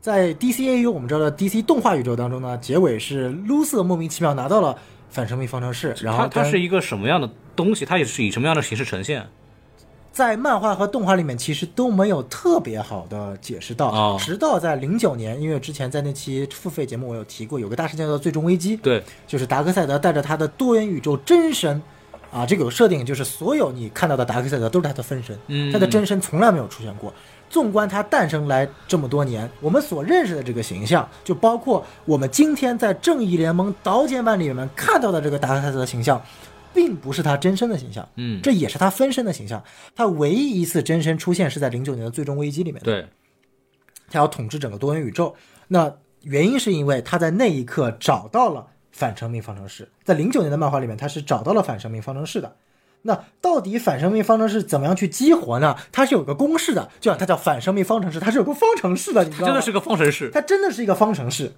在 DCAU 我们知道的 DC 动画宇宙当中呢，结尾是卢瑟莫名其妙拿到了反生命方程式，然后它它是一个什么样的东西？它也是以什么样的形式呈现？在漫画和动画里面其实都没有特别好的解释到，哦直到在零九年，因为之前在那期付费节目我有提过，有个大事件叫做最终危机，对，就是达克赛德带着他的多元宇宙真身。啊，这个有设定，就是所有你看到的达克赛德都是他的分身，嗯他的真身从来没有出现过。纵观他诞生来这么多年，我们所认识的这个形象，就包括我们今天在正义联盟刀剑版里面看到的这个达克赛德的形象，并不是他真身的形象，嗯这也是他分身的形象。他唯一一次真身出现是在零九年的最终危机里面，对，他要统治整个多元宇宙。那原因是因为他在那一刻找到了反生命方程式，在零九年的漫画里面，他是找到了反生命方程式的。那到底反生命方程式怎么样去激活呢？它是有个公式的，就像它叫反生命方程式，它是有个方程式的，你知道吗？真的是个方程式。它真的是一个方程式。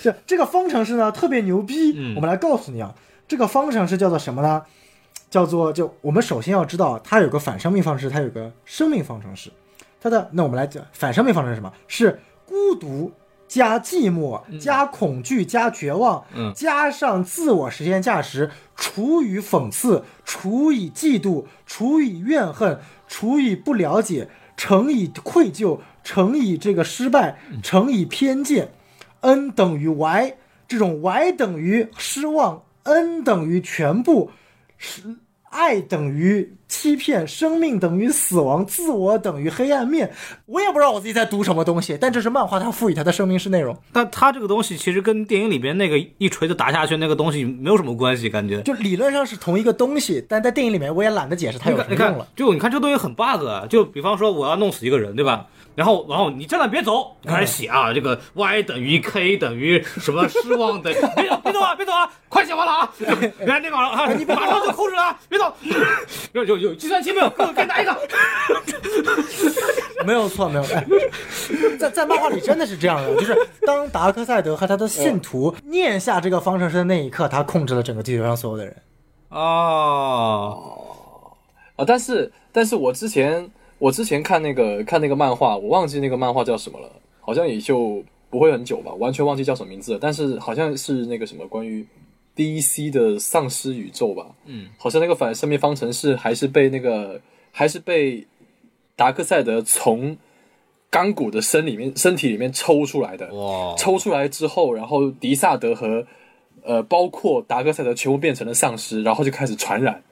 这这个方程式呢特别牛逼，嗯我们来告诉你啊，这个方程式叫做什么呢？叫做就我们首先要知道，它有个反生命方程式，它有个生命方程式。它的那我们来讲反生命方程式是什么？是孤独加寂寞加恐惧加绝望，嗯。加上自我实现价值，除以讽刺，除以嫉妒，除以怨恨，除以不了解，乘以愧疚，乘以这个失败，乘以偏见，n 等于 y，这种 y 等于失望，n 等于全部，是爱等于欺骗，生命等于死亡，自我等于黑暗面。我也不知道我自己在读什么东西，但这是漫画它赋予它的生命是内容。但它这个东西其实跟电影里边那个一锤子打下去那个东西没有什么关系，感觉。就理论上是同一个东西，但在电影里面我也懒得解释它有什么用了。，就你看这东西很 bug，啊就比方说我要弄死一个人，对吧？然后，然后你真的别走，开始写啊，这个 y 等于 k 等于什么失望等于别走，别走啊，别走啊，<laughs> 快写完了啊！别那个啊，你马上就控制了啊，别走。就就有有计算器没有？给我给我拿一个。<laughs> 没有错，没有。错，在在漫画里真的是这样的，就是当达克赛德和他的信徒 <laughs> 念下这个方程式的那一刻，他控制了整个地球上所有的人。哦，啊，但是但是我之前我之前看那个看那个漫画，我忘记那个漫画叫什么了，好像也就不会很久吧，完全忘记叫什么名字了。但是好像是那个什么关于 DC 的丧尸宇宙吧，嗯，好像那个反生命方程式还是被那个还是被达克赛德从钢骨的身里面身体里面抽出来的，哇，抽出来之后，然后迪萨德和呃，包括达克赛德全部变成了丧尸，然后就开始传染，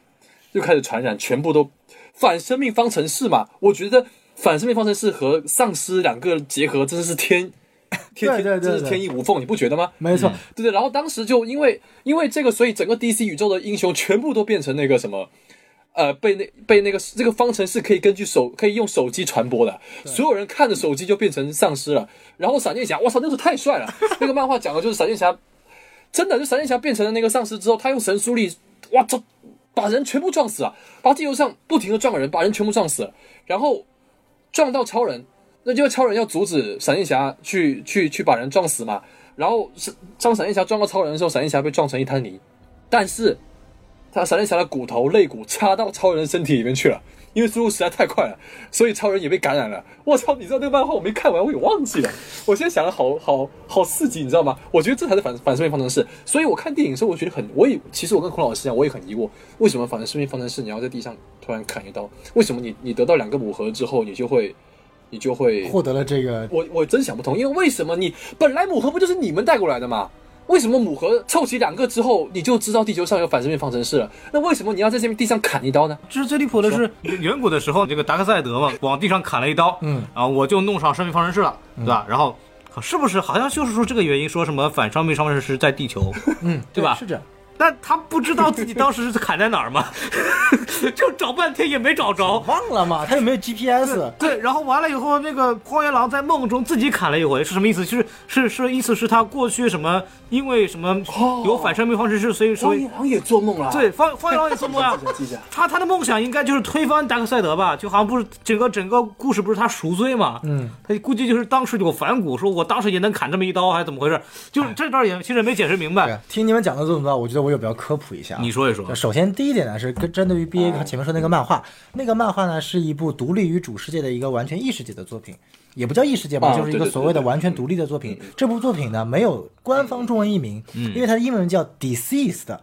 就开始传染，全部都反生命方程式嘛。我觉得反生命方程式和丧尸两个结合真的是天 <laughs> 天天，真是天衣无缝，你不觉得吗？没错，对对，然后当时就因为因为这个，所以整个 DC 宇宙的英雄全部都变成那个什么。呃，被那被那个这个方程式可以根据手可以用手机传播的，所有人看着手机就变成丧尸了。然后闪电侠，我操，那时候太帅了！<laughs> 那个漫画讲的就是闪电侠，真的就闪电侠变成了那个丧尸之后，他用神速力，哇操，把人全部撞死了，把地球上不停的撞人，把人全部撞死了，然后撞到超人，那就超人要阻止闪电侠去去去把人撞死嘛。然后是当闪电侠撞到超人的时候，闪电侠被撞成一滩泥，但是他闪电侠的骨头肋骨插到超人身体里面去了，因为速度实在太快了，所以超人也被感染了。我操！你知道那个漫画我没看完，我也忘记了。我现在想的好好好刺激，你知道吗？我觉得这才是反反生命方程式。所以我看电影的时候，我觉得很，我也其实我跟孔老师一样，我也很疑惑，为什么反生命方程式你要在地上突然砍一刀？为什么你你得到两个母盒之后，你就会你就会获得了这个我我真想不通，因为为什么你本来母盒不就是你们带过来的吗？为什么母盒凑齐两个之后，你就知道地球上有反生命方程式了？那为什么你要在这边地上砍一刀呢？就是最离谱的是，远古的时候，这个达克赛德嘛，<laughs> 往地上砍了一刀，嗯，然后我就弄上生命方程式了，对吧？然后是不是好像就是说这个原因，说什么反生命方程式在地球，嗯，对吧是这样。但他不知道自己当时是砍在哪儿吗？<laughs> 就找半天也没找着。忘了嘛，他有没有 GPS？对，然后完了以后，那个荒原狼在梦中自己砍了一回，是什么意思？是是是，意思是他过去什么，因为什么有反生命方程式，所以说荒野狼也做梦了对荒荒原狼也做梦啊。<laughs> 他他的梦想应该就是推翻达克赛德吧？就好像不是整个整个故事不是他赎罪嘛？嗯，他估计就是当时有反骨，说我当时也能砍这么一刀，还是怎么回事？就是这段也其实也没解释明白。听你们讲的这么多，我觉得我有必要科普一下啊。你说一说，首先第一点呢，是跟针对于 B A 前面说那个漫画，那个漫画呢是一部独立于主世界的一个完全异世界的作品，也不叫异世界吧，啊就是一个所谓的完全独立的作品。这部作品呢没有官方中文译名，因为它的英文叫 Deceased。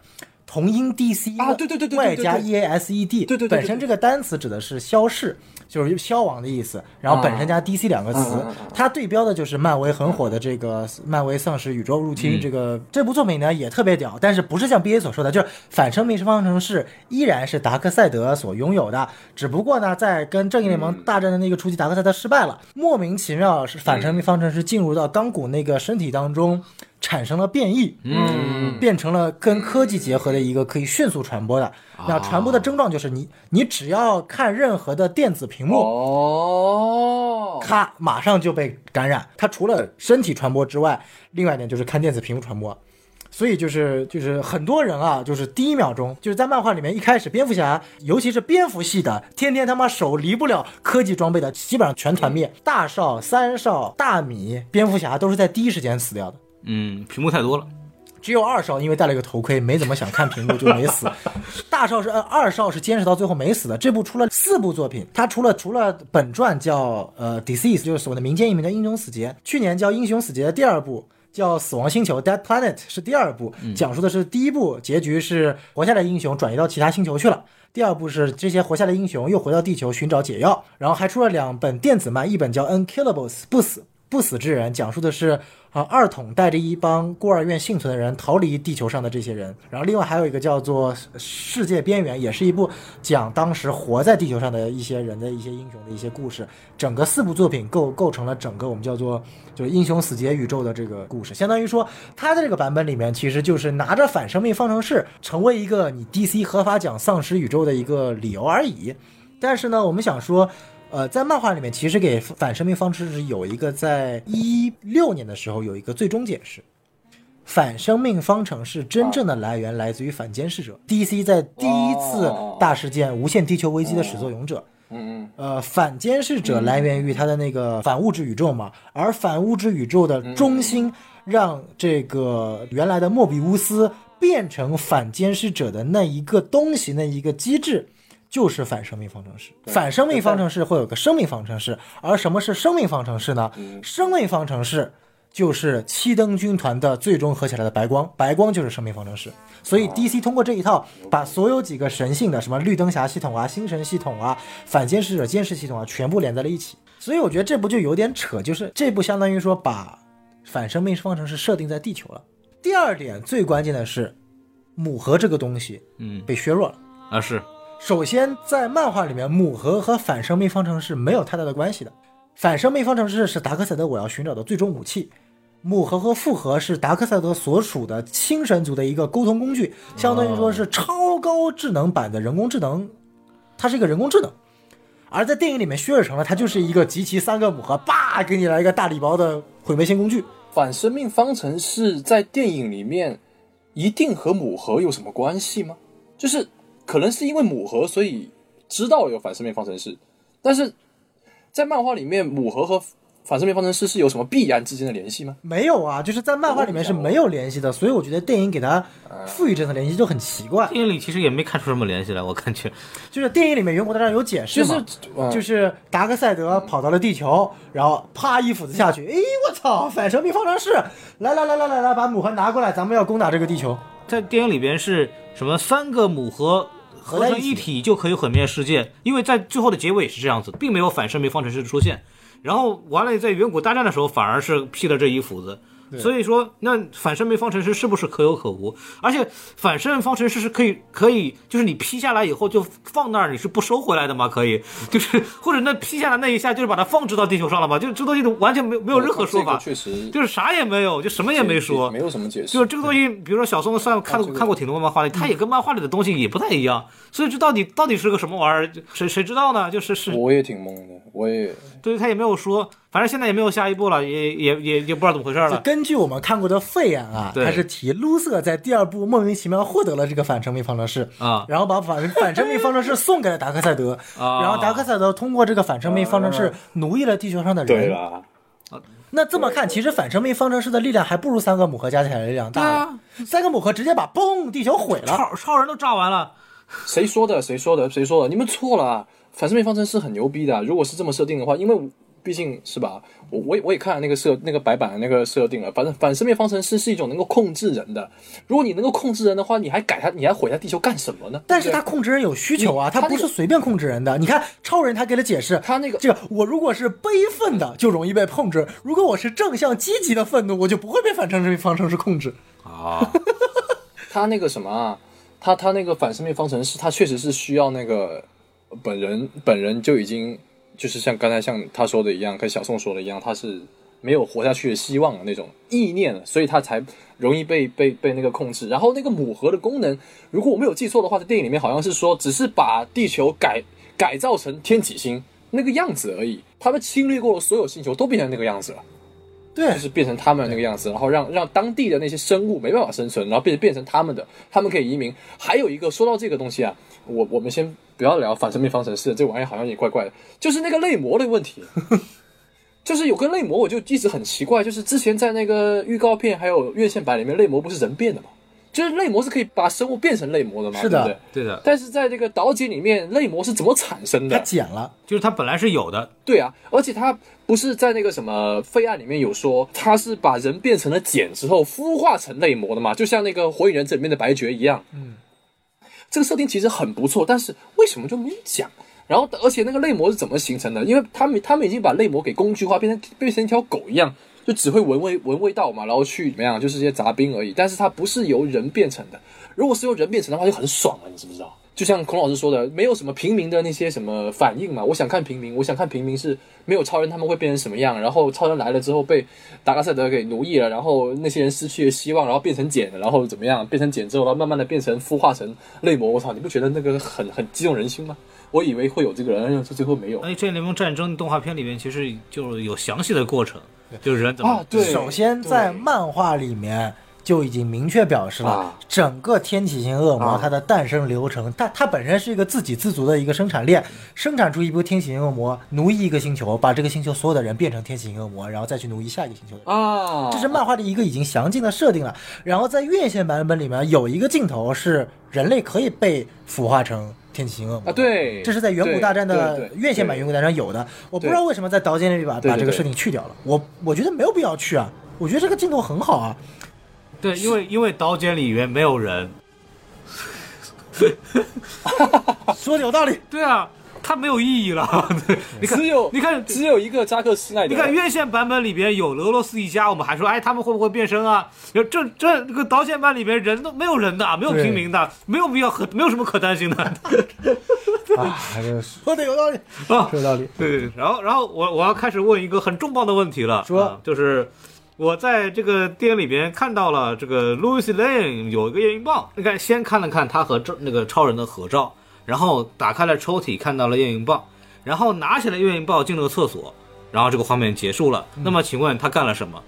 同音 D C 啊对对对对对外加 E A S E D，对对本身这个单词指的是消逝，就是消亡的意思，然后本身加 D C 两个词它对标的就是漫威很火的这个漫威丧尸宇宙入侵这个这部作品呢也特别屌，但是不是像 B A 所说的，就是反生命方程式依然是达克赛德所拥有的，只不过呢在跟正义联盟大战的那个初期，达克赛德失败了，莫名其妙是反生命方程式进入到钢骨那个身体当中。产生了变异，嗯变成了跟科技结合的一个可以迅速传播的。那传播的症状就是你，你只要看任何的电子屏幕，哦，咔，马上就被感染。它除了身体传播之外，另外一点就是看电子屏幕传播。所以就是就是很多人啊，就是第一秒钟就是在漫画里面一开始，蝙蝠侠尤其是蝙蝠系的，天天他妈手离不了科技装备的，基本上全团灭。大少、三少、大米、蝙蝠侠都是在第一时间死掉的。嗯，屏幕太多了。只有二少因为戴了一个头盔，没怎么想看屏幕就没死。<laughs> 大少是呃二少是坚持到最后没死的。这部出了四部作品，他除了除了本传叫呃 Disease，就是所谓的民间译名叫英雄死劫，去年叫英雄死劫的第二部。叫《死亡星球》（Dead Planet） 是第二部，讲述的是第一部结局是活下来的英雄转移到其他星球去了，第二部是这些活下来的英雄又回到地球寻找解药，然后还出了两本电子漫，一本叫《Unkillables》不死不死之人，讲述的是啊二统带着一帮孤儿院幸存的人逃离地球上的这些人，然后另外还有一个叫做《世界边缘》，也是一部讲当时活在地球上的一些人的一些英雄的一些故事。整个四部作品构构成了整个我们叫做就是英雄死结宇宙的这个故事，相当于说它的这个版本里面其实就是拿着反生命方程式成为一个你 DC 合法讲丧尸宇宙的一个理由而已。但是呢，我们想说。呃，在漫画里面，其实给反生命方程式有一个在一六年的时候有一个最终解释，反生命方程式真正的来源来自于反监视者，DC 在第一次大事件无限地球危机的始作俑者。嗯嗯，呃，反监视者来源于他的那个反物质宇宙嘛，而反物质宇宙的中心让这个原来的莫比乌斯变成反监视者的那一个东西，那一个机制。就是反生命方程式，反生命方程式会有个生命方程式，而什么是生命方程式呢？生命方程式就是七灯军团的最终合起来的白光，白光就是生命方程式。所以 DC 通过这一套，把所有几个神性的什么绿灯侠系统啊、星神系统啊、反监视者监视系统啊，全部连在了一起。所以我觉得这部就有点扯，就是这部相当于说把反生命方程式设定在地球了。第二点最关键的是，母核这个东西，嗯被削弱了。啊是，首先，在漫画里面，母核和反生命方程式没有太大的关系的。反生命方程式是达克赛德我要寻找的最终武器，母核和复合是达克赛德所属的星神族的一个沟通工具，相当于说是超高智能版的人工智能，它是一个人工智能。而在电影里面削弱成了，它就是一个集齐三个母核，叭给你来一个大礼包的毁灭性工具。反生命方程式在电影里面一定和母核有什么关系吗？就是可能是因为母盒，所以知道有反射面方程式，但是在漫画里面，母盒和反射面方程式是有什么必然之间的联系吗？没有啊，就是在漫画里面是没有联系的，所以我觉得电影给它赋予这层联系就很奇怪。电影里其实也没看出什么联系来，我感觉。就是电影里面远古大战有解释就是，嗯就是达克赛德跑到了地球，然后啪一斧子下去，哎，我操，反射面方程式，来来来来来来，把母盒拿过来，咱们要攻打这个地球。在电影里边是什么？三个母核合成一体就可以毁灭世界，因为在最后的结尾是这样子，并没有反生命方程式的出现。然后完了，在远古大战的时候反而是劈了这一斧子。所以说，那反生命方程式是不是可有可无？而且反生命方程式是可以可以，就是你劈下来以后就放那儿，你是不收回来的吗？可以，就是或者那劈下来那一下就是把它放置到地球上了吗？就这东西完全没有没有任何说法，这个确实就是啥也没有，就什么也没说，没有什么解释。就是这个东西，比如说小松算看看过挺多漫画的，他也跟漫画里的东西也不太一样，所以这到底到底是个什么玩意儿，谁谁知道呢？就是是，我也挺懵的，我也对他也没有说，反正现在也没有下一步了，也也也也不知道怎么回事了。根据我们看过的废言啊，对他是提卢瑟在第二部莫名其妙获得了这个反生命方程式啊然后把反反生命方程式送给了达克赛德，<laughs> 啊然后达克赛德通过这个反生命方程式奴役了地球上的人。啊，那这么看，其实反生命方程式的力量还不如三个母核加起来的力量大三个母核直接把嘣地球毁了。超超人都炸完了，谁说的？谁说的？谁说的？你们错了啊！反生命方程式很牛逼的，如果是这么设定的话，因为毕竟是吧，我我也我也看了那个设那个白板的那个设定了。反正反生命方程式是一种能够控制人的，如果你能够控制人的话，你还改它，你还毁它地球干什么呢？但是他控制人有需求啊，你他不是随便控制人的。你看超人，他给了解释，他那个这个我如果是悲愤的，就容易被控制；如果我是正向积极的愤怒，我就不会被反生命方程式控制。啊，<laughs> 他那个什么啊，他他那个反生命方程式，他确实是需要那个本人本人就已经就是像刚才像他说的一样，跟小宋说的一样，他是没有活下去的希望的那种意念了，所以他才容易被被被那个控制。然后那个母核的功能，如果我没有记错的话，在电影里面好像是说，只是把地球改改造成天启星那个样子而已。他们侵略过所有星球都变成那个样子了。对就是变成他们那个样子，然后让让当地的那些生物没办法生存，然后变变成他们的，他们可以移民。还有一个说到这个东西啊，我我们先不要聊反生命方程式，这玩意好像也怪怪的，就是那个类魔的问题。<laughs> 就是有个类魔，我就一直很奇怪，就是之前在那个预告片还有院线版里面，类魔不是人变的吗？就是类魔是可以把生物变成类魔的嘛，是的对对？对的，但是在这个导剪里面，类魔是怎么产生的？它？减了，就是它本来是有的，对啊，而且它不是在那个什么废案里面有说，它是把人变成了茧之后孵化成类魔的嘛，就像那个火影忍者里面的白绝一样。嗯，这个设定其实很不错，但是为什么就没有讲？然后，而且那个类魔是怎么形成的？因为他们他们已经把类魔给工具化，变成变成一条狗一样，就只会闻味闻味道嘛，然后去怎么样，就是一些杂兵而已。但是它不是由人变成的，如果是由人变成的话，就很爽了，你知不知道？就像孔老师说的，没有什么平民的那些什么反应嘛。我想看平民，我想看平民是没有超人他们会变成什么样。然后超人来了之后被达克赛德给奴役了，然后那些人失去了希望，然后变成茧，然后怎么样？变成茧之后，然后慢慢的变成孵化成类魔。我操，你不觉得那个很很激动人心吗？我以为会有这个人，最后没有哎，《正义联盟战争》动画片里面其实就有详细的过程，就是人怎么啊。对，首先在漫画里面，就已经明确表示了啊，整个天启型恶魔啊它的诞生流程，它它本身是一个自给自足的一个生产链，生产出一部天启型恶魔，奴役一个星球，把这个星球所有的人变成天启型恶魔，然后再去奴役下一个星球的人。啊，这是漫画的一个已经详尽的设定了。然后在院线版本里面有一个镜头是人类可以被腐化成天启型恶魔啊，对，这是在远古大战的对对对院线版远古大战有的。我不知道为什么在导间里把对对对把这个设定去掉了。我我觉得没有必要去啊，我觉得这个镜头很好啊。对，因为因为岛间里面没有人，<laughs> 说的有道理。对啊，它没有意义了。<laughs> 你看，只有你看只有一个扎克施奈德，你看院线版本里边有俄罗斯一家，我们还说，哎，他们会不会变身啊？这这这个导演版里边人都没有人的，没有平民的，没有必要可没有什么可担心的。<laughs> 啊，这个说的有道理，啊有道理。对，然后然后我我要开始问一个很重磅的问题了，说啊就是我在这个电影里边看到了这个 Louis Lane 有一个验孕棒，你看先看了看他和这那个超人的合照，然后打开了抽屉看到了验孕棒，然后拿起来验孕棒进了个厕所，然后这个画面结束了。那么请问他干了什么？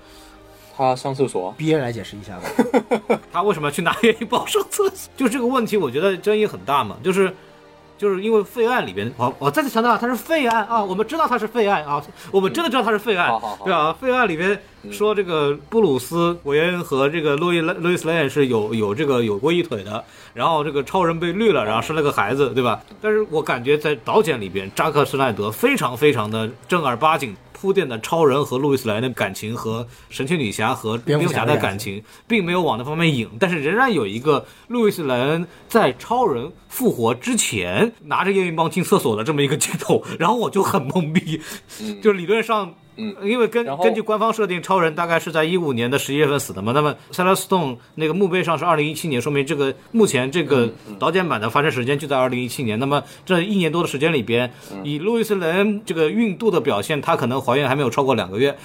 他上厕所，憋来解释一下吧。<laughs> 他为什么要去拿验孕棒上厕所？就这个问题，我觉得争议很大嘛，就是。就是因为废案里边，我我再次强调，它是废案啊，我们知道它是废案啊，我们真的知道它是废案，好好好。对啊，废案里边说这个布鲁斯韦恩和这个路易路易斯莱恩是有有这个有过一腿的，然后这个超人被绿了，然后生了个孩子，对吧？但是我感觉在导剪里边，扎克施奈德非常非常的正儿八经铺垫的超人和路易斯莱恩的感情和神奇女侠和蝙蝠侠侠的感的感情，并没有往那方面引，但是仍然有一个路易斯莱恩在超人复活之前拿着验孕棒进厕所的这么一个镜头，然后我就很懵逼，<laughs> 就理论上。嗯因为根根据官方设定，超人大概是在一五年的十一月份死的嘛。那么 e l e Stone 那个墓碑上是二零一七年，说明这个目前这个导剪版的发生时间就在二零一七年。那么这一年多的时间里边，以路易斯莱恩这个孕肚的表现，她可能怀孕还没有超过两个月。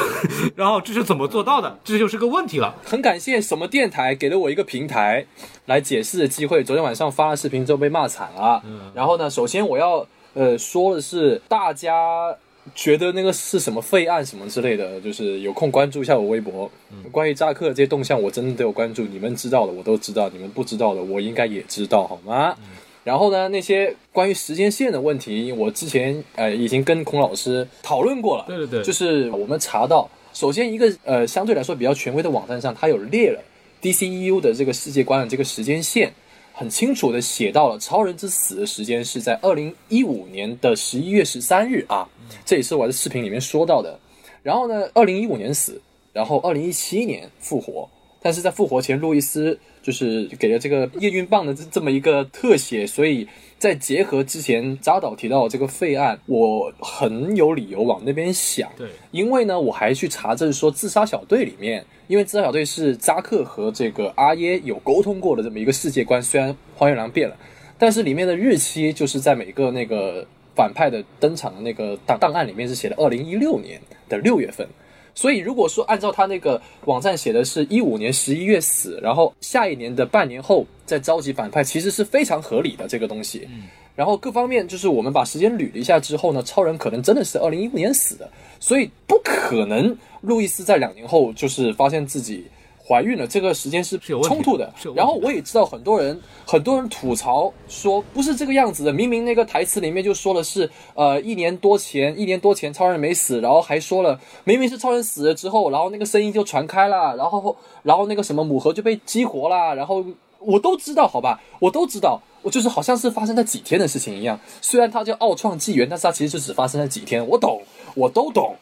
<laughs> 然后这是怎么做到的？这就是个问题了。很感谢什么电台给了我一个平台来解释的机会。昨天晚上发了视频之后被骂惨了。然后呢，首先我要呃说的是，大家觉得那个是什么废案什么之类的，就是有空关注一下我微博。关于扎克这些动向，我真的都有关注。你们知道的我都知道，你们不知道的我应该也知道，好吗？然后呢，那些关于时间线的问题，我之前呃已经跟孔老师讨论过了。对对对就是我们查到，首先一个呃相对来说比较权威的网站上，它有列了 DCEU 的这个世界观的这个时间线，很清楚的写到了超人之死的时间是在二零一五年的十一月十三日啊，这也是我在视频里面说到的。然后呢，二零一五年死，然后二零一七年复活，但是在复活前，路易斯就是给了这个验孕棒的这这么一个特写，所以再结合之前扎导提到的这个废案，我很有理由往那边想。对，因为呢，我还去查证说自杀小队里面，因为自杀小队是扎克和这个阿耶有沟通过的这么一个世界观，虽然荒原狼变了，但是里面的日期就是在每个那个反派的登场的那个档档案里面是写的二零一六年的六月份。所以，如果说按照他那个网站写的是一五年十一月死，然后下一年的半年后再召集反派，其实是非常合理的这个东西。然后各方面就是我们把时间捋了一下之后呢，超人可能真的是二零一五年死的，所以不可能路易斯在两年后就是发现自己怀孕了，这个时间是冲突的然后我也知道很多人很多人吐槽说不是这个样子的，明明那个台词里面就说的是呃一年多前一年多前超人没死，然后还说了明明是超人死了之后，然后那个声音就传开了，然后然后那个什么母盒就被激活了，然后我都知道好吧，我都知道。我就是好像是发生在几天的事情一样，虽然它叫奥创纪元，但是它其实就只发生在几天。我懂，我都懂，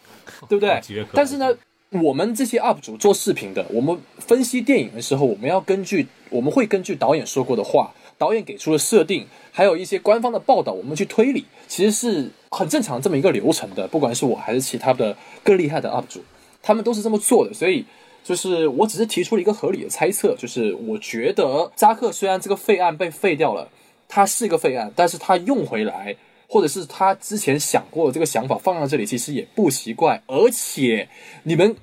对不对？<laughs> 但是呢，我们这些 UP 主做视频的，我们分析电影的时候，我们要根据我们会根据导演说过的话，导演给出的设定，还有一些官方的报道，我们去推理，其实是很正常这么一个流程的。不管是我还是其他的更厉害的 UP 主，他们都是这么做的，所以。就是我只是提出了一个合理的猜测，就是我觉得扎克虽然这个废案被废掉了，它是一个废案，但是他用回来，或者是他之前想过的这个想法放到这里，其实也不奇怪。而且你们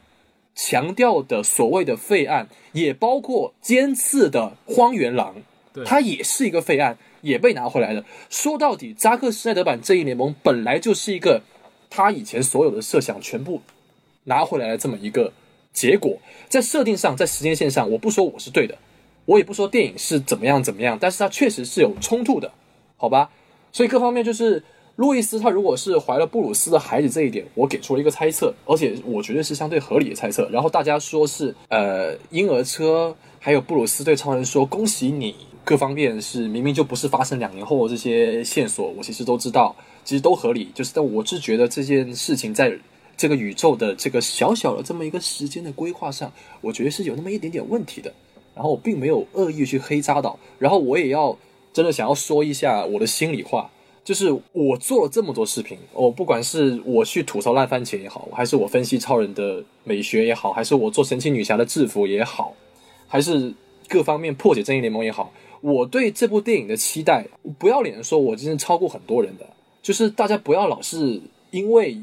强调的所谓的废案，也包括尖刺的荒原狼，对它也是一个废案，也被拿回来了。说到底，扎克施奈德版正义联盟本来就是一个他以前所有的设想全部拿回来的这么一个结果在设定上，在时间线上，我不说我是对的，我也不说电影是怎么样怎么样，但是它确实是有冲突的，好吧？所以各方面就是路易斯他如果是怀了布鲁斯的孩子这一点，我给出了一个猜测，而且我觉得是相对合理的猜测。然后大家说是呃婴儿车，还有布鲁斯对超人说恭喜你，各方面是明明就不是发生两年后的这些线索，我其实都知道，其实都合理。就是但我是觉得这件事情在这个宇宙的这个小小的这么一个时间的规划上，我觉得是有那么一点点问题的。然后我并没有恶意去黑扎导，然后我也要真的想要说一下我的心里话，就是我做了这么多视频，我不管是我去吐槽烂番茄也好，还是我分析超人的美学也好，还是我做神奇女侠的制服也好，还是各方面破解正义联盟也好，我对这部电影的期待，不要脸的说，我真是超过很多人的，就是大家不要老是因为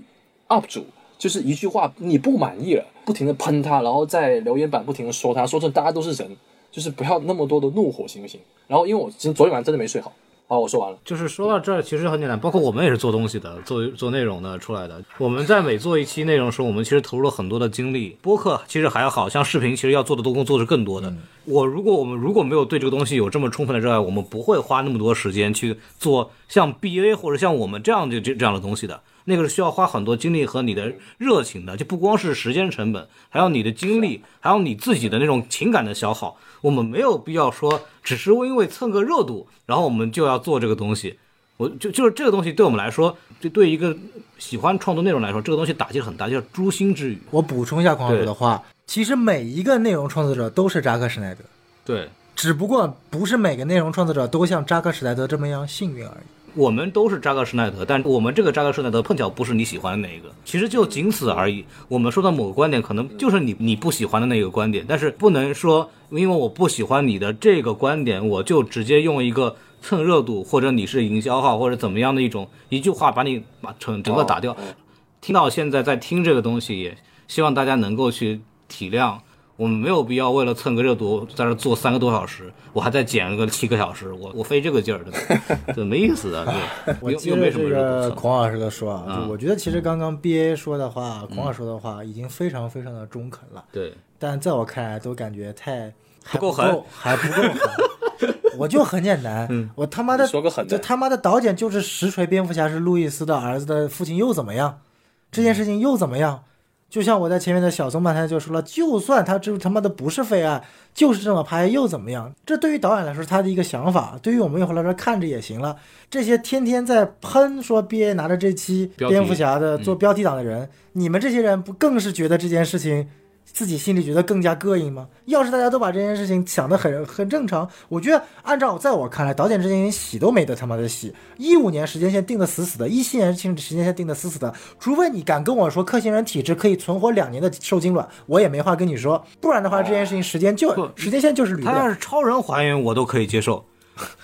UP 主。就是一句话，你不满意了，不停的喷他，然后在留言板不停的说他，说成大家都是人，就是不要那么多的怒火，行不行？然后因为我今昨天晚上真的没睡好，好，我说完了。就是说到这儿，其实很简单，包括我们也是做东西的，做做内容的出来的。我们在每做一期内容的时候，我们其实投入了很多的精力。播客其实还好像视频，其实要做的多工作是更多的。我如果我们如果没有对这个东西有这么充分的热爱，我们不会花那么多时间去做像 BA 或者像我们这样的这这样的东西的。那个是需要花很多精力和你的热情的，就不光是时间成本，还有你的精力，还有你自己的那种情感的消耗。我们没有必要说，只是因为蹭个热度，然后我们就要做这个东西。我就就是这个东西对我们来说，就对一个喜欢创作内容来说，这个东西打击很大，叫诛心之语。我补充一下狂老师的话，其实每一个内容创作者都是扎克施耐德，对，只不过不是每个内容创作者都像扎克施耐德这么样幸运而已。我们都是扎克施耐德，但我们这个扎克施耐德碰巧不是你喜欢的那一个，其实就仅此而已。我们说的某个观点，可能就是你你不喜欢的那个观点，但是不能说因为我不喜欢你的这个观点，我就直接用一个蹭热度或者你是营销号或者怎么样的一种一句话把你把整整个打掉。听到现在在听这个东西，也希望大家能够去体谅。我们没有必要为了蹭个热度在这坐三个多小时，我还在剪个七个小时，我我费这个劲儿，对吧？<laughs> 这没意思啊，对。<laughs> 我又又没什么接着这。孔老师的说啊，嗯就我觉得其实刚刚 B A 说的话，孔老师说的话已经非常非常的中肯了，对，但在我看来都感觉太还不不够狠还不够狠。<laughs> 我就很简单，嗯我他妈的你说个狠的这他妈的导演就是实锤蝙蝠侠是路易斯的儿子的父亲又怎么样？这件事情又怎么样？就像我在前面的小松半天就说了，就算他这他妈的不是废案，就是这么拍又怎么样？这对于导演来说他的一个想法，对于我们用户来说看着也行了。这些天天在喷说 BA 拿着这期蝙蝠侠的做标题党的人，你们这些人不更是觉得这件事情自己心里觉得更加膈应吗？要是大家都把这件事情想得很很正常，我觉得按照在我看来，导演这件事情洗都没得他妈的洗。一五年时间线定的死死的，一七年时间线定的死死的，除非你敢跟我说克星人体质可以存活两年的受精卵，我也没话跟你说。不然的话，这件事情时间就不时间线就是捋他要。是超人还原，我都可以接受。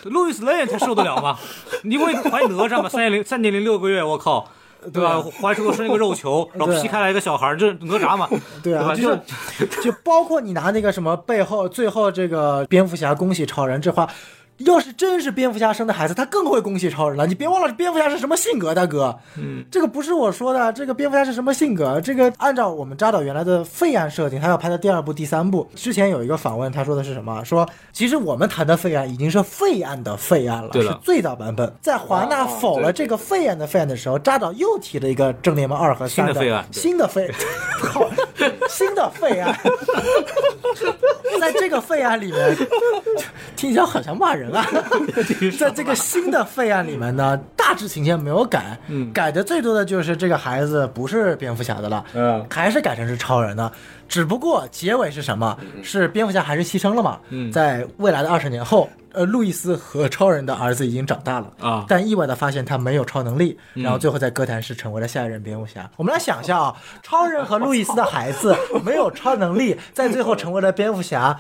路易斯雷恩他受得了吗？你会怀哪吒吗？三点零三点零六个月，我靠，对吧？怀出个生一个肉球，<laughs> 然后劈开来一个小孩儿，这哪吒嘛？对啊，就就包括你拿那个什么背后最后这个蝙蝠侠恭喜超人这话，要是真是蝙蝠侠生的孩子，他更会恭喜超人了。你别忘了蝙蝠侠是什么性格，大哥。嗯，这个不是我说的，这个蝙蝠侠是什么性格？这个按照我们扎导原来的废案设定，他要拍的第二部、第三部。之前有一个访问，他说的是什么？说其实我们谈的废案已经是废案的废案了，是最早版本。在华纳啊否了这个废案的废案的时候，扎导又提了一个正联盟二和三新的废案新的废，<laughs> 好，新的废案，<laughs> 在这个废案里面，听起来好像骂人啊。<laughs> 在这个新的废案里面呢，大致情节没有改，嗯改的最多的就是这个孩子不是蝙蝠侠的了，嗯还是改成是超人的。只不过结尾是什么？是蝙蝠侠还是牺牲了嘛？嗯在未来的二十年后，呃，路易斯和超人的儿子已经长大了啊嗯但意外的发现他没有超能力，然后最后在哥谭市成为了下一任蝙蝠侠。我们来想一下啊，超人和路易斯的孩子 <laughs> 没有超能力，在最后成为了蝙蝠侠。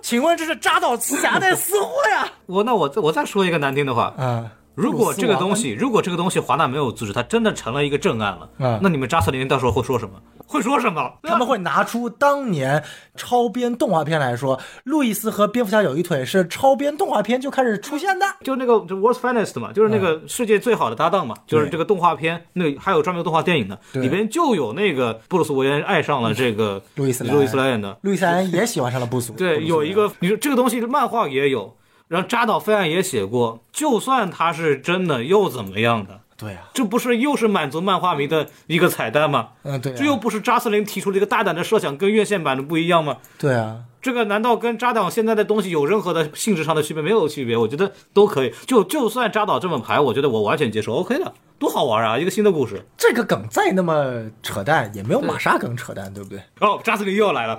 请问这是扎导夹带私货呀？我那我再我再说一个难听的话，啊，如果这个东西，如果这个东西华纳没有阻止，它真的成了一个正案了，嗯那你们扎斯林到时候会说什么？会说什么？<laughs> 他们会拿出当年超编动画片来说，路易斯和蝙蝠侠有一腿是超编动画片就开始出现的。就那个就 World's Finest 嘛，就是那个世界最好的搭档嘛，就是这个动画片，那还有专门动画电影的，里边就有那个布鲁斯韦恩爱上了这个路易斯路易斯莱恩的，路易斯莱恩也喜欢上了布鲁斯。对，有一个你说这个东西漫画也有，然后扎导飞案也写过，就算它是真的又怎么样的？对啊，这不是又是满足漫画迷的一个彩蛋吗？嗯对啊，这又不是扎斯林提出了一个大胆的设想，跟院线版的不一样吗？对啊，这个难道跟扎导现在的东西有任何的性质上的区别？没有区别，我觉得都可以。就就算扎导这么排，我觉得我完全接受，OK 的，多好玩啊！一个新的故事。这个梗再那么扯淡，也没有玛莎梗扯淡，对不对？哦，扎斯林又要来了，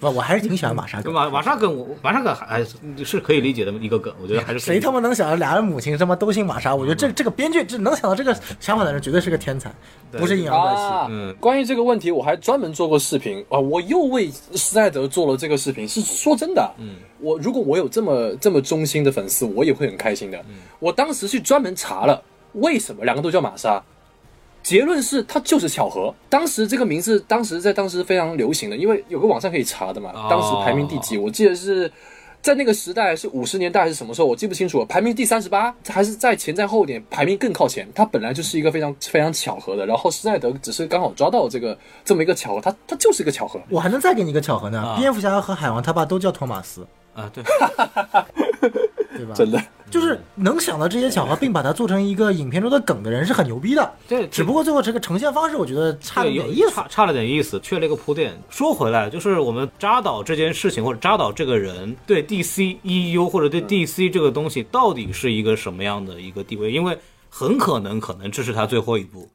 我，我还是挺喜欢玛莎梗。玛玛莎梗，我马莎梗还是可以理解的一个梗，我觉得还是谁他妈能想到俩人母亲他妈都姓玛莎？我觉得这这个编剧这能想到这个想法的人绝对是个天才，不是阴阳怪气。啊，嗯关于这个问题，我还专门做过视频啊，我又为施耐德做了这个视频。是说真的，嗯，我如果我有这么这么忠心的粉丝，我也会很开心的。我当时去专门查了，为什么两个都叫玛莎，结论是它就是巧合。当时这个名字，当时在当时非常流行的，因为有个网上可以查的嘛。哦当时排名第几？我记得是在那个时代是五十年代还是什么时候，我记不清楚了。排名第三十八，还是在前在后点，排名更靠前。他本来就是一个非常非常巧合的，然后施耐德只是刚好抓到这个这么一个巧合，他他就是一个巧合。我还能再给你一个巧合呢，啊蝙蝠侠和海王他爸都叫托马斯，啊，对，<laughs> 对吧？真的，就是能想到这些巧合，并把它做成一个影片中的梗的人是很牛逼的。对只不过最后这个呈现方式，我觉得差了点意思。差差了点意思，缺了一个铺垫。说回来，就是我们扎导这件事情，或者扎导这个人，对 DC EU 或者对 DC 这个东西，到底是一个什么样的一个地位？因为很可能，可能这是他最后一部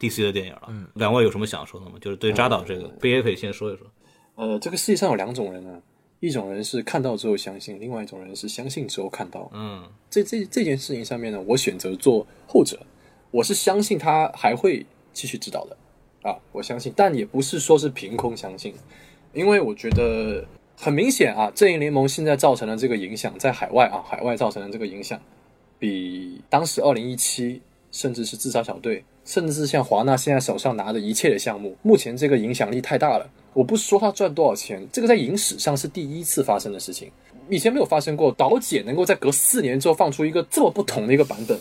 DC 的电影了。嗯，两位有什么想说的吗？就是对扎导这个，贝爷可以先说一说。呃，这个世界上有两种人呢、一种人是看到之后相信，另外一种人是相信之后看到。嗯这这这件事情上面呢，我选择做后者，我是相信他还会继续指导的啊，我相信，但也不是说是凭空相信，因为我觉得很明显啊，正义联盟现在造成的这个影响，在海外啊，海外造成的这个影响，比当时二零一七，甚至是自杀小队，甚至是像华纳现在手上拿的一切的项目，目前这个影响力太大了。我不是说他赚多少钱，这个在影史上是第一次发生的事情，以前没有发生过。导姐能够在隔四年之后放出一个这么不同的一个版本，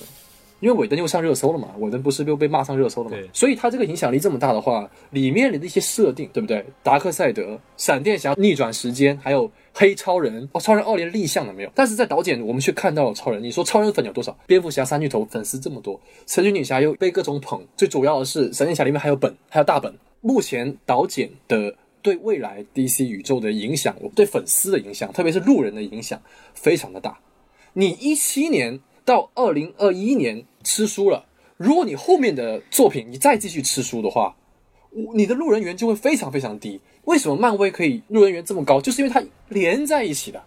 因为尾灯又上热搜了嘛，尾灯不是又被骂上热搜了嘛，所以他这个影响力这么大的话，里面的一些设定，对不对？达克赛德、闪电侠逆转时间，还有黑超人哦，超人二连立项了没有？但是在导剪我们却看到了超人，你说超人粉有多少？蝙蝠侠三巨头粉丝这么多，神奇女侠又被各种捧，最主要的是闪电侠里面还有本，还有大本。目前导剪的对未来 DC 宇宙的影响，对粉丝的影响，特别是路人的影响，非常的大。你一七年到二零二一年吃书了，如果你后面的作品你再继续吃书的话，你的路人缘就会非常非常低。为什么漫威可以路人缘这么高？就是因为它连在一起的，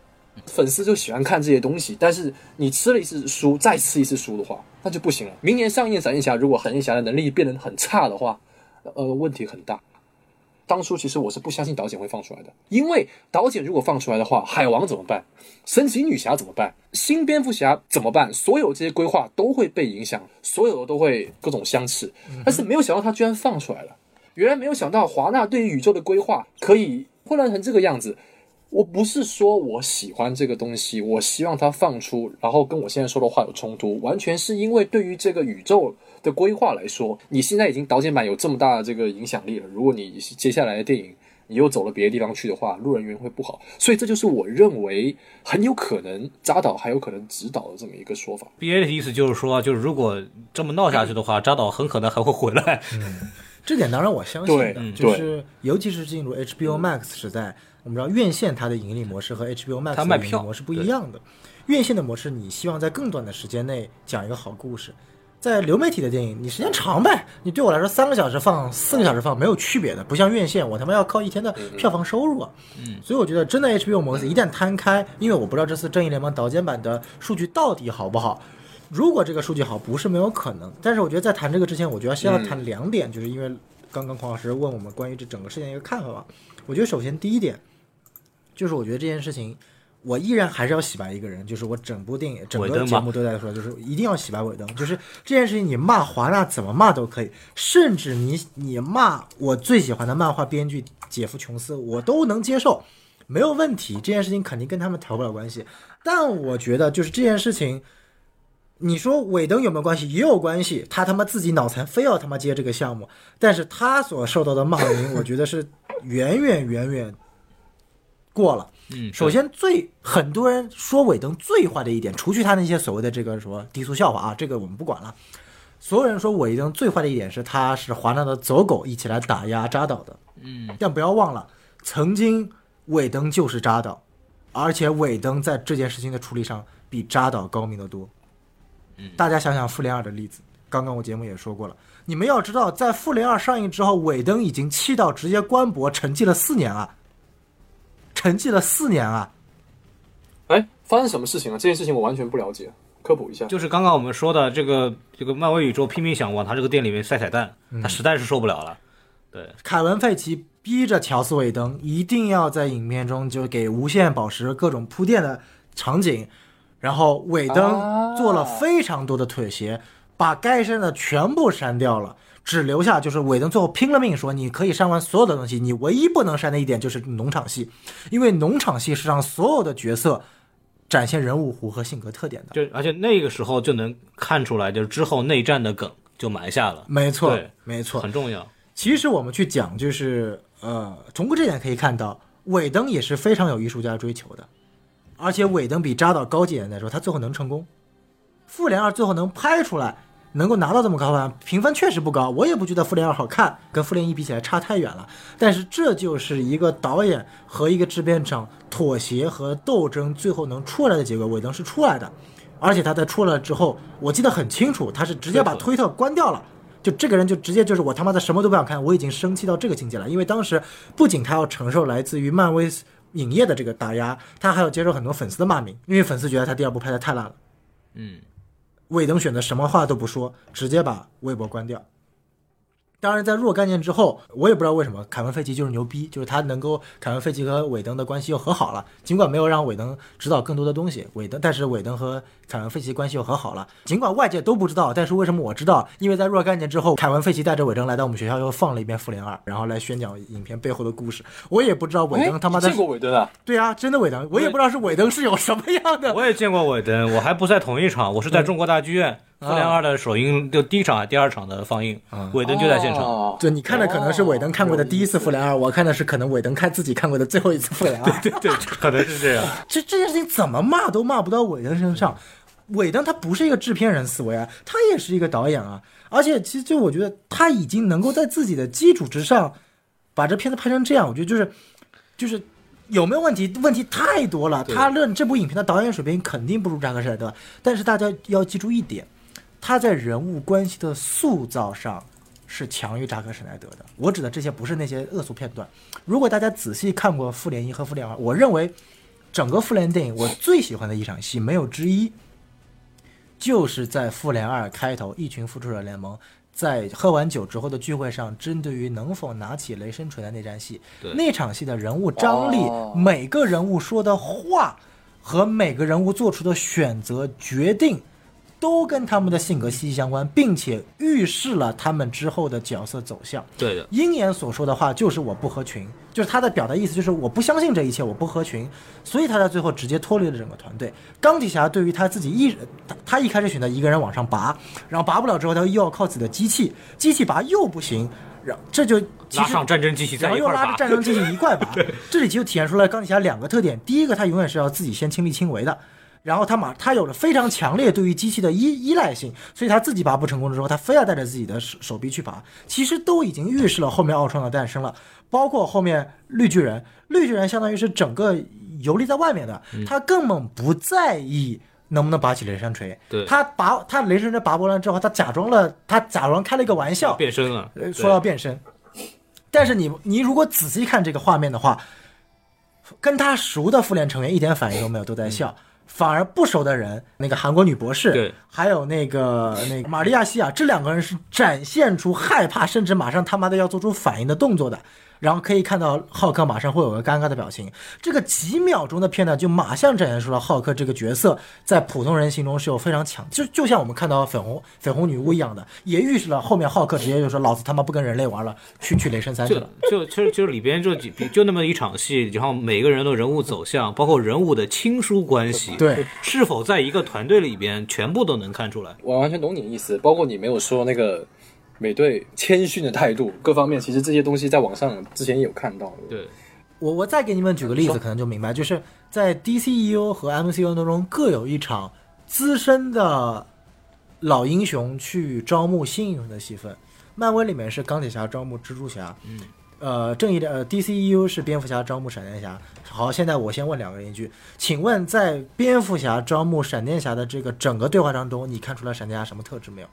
粉丝就喜欢看这些东西。但是你吃了一次书，再吃一次书的话，那就不行了。明年上映闪电侠，如果闪电侠的能力变得很差的话，呃，问题很大。当初其实我是不相信导剪会放出来的，因为导剪如果放出来的话，海王怎么办？神奇女侠怎么办？新蝙蝠侠怎么办？所有这些规划都会被影响，所有的都会各种相斥。但是没有想到他居然放出来了，原来没有想到华纳对于宇宙的规划可以混乱成这个样子。我不是说我喜欢这个东西，我希望它放出，然后跟我现在说的话有冲突，完全是因为对于这个宇宙的规划来说，你现在已经导剪版有这么大的这个影响力了。如果你接下来的电影你又走了别的地方去的话，路人缘会不好。所以这就是我认为很有可能扎导还有可能指导的这么一个说法。，B A 的意思就是说，就是如果这么闹下去的话，扎导很可能还会回来。这点当然我相信的，就是尤其是进入 HBO Max 时代，我们知道院线它的盈利模式和 HBO Max 它卖票的盈利模式不一样的。院线的模式，你希望在更短的时间内讲一个好故事。在流媒体的电影，你时间长呗，你对我来说三个小时放、四个小时放没有区别的，不像院线，我他妈要靠一天的票房收入啊。嗯，所以我觉得真的 HBO 模式一旦摊开，因为我不知道这次正义联盟导剪版的数据到底好不好，如果这个数据好，不是没有可能。但是我觉得在谈这个之前，我觉得先要谈两点，就是因为刚刚孔老师问我们关于这整个事件的一个看法吧。我觉得首先第一点，就是我觉得这件事情，我依然还是要洗白一个人，就是我整部电影、整个节目都在说，就是一定要洗白尾灯。就是这件事情，你骂华纳怎么骂都可以，甚至你你骂我最喜欢的漫画编剧杰夫·琼斯，我都能接受，没有问题。这件事情肯定跟他们调不了关系。但我觉得，就是这件事情，你说尾灯有没有关系？也有关系。他他妈自己脑残，非要他妈接这个项目，但是他所受到的骂名，我觉得是远远远远过了。嗯，首先最很多人说尾灯最坏的一点，除去他那些所谓的这个什么低俗笑话啊，这个我们不管了。所有人说尾灯最坏的一点是他是华纳的走狗一起来打压扎导的，嗯，但不要忘了，曾经尾灯就是扎导，而且尾灯在这件事情的处理上比扎导高明得多。嗯大家想想复联二的例子，刚刚我节目也说过了，你们要知道，在复联二上映之后，尾灯已经气到直接关博，沉寂了四年啊，沉寂了四年啊。哎，发生什么事情了？这件事情我完全不了解，科普一下。就是刚刚我们说的这个这个漫威宇宙拼命想往他这个店里面塞彩蛋，他实在是受不了了。对，凯文·费奇逼着乔斯·韦登一定要在影片中就给无限宝石各种铺垫的场景，然后韦登啊做了非常多的妥协，把该删的全部删掉了，只留下就是韦登最后拼了命说你可以删完所有的东西，你唯一不能删的一点就是农场戏，因为农场戏是让所有的角色展现人物弧和性格特点的。就而且那个时候就能看出来，就是之后内战的梗就埋下了，没错，没错。很重要。其实我们去讲，就是呃，从这点可以看到，尾灯也是非常有艺术家追求的，而且尾灯比扎导高几年来说，他最后能成功。复联二最后能拍出来，能够拿到这么高分，评分确实不高，我也不觉得复联二好看，跟复联一比起来差太远了。但是这就是一个导演和一个制片厂妥协和斗争最后能出来的结果，尾灯是出来的。而且他在出来之后，我记得很清楚，他是直接把推特关掉了。就这个人就直接就是我他妈的什么都不想看，我已经生气到这个境界了。因为当时不仅他要承受来自于漫威影业的这个打压，他还要接受很多粉丝的骂名，因为粉丝觉得他第二部拍的太烂了。嗯，韦登选择什么话都不说，直接把微博关掉。当然，在若干年之后，我也不知道为什么凯文·费奇就是牛逼，就是他能够凯文·费奇和韦登的关系又和好了，尽管没有让韦登知道更多的东西，韦登但是韦登和凯文·费奇关系又和好了，尽管外界都不知道，但是为什么我知道？因为在若干年之后，凯文·费奇带着韦登来到我们学校，又放了一遍《复联二》，然后来宣讲影片背后的故事。我也不知道韦哎登他妈的见过韦登啊？对啊，真的韦登，我也不知道是韦登是有什么样的。我也见过韦登，我还不在同一场，我是在中国大剧院《复联二》的首映，就第一场还是第二场的放映，韦登就在现场。哦对，你看的可能是韦登看过的第一次《复联二》，我看的是可能韦登看自己看过的最后一次《复联二》。对对，可能是这样。这这件事情怎么骂都骂不到韦登身上。韦登他不是一个制片人思维啊，他也是一个导演啊。而且其实就我觉得他已经能够在自己的基础之上，把这片子拍成这样，我觉得就是就是有没有问题？问题太多了。他论这部影片的导演水平肯定不如扎克施奈德，但是大家要记住一点，他在人物关系的塑造上是强于扎克施奈德的。我指的这些不是那些恶俗片段。如果大家仔细看过《复联一》和《复联二》，我认为整个复联电影我最喜欢的一场戏没有之一，就是在《复联二》开头，一群复仇者联盟在喝完酒之后的聚会上，针对于能否拿起雷神锤的那战戏，那场戏的人物张力，哦每个人物说的话和每个人物做出的选择决定。都跟他们的性格息息相关，并且预示了他们之后的角色走向。对的，鹰眼所说的话就是我不合群，就是他的表达意思就是我不相信这一切，我不合群，所以他在最后直接脱离了整个团队。钢铁侠对于他自己一他他一开始选择一个人往上拔，然后拔不了之后，他又要靠自己的机器，机器拔又不行，然这就拉上战争机器然后又拉着。战争机器一块拔。<laughs> 这里就体现出来钢铁侠两个特点：第一个，他永远是要自己先亲力亲为的。然后他马他有了非常强烈对于机器的依依赖性，所以他自己拔不成功之后，他非要带着自己的手手臂去拔。其实都已经预示了后面奥创的诞生了，包括后面绿巨人，绿巨人相当于是整个游离在外面的，他根本不在意能不能拔起雷神锤。对他拔他雷神锤拔不完之后，他假装了，他假装开了一个玩笑，变身了，说要变身。但是你你如果仔细看这个画面的话，跟他熟的复联成员一点反应都没有，都在笑。反而不熟的人，那个韩国女博士，对，还有那个那个玛利亚西亚，这两个人是展现出害怕，甚至马上他妈的要做出反应的动作的。然后可以看到浩克马上会有个尴尬的表情。这个几秒钟的片段就马上展现出了浩克这个角色在普通人心中是有非常强，就就像我们看到粉红粉红女巫一样的，也预示了后面浩克直接就说老子他妈不跟人类玩了，去去雷神三去就了。就其实就是里边就几就那么一场戏，然后每个人的人物走向，包括人物的亲疏关系，对，是否在一个团队里边，全部都能看出来。我完全懂你的意思，包括你没有说那个美队谦逊的态度，各方面其实这些东西在网上之前也有看到。对，我我再给你们举个例子，可能就明白，就是在 DCEU 和 MCU 当中各有一场资深的老英雄去招募新英雄的戏份。漫威里面是钢铁侠招募蜘蛛侠，嗯，呃，正义的呃 DCEU 是蝙蝠侠招募闪电侠。好，现在我先问两个人一句，请问在蝙蝠侠招募闪电侠的这个整个对话当中，你看出来闪电侠什么特质没有？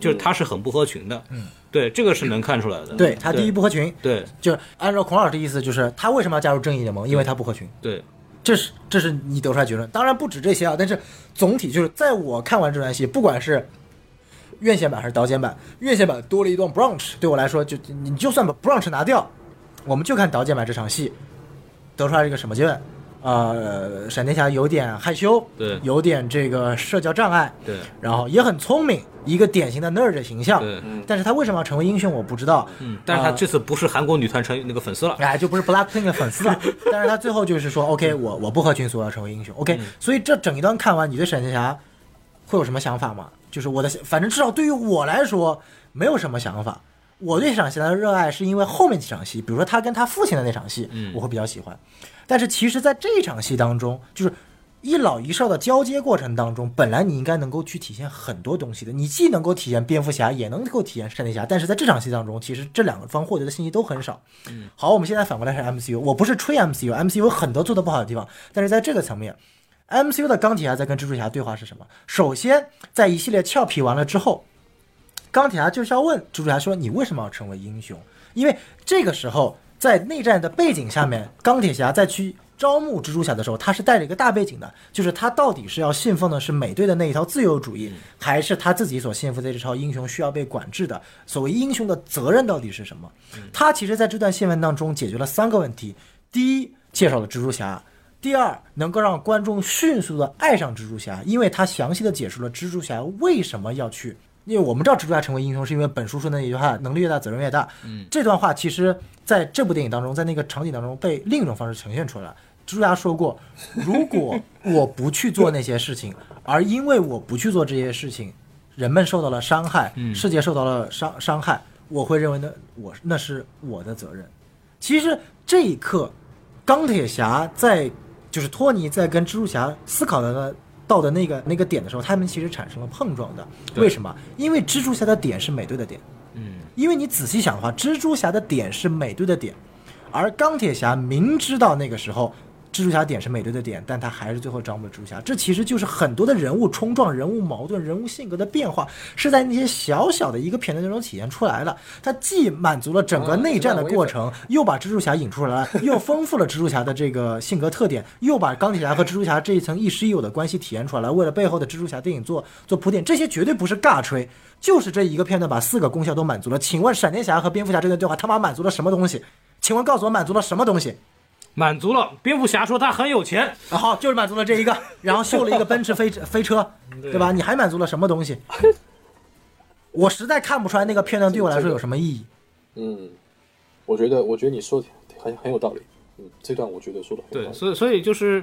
就是他是很不合群的，嗯，对，这个是能看出来的。对他第一不合群，对就是按照孔老师的意思，就是他为什么要加入正义联盟？因为他不合群。对这是这是你得出来结论，当然不止这些啊，但是总体就是在我看完这段戏，不管是院线版还是导剪版，院线版多了一段 brunch，对我来说就你就算把 brunch 拿掉，我们就看导剪版这场戏，得出来一个什么结论？呃，闪电侠有点害羞，对有点这个社交障碍，对然后也很聪明，一个典型的 nerd 的形象，对，但是他为什么要成为英雄，我不知道，嗯，但是他这次不是韩国女团成那个粉丝了，哎，就不是 Blackpink 的粉丝了。<laughs> 但是他最后就是说，OK，我我不合群，所以我要成为英雄。OK，、所以这整一段看完，你对闪电侠会有什么想法吗？就是我的，反正至少对于我来说，没有什么想法。我对闪电侠的热爱是因为后面几场戏，比如说他跟他父亲的那场戏，嗯我会比较喜欢。但是其实，在这场戏当中，就是一老一少的交接过程当中，本来你应该能够去体现很多东西的，你既能够体现蝙蝠侠，也能够体现闪电侠。但是在这场戏当中，其实这两个方获得的信息都很少。好，我们现在反过来看 MCU，我不是吹 MCU，MCU 有很多做的不好的地方，但是在这个层面，MCU 的钢铁侠在跟蜘蛛侠对话是什么？首先，在一系列俏皮完了之后，钢铁侠就是要问蜘蛛侠说：“你为什么要成为英雄？”因为这个时候在内战的背景下面，钢铁侠在去招募蜘蛛侠的时候，他是带着一个大背景的，就是他到底是要信奉的是美队的那一套自由主义，还是他自己所信奉的这套英雄需要被管制的？所谓英雄的责任到底是什么？他其实在这段新闻当中解决了三个问题：第一，介绍了蜘蛛侠。第二，能够让观众迅速的爱上蜘蛛侠，因为他详细的解释了蜘蛛侠为什么要去。因为我们知道蜘蛛侠成为英雄是因为本书说的那句话：能力越大，责任越大。嗯，这段话其实在这部电影当中，在那个场景当中被另一种方式呈现出来了。蜘蛛侠说过，如果我不去做那些事情，而因为我不去做这些事情，人们受到了伤害，世界受到了伤伤害，我会认为呢，我那是我的责任。其实这一刻，钢铁侠在就是托尼在跟蜘蛛侠思考的到的那个那个点的时候，他们其实产生了碰撞的。为什么？因为蜘蛛侠的点是美队的点。嗯，因为你仔细想的话，蜘蛛侠的点是美队的点，而钢铁侠明知道那个时候蜘蛛侠点是美队的点，但他还是最后招募了蜘蛛侠。这其实就是很多的人物冲撞、人物矛盾、人物性格的变化，是在那些小小的一个片段当中体现出来的。它既满足了整个内战的过程，又把蜘蛛侠引出来了，又丰富了蜘蛛侠的这个性格特点，又把钢铁侠和蜘蛛侠这一层亦师亦友的关系体现出来了。为了背后的蜘蛛侠电影做做铺垫，这些绝对不是尬吹，就是这一个片段把四个功效都满足了。请问闪电侠和蝙蝠侠这段对话他妈满足了什么东西？请问告诉我满足了什么东西？满足了。蝙蝠侠说他很有钱，啊，好，就是满足了这一个，<laughs> 然后秀了一个奔驰飞飞车，对吧？你还满足了什么东西？我实在看不出来那个片段对我来说有什么意义。嗯，我觉得，我觉得你说的很很有道理。嗯，这段我觉得说的很有对，道理。所以所以就是，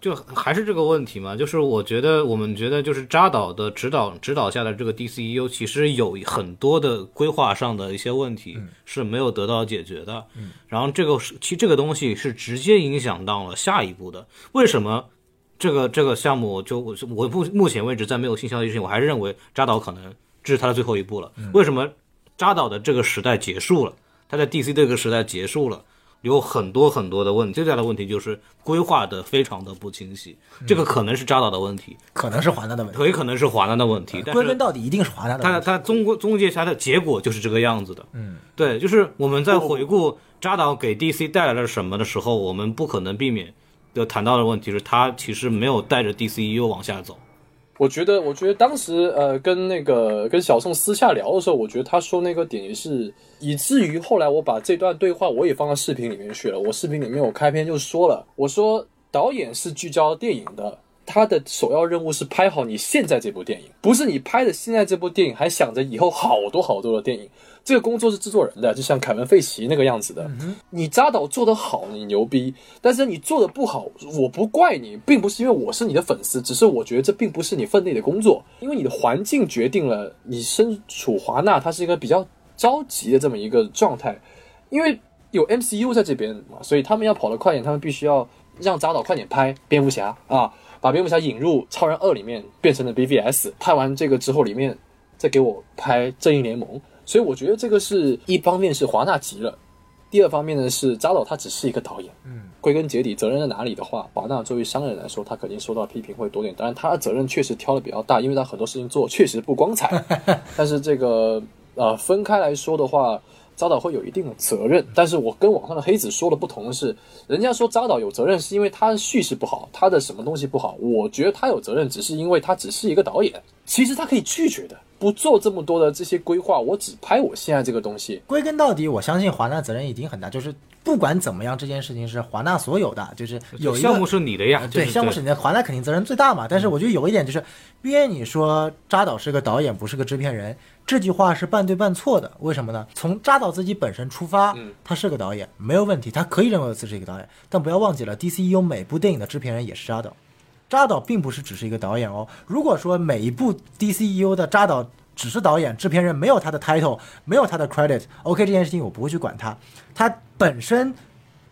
就还是这个问题嘛，就是我觉得我们觉得就是扎导的指导指导下的这个 DCEU 其实有很多的规划上的一些问题是没有得到解决的，嗯，然后这个是其实这个东西是直接影响到了下一步的，为什么？这个这个项目就我我目目前为止在没有新消息之前，我还是认为扎导可能这是他的最后一步了。为什么扎导的这个时代结束了？他在 DC 这个时代结束了，有很多很多的问题。最大的问题就是规划的非常的不清晰，这个可能是扎导的问题，可能是华纳的问题，也可能是华纳的问题。但归根到底一定是华纳的他问题。他终归终结下的结果就是这个样子的。嗯，对，就是我们在回顾扎导给 DC 带来了什么的时候，我们不可能避免的谈到的问题是，他其实没有带着 DCEU 往下走。我觉得，我觉得当时呃，跟那个跟小宋私下聊的时候，我觉得他说那个点也是，以至于后来我把这段对话我也放到视频里面去了。我视频里面我开篇就说了，我说导演是聚焦电影的，他的首要任务是拍好你现在这部电影，不是你拍的现在这部电影还想着以后好多好多的电影。这个工作是制作人的，就像凯文·费奇那个样子的。你扎导做得好，你牛逼；但是你做的不好，我不怪你，并不是因为我是你的粉丝，只是我觉得这并不是你分内的工作，因为你的环境决定了你身处华纳，它是一个比较着急的这么一个状态，因为有 MCU 在这边嘛，所以他们要跑得快点，他们必须要让扎导快点拍蝙蝠侠啊，把蝙蝠侠引入超人二里面变成了 BVS，拍完这个之后，里面再给我拍正义联盟。所以我觉得这个是一方面是华纳急了，第二方面呢是扎导他只是一个导演，嗯，归根结底责任在哪里的话，华纳作为商人来说，他肯定受到批评会多点。当然他的责任确实挑的比较大，因为他很多事情做确实不光彩。<laughs> 但是这个呃分开来说的话，扎导会有一定的责任。但是我跟网上的黑子说的不同的是，人家说扎导有责任是因为他的叙事不好，他的什么东西不好。我觉得他有责任只是因为他只是一个导演，其实他可以拒绝的。不做这么多的这些规划，我只拍我现在这个东西。归根到底，我相信华纳责任已经很大。就是不管怎么样，这件事情是华纳所有的，就是有项目是你的呀。对，项目是你的，华纳肯定责任最大嘛。但是我觉得有一点就是，编你说扎导是个导演，不是个制片人，这句话是半对半错的。为什么呢？从扎导自己本身出发，他是个导演，没有问题，他可以认为自己是一个导演。但不要忘记了，DCU 每部电影的制片人也是扎导。扎导并不是只是一个导演哦。如果说每一部 D C E U 的扎导只是导演、制片人，没有他的 title，没有他的 credit，OK，这件事情我不会去管他。他本身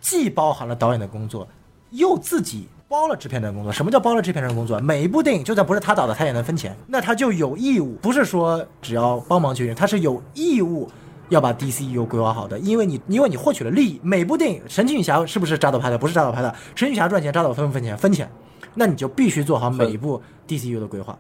既包含了导演的工作，又自己包了制片人工作。什么叫包了制片人工作？每一部电影就算不是他导的，他也能分钱。那他就有义务，不是说只要帮忙就行，他是有义务要把 D C E U 规划好的。因为你，因为你获取了利益。每部电影，神奇女侠是不是扎导拍的？不是扎导拍的。神奇女侠赚钱，扎导分不分钱？分钱。那你就必须做好每一部 DCU 的规划。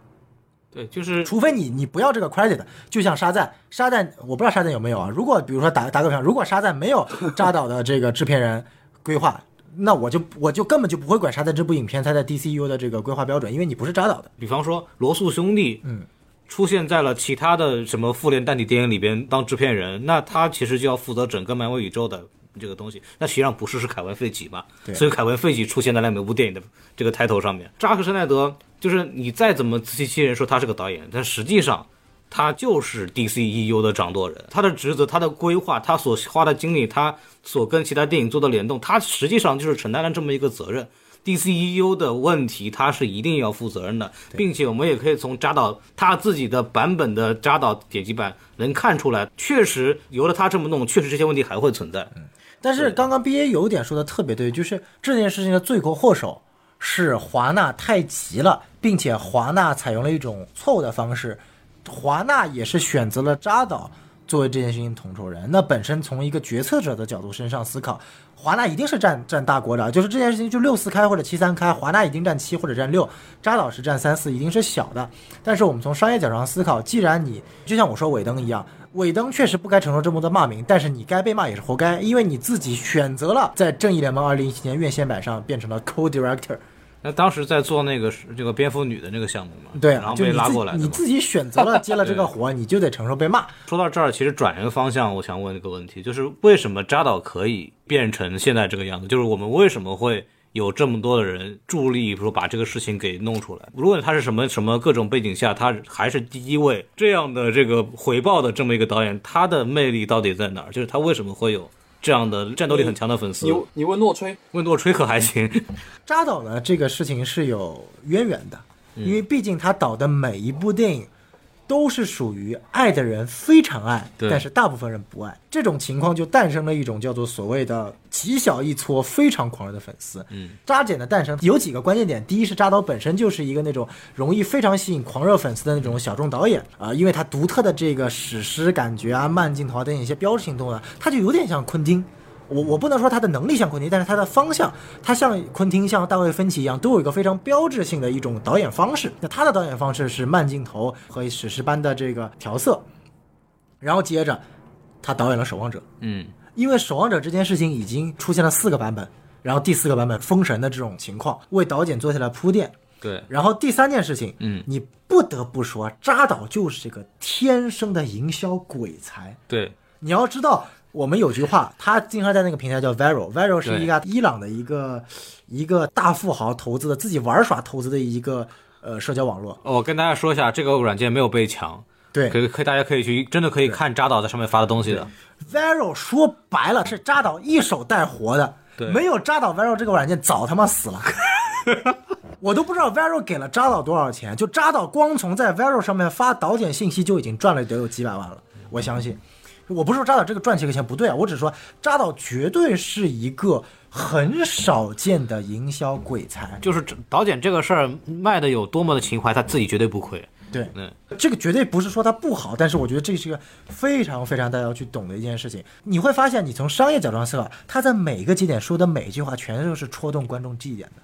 对，就是除非你你不要这个 credit，就像沙赞，沙赞我不知道沙赞有没有啊。如果比如说打打个比方，如果沙赞没有扎导的这个制片人规划，<laughs> 那我就我就根本就不会管沙赞这部影片它在 DCU 的这个规划标准，因为你不是扎导的。比方说罗素兄弟，嗯，出现在了其他的什么复联单体电影里边当制片人，那他其实就要负责整个漫威宇宙的。这个东西，那实际上不是是凯文·费奇嘛？所以凯文·费奇出现在了每部电影的这个抬头上面。扎克·施奈德就是你再怎么自欺欺人说他是个导演，但实际上他就是 DCEU 的掌舵人。他的职责、他的规划、他所花的精力、他所跟其他电影做的联动，他实际上就是承担了这么一个责任。DCEU 的问题，他是一定要负责任的，并且我们也可以从扎导他自己的版本的扎导剪辑版能看出来，确实由了他这么弄，确实这些问题还会存在。但是刚刚 B A 有点说的特别对，就是这件事情的罪魁祸首是华纳太急了，并且华纳采用了一种错误的方式，华纳也是选择了扎导作为这件事情统筹人。那本身从一个决策者的角度身上思考，华纳一定是占占大国的，就是这件事情就六四开或者七三开，华纳一定占七或者占六，扎导是占三四，一定是小的。但是我们从商业角度上思考，既然你就像我说尾灯一样。尾灯确实不该承受这么多骂名，但是你该被骂也是活该，因为你自己选择了在《正义联盟》二零一七年院线版上变成了 co-director。那当时在做那个这个蝙蝠女的那个项目嘛，对，然后被拉过来，你自己选择了 <laughs> 接了这个活，你就得承受被骂。说到这儿，其实转一个方向，我想问一个问题，就是为什么扎导可以变成现在这个样子？就是我们为什么会？有这么多的人助力，说把这个事情给弄出来。无论他是什么什么各种背景下，他还是第一位这样的这个回报的这么一个导演，他的魅力到底在哪儿？就是他为什么会有这样的战斗力很强的粉丝？你你问诺吹，问诺吹可还行？扎导呢？这个事情是有渊源的，因为毕竟他导的每一部电影。都是属于爱的人非常爱，但是大部分人不爱，这种情况就诞生了一种叫做所谓的极小一撮非常狂热的粉丝。嗯，扎简的诞生有几个关键点，第一是扎导本身就是一个那种容易非常吸引狂热粉丝的那种小众导演啊，因为他独特的这个史诗感觉啊、慢镜头啊等一些标志性动作，他就有点像昆汀。我我不能说他的能力像昆汀，但是他的方向，他像昆汀、像大卫芬奇一样，都有一个非常标志性的一种导演方式。那他的导演方式是慢镜头和史诗般的这个调色，然后接着他导演了《守望者》，嗯，因为《守望者》这件事情已经出现了四个版本，然后第四个版本封神的这种情况，为导演做下了铺垫。对，然后第三件事情，嗯，你不得不说，扎导就是一个天生的营销鬼才。对，你要知道，我们有句话，他经常在那个平台叫 Vero，Vero 是一个伊朗的一个一个大富豪投资的，自己玩耍投资的一个呃社交网络。我跟大家说一下，这个软件没有被抢，对可以可以大家可以去真的可以看扎导在上面发的东西的。Vero 说白了是扎导一手带活的，对没有扎导 Vero 这个软件早他妈死了。<laughs> 我都不知道 Vero 给了扎导多少钱，就扎导光从在 Vero 上面发导剪信息就已经赚了得有几百万了，我相信。我不是说扎导这个赚这个钱不对啊，我只是说扎导绝对是一个很少见的营销鬼才。就是这导剪这个事儿卖的有多么的情怀，他自己绝对不亏。对，嗯，这个绝对不是说他不好，但是我觉得这是一个非常非常大家要去懂的一件事情。你会发现，你从商业角度上思考，他在每一个节点说的每一句话，全都是戳动观众记忆点的。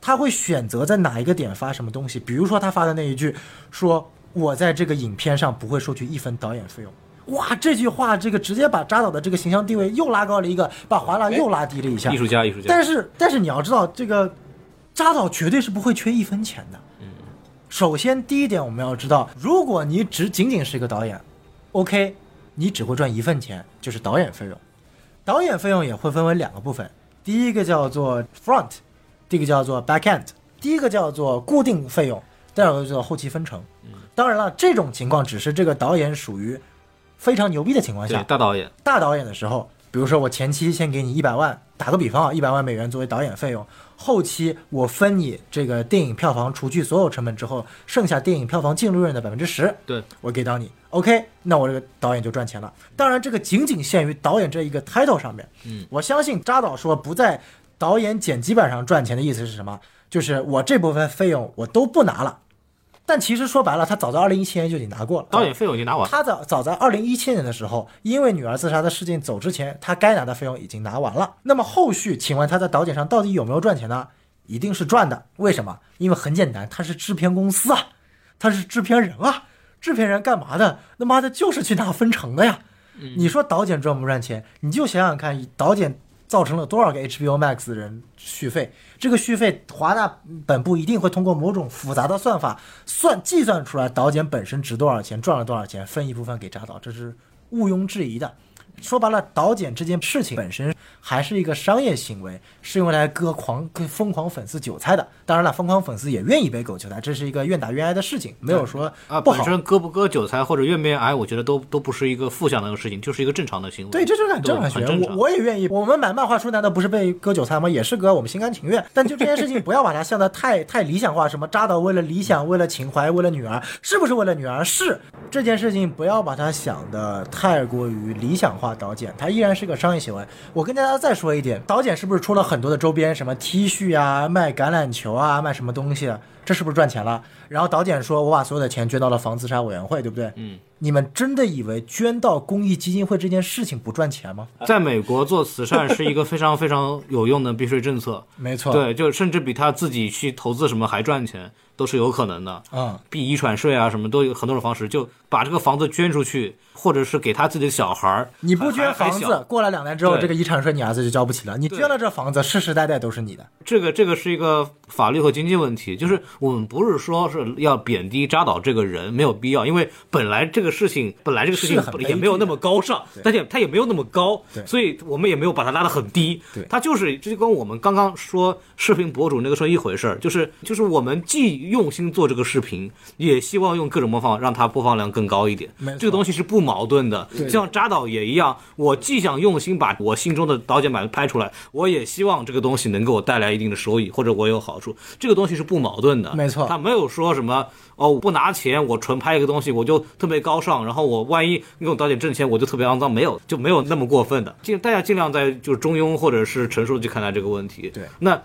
他会选择在哪一个点发什么东西，比如说他发的那一句，说我在这个影片上不会收取一分导演费用。哇，这句话这个直接把扎导的这个形象地位又拉高了一个，把华纳又拉低了一下。艺术家，艺术家。但是但是你要知道，这个扎导绝对是不会缺一分钱的。嗯首先第一点我们要知道，如果你只仅仅是一个导演，OK，你只会赚一份钱，就是导演费用。导演费用也会分为两个部分，第一个叫做 front，第一个叫做 back end。第一个叫做固定费用，第二个叫做后期分成。当然了，这种情况只是这个导演属于非常牛逼的情况下，大导演，大导演的时候，比如说我前期先给你一百万，打个比方啊，一百万美元作为导演费用，后期我分你这个电影票房除去所有成本之后，剩下电影票房净利润的百分之十，对，我给到你，OK，那我这个导演就赚钱了。当然，这个仅仅限于导演这一个 title 上面。嗯，我相信扎导说不在导演剪辑版上赚钱的意思是什么？就是我这部分费用我都不拿了。但其实说白了，他早在二零一七年就已经拿过了。导演费用已经拿完了。他早早在二零一七年的时候，因为女儿自杀的事件走之前，他该拿的费用已经拿完了。那么后续，请问他在导演上到底有没有赚钱呢？一定是赚的。为什么？因为很简单，他是制片公司啊，他是制片人啊。制片人干嘛的？他妈的就是去拿分成的呀。你说导演赚不赚钱？你就想想看，导剪造成了多少个 HBO Max 的人续费？这个续费，华纳本部一定会通过某种复杂的算法算计算出来导剪本身值多少钱，赚了多少钱，分一部分给扎导，这是毋庸置疑的。说白了，导剪这件事情本身还是一个商业行为，是用来割狂、割疯狂粉丝韭菜的。当然了，疯狂粉丝也愿意被割韭菜，这是一个愿打愿挨的事情，没有说啊，不好。本身割不割韭菜或者愿不愿意挨，我觉得都都不是一个负向的事情，就是一个正常的行为。对，这就是很正常的行为。我我也愿意。我们买漫画书难道不是被割韭菜吗？也是割，我们心甘情愿。但就这件事情，不要把它想的太太理想化。什么扎导为了理想，为了情怀，为了女儿，是不是为了女儿？是。这件事情不要把它想的太过于理想化。导剪它依然是个商业行为。我跟大家再说一点，导剪是不是出了很多的周边，什么 T 恤啊，卖橄榄球啊，卖什么东西啊？这是不是赚钱了？然后导剪说：“我把所有的钱捐到了防自杀委员会，对不对？”嗯，你们真的以为捐到公益基金会这件事情不赚钱吗？在美国做慈善是一个非常非常有用的避税政策。<laughs> 没错，，对，就甚至比他自己去投资什么还赚钱，都是有可能的。嗯，避遗产税啊，什么都有很多种方式，就把这个房子捐出去，或者是给他自己的小孩儿。你不捐房子，过了两年之后，这个遗产税你儿子就交不起了。你捐了这房子，世世代代都是你的。这个这个是一个法律和经济问题，就是我们不是说是要贬低扎导这个人，没有必要，因为本来这个事情本来这个事情也没有那么高尚，但也他也没有那么高对，所以我们也没有把它拉得很低。对他就是这就跟我们刚刚说视频博主那个说一回事儿，就是就是我们既用心做这个视频，也希望用各种方法让它播放量更高一点。这个东西是不矛盾的，对像扎导也一样，我既想用心把我心中的导剪版拍出来，我也希望这个东西能给我带来一定的收益，或者我有好处，这个东西是不矛盾的。没错他没有说什么哦，我不拿钱，我纯拍一个东西，我就特别高尚，然后我万一用导剪挣钱，我就特别肮脏，没有就没有那么过分的。尽大家尽量在就是中庸或者是成熟地去看待这个问题。对那。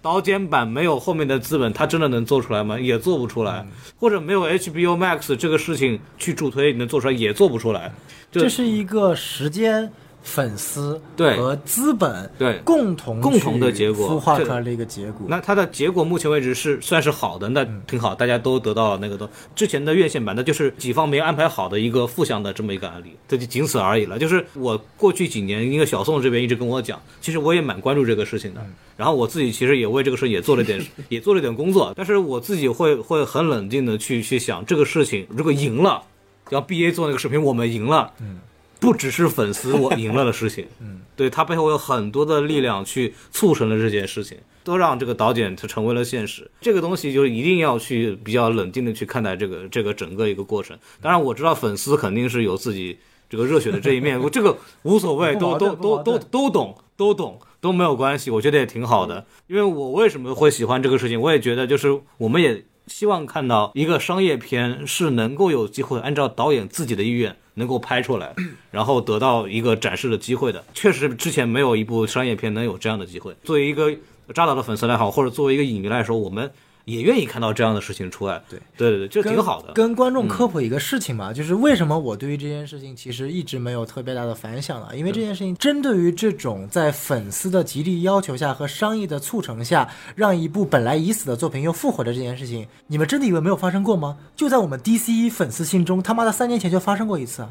导剪版没有后面的资本，它真的能做出来吗？也做不出来。嗯或者没有 HBO Max 这个事情去助推，能做出来也做不出来。这是一个时间粉丝对和资本对共同共同的结果孵化出来的一个结果。那它的结果目前为止是算是好的，那挺好，大家都得到那个都之前的院线版，那就是己方没安排好的一个负向的这么一个案例，这就仅此而已了。就是我过去几年，因为小宋这边一直跟我讲，其实我也蛮关注这个事情的，然后我自己其实也为这个事也做了点 <laughs> 也做了点工作，但是我自己会会很冷静的去去想这个事情，如果赢了，要 B A 做那个视频，我们赢了，嗯。不只是粉丝我赢了的事情，<laughs> 嗯，对他背后有很多的力量去促成了这件事情，都让这个导演他成为了现实。这个东西就是一定要去比较冷静的去看待这个这个整个一个过程。当然我知道粉丝肯定是有自己这个热血的这一面，我 <laughs> 这个无所谓，都都都都都懂，都懂。都没有关系，我觉得也挺好的。因为我为什么会喜欢这个事情，我也觉得就是我们也希望看到一个商业片是能够有机会按照导演自己的意愿能够拍出来，<clears throat> 然后得到一个展示的机会的。确实之前没有一部商业片能有这样的机会。作为一个扎导的粉丝来好，或者作为一个影迷来说，我们也愿意看到这样的事情出来。对对对对，这挺好的。跟观众科普一个事情嘛，就是为什么我对于这件事情其实一直没有特别大的反响呢？因为这件事情针对于这种在粉丝的极力要求下和商业的促成下，让一部本来已死的作品又复活的这件事情，你们真的以为没有发生过吗？就在我们 DC 粉丝心中，他妈的三年前就发生过一次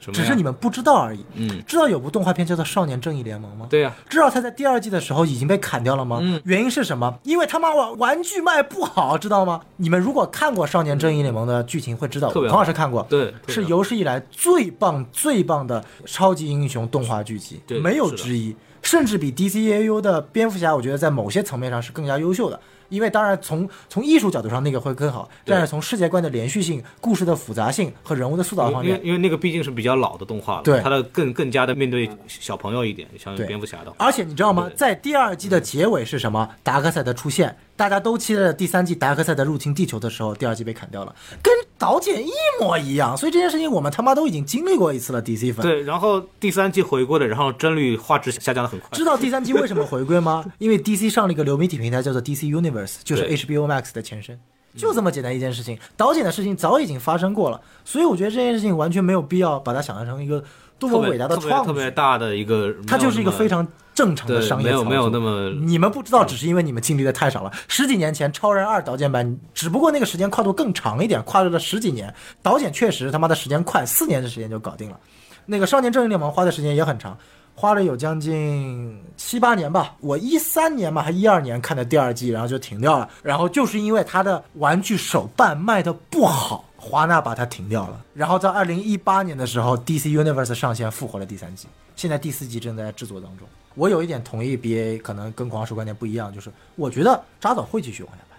只是你们不知道而已。嗯，知道有部动画片叫做《少年正义联盟》吗？对呀、知道他在第二季的时候已经被砍掉了吗？嗯原因是什么？因为他妈玩玩具卖不好，知道吗？你们如果看过《少年正义联盟》的剧情，会知道，我特别好同样是看过，对是有史以来最棒最棒的超级英雄动画剧集对，没有之一。甚至比 DCAU 的蝙蝠侠，我觉得在某些层面上是更加优秀的。因为当然从从艺术角度上那个会更好，但是从世界观的连续性、故事的复杂性和人物的塑造方面，因为那个毕竟是比较老的动画了，对。它的更更加的面对小朋友一点，像对。蝙蝠侠的，而且你知道吗？在第二季的结尾是什么？达克赛的出现，大家都期待着第三季达克赛的入侵地球的时候，第二季被砍掉了，跟导剪一模一样。所以这件事情我们他妈都已经经历过一次了，DC 粉。对，然后第三季回归的，然后帧率画质下降的很快，知道第三季为什么回归吗？<laughs> 因为 DC 上了一个流媒体平台，叫做 DC Universe，就是 HBO Max 的前身。就这么简单一件事情，导剪的事情早已经发生过了，所以我觉得这件事情完全没有必要把它想象成一个多么伟大的创举，特别大的一个，它就是一个非常正常的商业操作。没有没有那么你们不知道，只是因为你们经历的太少了。十几年前，《超人二》导剪版，只不过那个时间跨度更长一点，跨度了十几年。导剪确实他妈的时间快，四年的时间就搞定了。那个《少年正义联盟》花的时间也很长，花了有将近七八年吧。我一三年吧，还一二年看的第二季，然后就停掉了。然后就是因为它的玩具手办卖的不好。华纳把它停掉了，然后在二零一八年的时候，DC Universe 上线复活了第三季，现在第四季正在制作当中。我有一点同意 BA，可能跟黄老师观点不一样，就是我觉得扎导会继续往下拍，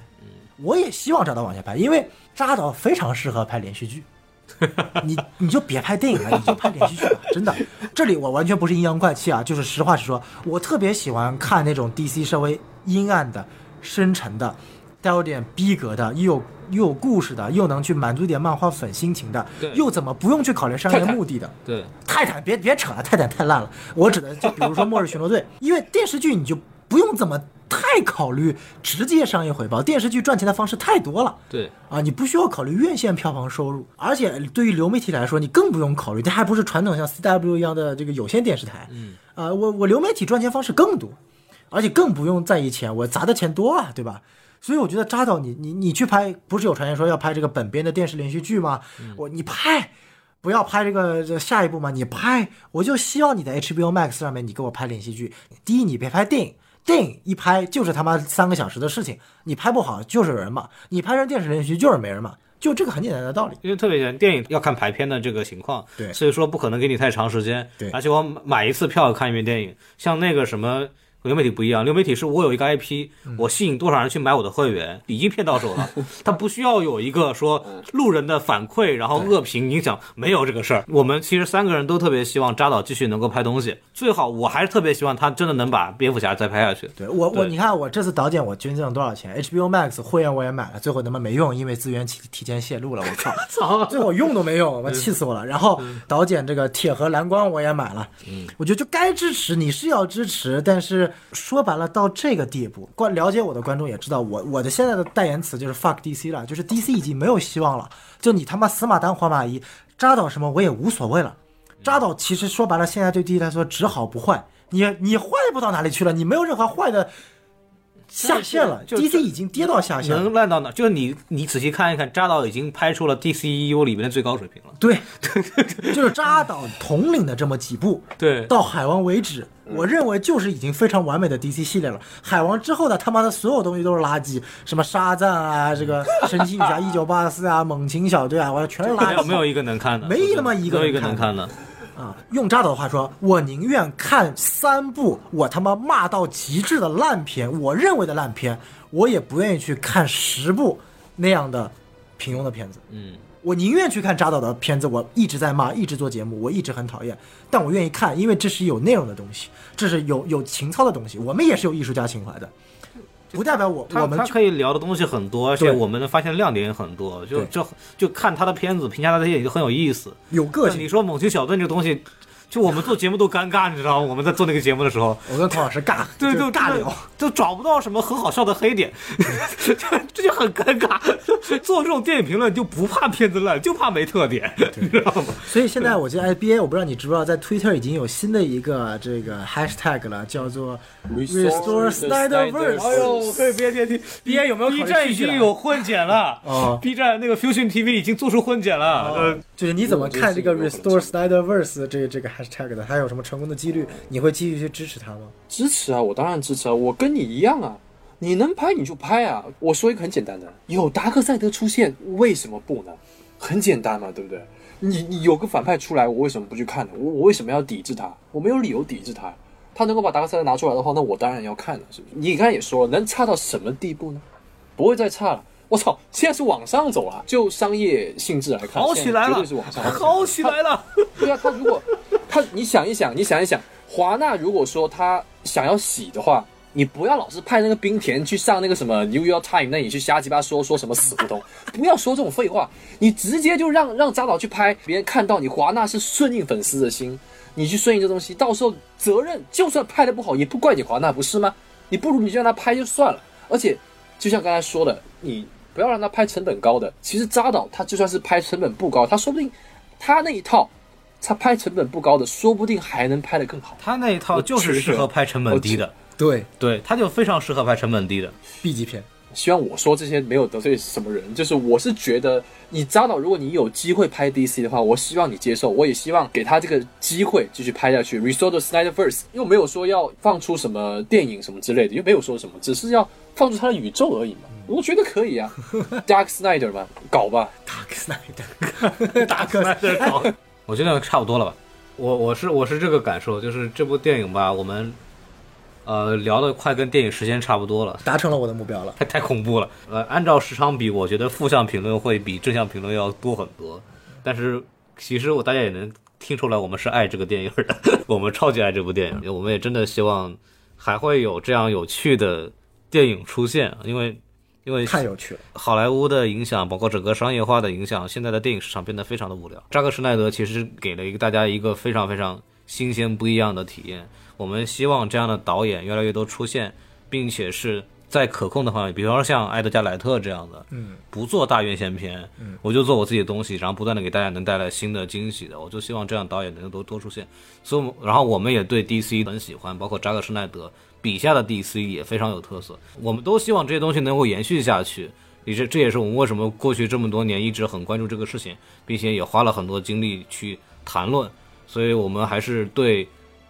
我也希望扎导往下拍，因为扎导非常适合拍连续剧。<laughs> 你你就别拍电影了，你就拍连续剧吧，<laughs> 真的。这里我完全不是阴阳怪气啊，就是实话实说，我特别喜欢看那种 DC 稍微阴暗的、深沉的，带有点逼格的，又有又有故事的，又能去满足一点漫画粉心情的，又怎么不用去考虑商业目的的。对泰坦别别扯了，泰坦太烂了。我指的就比如说《末日巡逻队》，<laughs> 因为电视剧你就不用怎么太考虑直接商业回报，电视剧赚钱的方式太多了。对啊，你不需要考虑院线票房收入，而且对于流媒体来说，你更不用考虑，它还不是传统像 CW 一样的这个有线电视台。嗯，啊，我我流媒体赚钱方式更多，而且更不用在意钱，我砸的钱多啊，对吧？所以我觉得扎导你你你去拍，不是有传言说要拍这个本编的电视连续剧吗？我你拍，不要拍这个这下一部嘛，你拍，我就希望你在 HBO Max 上面你给我拍连续剧。第一，你别拍电影。电影一拍就是他妈三个小时的事情，你拍不好就是有人骂，你拍成电视连续剧就是没人骂，就这个很简单的道理。因为特别简单，电影要看排片的这个情况，对所以说不可能给你太长时间，对而且我买一次票看一遍电影，像那个什么。流媒体不一样，流媒体是我有一个 IP，我吸引多少人去买我的会员，已经骗到手了。<laughs> 他不需要有一个说路人的反馈，然后恶评影响，没有这个事儿。我们其实三个人都特别希望扎导继续能够拍东西，最好我还是特别希望他真的能把蝙蝠侠再拍下去。对我我你看我这次导剪我捐赠了多少钱？<laughs> HBO Max 会员我也买了，最后他妈没用，因为资源提提前泄露了，我靠！<laughs> 操！最后用都没用，我气死我了。然后导剪这个铁盒蓝光我也买了，我觉得就该支持，你是要支持，但是说白了到这个地步，观了解我的观众也知道，我我的现在的代言词就是 fuck DC 了，就是 DC 已经没有希望了，就你他妈死马当活马医，扎导什么我也无所谓了。扎导其实说白了，现在对 DC 来说只好不坏，你你坏不到哪里去了，你没有任何坏的下限了就，DC 已经跌到下限了。能烂到哪？就是你你仔细看一看，扎导已经拍出了 DCEU 里面的最高水平了。对，<laughs> 就是扎导统领的这么几部，对到海王为止，我认为就是已经非常完美的 DC 系列了。海王之后的他妈的所有东西都是垃圾，什么沙赞啊，这个神奇女侠 <laughs> 一九八四啊，猛禽小队啊，我全是垃圾。没有没有一个能看的，没那么一个没有一个能看能看的。啊，用扎导的话说，我宁愿看三部我他妈骂到极致的烂片，我认为的烂片，我也不愿意去看十部那样的平庸的片子。嗯，我宁愿去看扎导的片子，我一直在骂，一直做节目，我一直很讨厌，但我愿意看，因为这是有内容的东西，这是有有情操的东西，我们也是有艺术家情怀的，不代表我他我们他可以聊的东西很多，而且我们能发现亮点也很多。就对就就看他的片子，评价他的电影就很有意思。有个性你。说《猛禽小镇》这个东西，就我们做节目都尴尬，你知道吗？我们在做那个节目的时候，我跟孔老师尬，对，就就真的尬聊。就找不到什么很好笑的黑点，<laughs> 这这就很尴尬。做这种电影评论就不怕片子烂，就怕没特点，你知道吗？所以现在我觉得 IBA，我不知道你知不知道，在 Twitter 已经有新的一个这个 hashtag 了，叫做 Restore Snyderverse。哎呦可以别别别 B A 有没有 B 站已经有混剪了哦，B 站那个 Fusion TV 已经做出混剪了，呃，就是你怎么看这个 Restore Snyderverse 这个这个 hashtag 的？他有什么成功的几率？你会继续去支持他吗？支持啊，我当然支持啊，我跟你一样啊，你能拍你就拍啊。我说一个很简单的，有达克赛德出现，为什么不呢？很简单嘛，对不对？你你有个反派出来，我为什么不去看呢？我我为什么要抵制他？我没有理由抵制他。他能够把达克赛德拿出来的话，那我当然要看了，是不是？你刚才也说了，能差到什么地步呢？不会再差了。我操，现在是往上走了。就商业性质来看，好起来了绝对是往上走。好起来了，对啊，他如果他，你想一想，你想一想，华纳如果说他想要洗的话，你不要老是派那个冰田去上那个什么 New York Times 那里去瞎鸡巴说说什么死胡同，不要说这种废话，你直接就让让扎导去拍，别人看到你华纳是顺应粉丝的心，你去顺应这东西，到时候责任就算拍的不好，也不怪你华纳，不是吗？你不如你就让他拍就算了，而且就像刚才说的，你不要让他拍成本高的。其实扎导他就算是拍成本不高，他说不定他那一套，他拍成本不高的，说不定还能拍得更好。他那一套就是适合拍成本低的，对对，他就非常适合拍成本低的。，B 级片。希望我说这些没有得罪什么人，就是我是觉得你扎导，如果你有机会拍 DC 的话，我希望你接受，我也希望给他这个机会继续拍下去。Restore the Snyderverse 又没有说要放出什么电影什么之类的，又没有说什么，只是要放出他的宇宙而已嘛。我觉得可以啊，<laughs> Dark Snyder 嘛，搞吧。，Dark Snyder，Dark <laughs> Snyder 搞，我觉得差不多了吧。我我是我是这个感受，就是这部电影吧，我们呃聊的快跟电影时间差不多了，达成了我的目标了。太 <laughs> 太恐怖了。呃，按照时长比，我觉得负向评论会比正向评论要多很多。但是其实我大家也能听出来，我们是爱这个电影的，<laughs> 我们超级爱这部电影，我们也真的希望还会有这样有趣的电影出现，因为因为太有趣了，好莱坞的影响，包括整个商业化的影响，现在的电影市场变得非常的无聊。扎克施奈德其实给了一个大家一个非常非常新鲜不一样的体验。我们希望这样的导演越来越多出现，并且是在可控的范围，比方说像埃德加·莱特这样的，嗯，不做大院线片，嗯，我就做我自己的东西，然后不断的给大家能带来新的惊喜的，我就希望这样导演能多多出现。所以然后我们也对 DC 很喜欢，包括扎克施奈德笔下的 DC 也非常有特色，我们都希望这些东西能够延续下去。也这这也是我们为什么过去这么多年一直很关注这个事情，并且也花了很多精力去谈论。所以我们还是对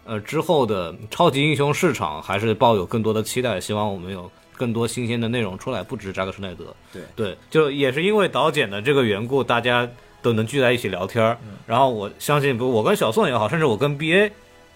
呃之后的超级英雄市场还是抱有更多的期待，希望我们有更多新鲜的内容出来，不止扎克施耐德。对对，就也是因为导剪的这个缘故，大家都能聚在一起聊天儿。然后我相信，比如我跟小宋也好，甚至我跟 BA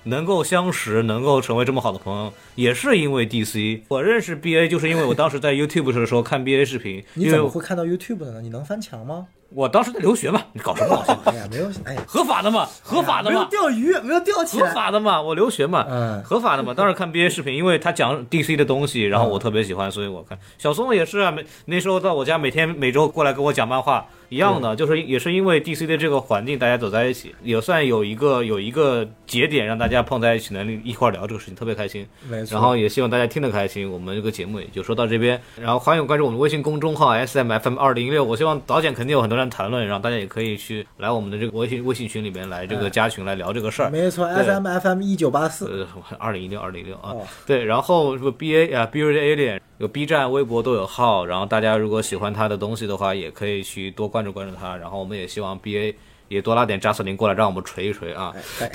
能够相识，能够成为这么好的朋友，也是因为 DC。我认识 BA 就是因为我当时在 YouTube 的时候看 BA 视频，你怎么会看到 YouTube 的呢？你能翻墙吗？我当时在留学嘛，你搞什么搞笑？哎呀，没有，哎呀，合法的嘛，合法的没有嘛，钓鱼，没有钓起合。法的嘛，我留学嘛，嗯合法的嘛。当时看 BA 视频，因为他讲 DC 的东西，然后我特别喜欢，所以我看。小松也是啊，每那时候到我家，每天每周过来跟我讲漫画，一样的，就是也是因为 DC 的这个环境，大家走在一起，也算有一个有一个节点让大家碰在一起，能一块儿聊这个事情，特别开心。没错。然后也希望大家听得开心，我们这个节目也就说到这边。然后欢迎关注我们微信公众号 S M F M 二零一六。我希望导演肯定有很多谈谈论，然后大家也可以去来我们的这个微信微信群里面来这个加群来聊这个事儿。没错对，S M F M 一九八四，呃，二零一六，二零一六啊，哦对，然后这个 B A 啊 b u r d Alien 有 B 站、微博都有号，然后大家如果喜欢他的东西的话，也可以去多关注关注他。然后我们也希望 B A 也多拉点扎斯林过来，让我们锤一锤啊！哎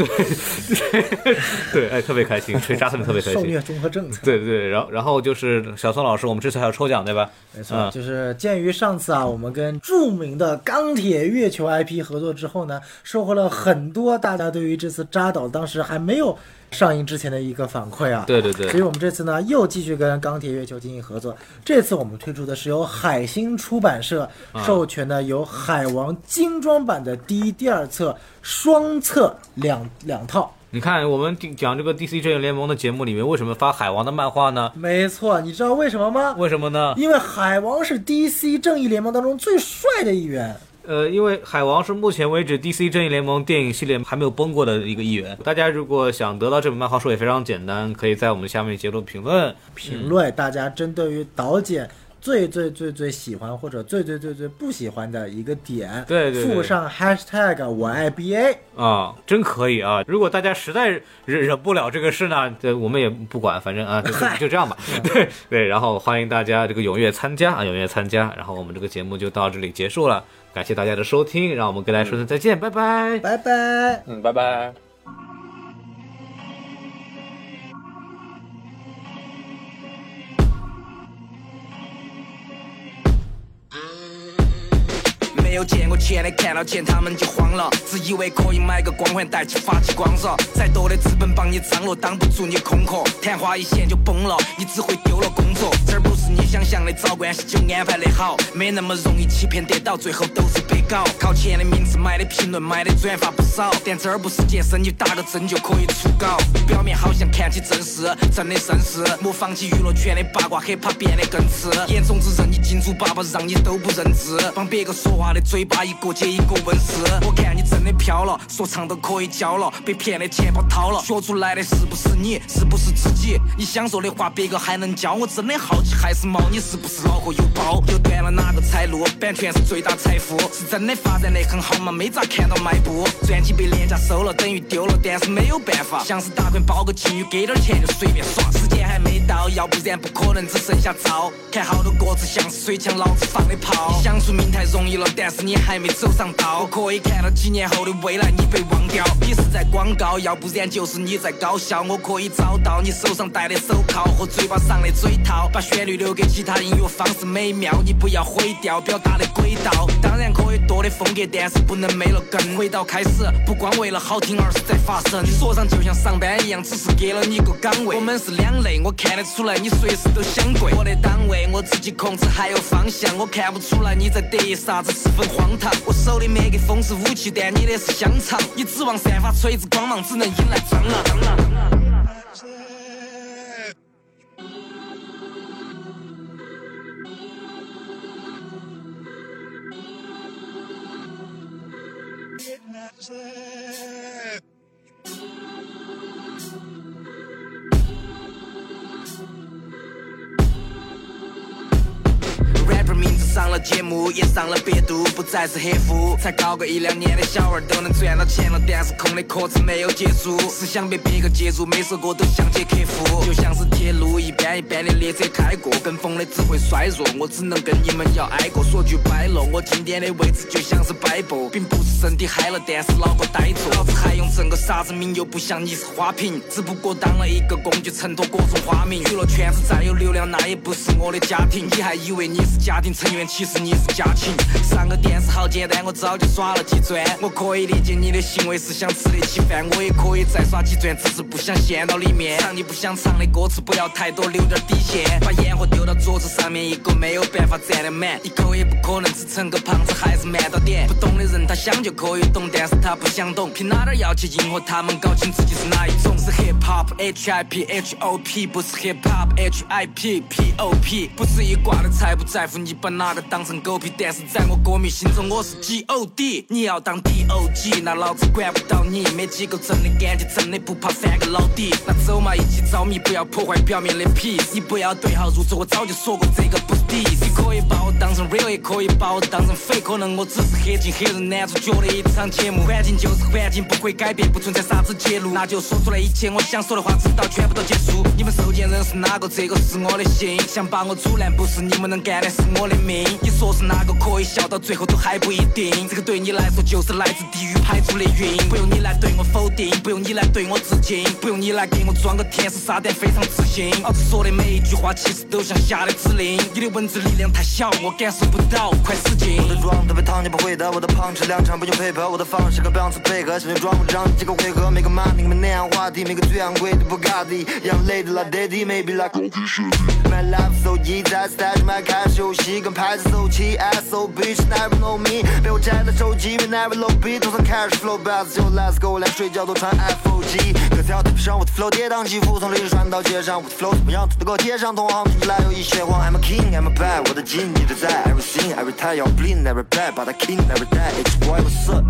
对，哎，特别开心，锤扎斯林特别开心。受虐综合症。对对对，然后然后就是小宋老师，我们这次还有抽奖对吧？没错，嗯就是鉴于上次啊，我们跟著名的钢铁月球 IP 合作之后呢，收获了很多大家对于这次扎导当时还没有上映之前的一个反馈啊。对对对所以我们这次呢又继续跟钢铁月球进行合作。这次我们推出的是由海星出版社啊授权的由海王精装版的第一、第二册双册两两套。你看我们讲这个 DC 正义联盟的节目里面，为什么发海王的漫画呢？没错，你知道为什么吗？为什么呢？因为海王是 DC 正义联盟当中最帅的一员。呃，因为海王是目前为止 DC 正义联盟电影系列还没有崩过的一个一员。大家如果想得到这本漫画书也非常简单，可以在我们下面截图评论。评论大家针对于导剪最最最最喜欢或者最最最最不喜欢的一个点，对对对附上 hashtag 我爱 BA，啊，真可以啊！如果大家实在忍忍不了这个事呢，这我们也不管，反正啊，就这样吧。对对，然后欢迎大家这个踊跃参加啊，踊跃参加。然后我们这个节目就到这里结束了，感谢大家的收听，让我们跟大家说声再见，拜拜。拜拜。嗯，拜拜。没有见过钱的看到钱他们就慌了，自以为可以买个光环带起发起光热，再多的资本帮你张罗，挡不住你空壳，昙花一现就崩了，你只会丢了工作。这儿不是你想象的找关系就安排的好，没那么容易欺骗得到，最后都是被搞。靠钱的名字买的评论买的转发不少，但这儿不是健身，你打个针就可以出稿。表面好像看起正式，真的绅士，模仿起娱乐圈的八卦，害怕变得更次。眼中只认你金主爸爸，让你都不认字，帮别个说话的嘴巴一个接一个问世。我看你真的飘了，说唱都可以教了，被骗的钱包掏了，学出来的是不是你？是不是自己？你想说的话，别个还能教？我真的好奇，还是猫？你是不是脑壳有包？又断了哪个财路？版权是最大财富，是真的。发展的很好吗？没咋看到迈步，专辑被廉价收了，等于丢了，但是没有办法，像是打款包个金鱼，给点钱就随便耍。时间还没到，要不然不可能只剩下招。看好多歌词像是水枪，老子放的炮。你想出名太容易了，但是你还没走上道。我可以看到几年后的。未来，你被忘掉。你是在广告，要不然就是你在搞笑。我可以找到你手上戴的。手铐和嘴巴上的。嘴套，把旋律留给其他音乐方式美妙。你不要毁掉表达的轨道。当然可以多的风格，但是不能没了根。回到开始，不光为了好听，而是在发声。说上就像上班一样，只是给了你个岗位。我们是两类，我看得出来你随时都想跪。我的档位我自己控制，还有方向，我看不出来你在得意啥子，十分荒唐。我手里麦克风是武器，但你的是香肠。你指望散发锤子光芒，只能引来蟑螂。Scotland. Rapper 名字上了节目，也上了百度，不再是黑户。才搞个一两年的小娃儿都能赚到钱了，但是空的壳子没有结束，思想被别个接住，每首歌都像接客户，就像是铁路一般一般的列车开过，跟风的只会衰弱，我只能跟你们要挨过。说句白了，我经典的位置就像是摆布，并不是身体嗨了，但是脑壳呆着。老子还用整个啥子名，又不像你是花瓶，只不过当了一个工具，衬托各种花名。娱乐圈子再有流量，那也不是我的家庭，你还以为你是家家庭成员，其实你是家禽。上个电视好简单，我早就耍了几转。我可以理解你的行为是想吃得起饭，我也可以再耍几转，只是不想陷到里面。唱你不想唱的歌词，不要太多，留点底线。把烟火丢到桌子上面，一个没有办法占得满，一口也不可能只成个胖子，还是慢到点。不懂的人他想就可以懂，但是他不想懂，凭哪点要去迎合他们？搞清自己是哪一种？是 hip hop H I P H O P，不是 hip hop H I P P O P，不是一挂的，才不在乎你把哪个当成狗屁，但是在我歌迷心中我是 G O D。你要当 D O G，那老子管不到你。没几个真的干净，真的不怕翻个老底。那走嘛，一起着迷，不要破坏表面的皮。你不要对号入座，我早就说过这个不是第一。你可以把我当成 real，也可以把我当成 fake，可能我只是黑进黑人男主角的一场节目。环境就是环境，不会改变，不存在啥子揭露。那就说出来一切我想说的话，直到全部都结束。你们收件人是哪个？这个是我的心。想把我阻拦，不是你们能干的，是我的命。你说是哪个可以笑到最后都还不一定。这个对你来说就是来自地狱排出的云。不用你来对我否定，不用你来对我致敬，不用你来给我装个天使撒旦，非常自信。老子说的每一句话其实都像下的指令。你的文字力量太小，我感受不到，快使劲。我的妆特别烫，你不会的。我的胖吃两场不用配合，我的方式跟表次配合。现在装不让几个回合，每个马丁们那样话题，每个最昂贵的布加迪，一样累的拉 daddy maybe like。My life so easy，在 stage 麦开始游戏，跟牌子走起，so bitch never know me。被我摘了手机，we never low beat，头上 cash flow bass，就 let's go，连睡觉都穿 FOG。歌词要对不上，我的 flow 跌宕起伏，从历史传到街上，我的 flow 怎么样？都给我贴上同行，fly 有一些慌。I'm a king，I'm a bad，我的金你的在，everything every time 要 bleed never bad，but I king never die，H boy what's up？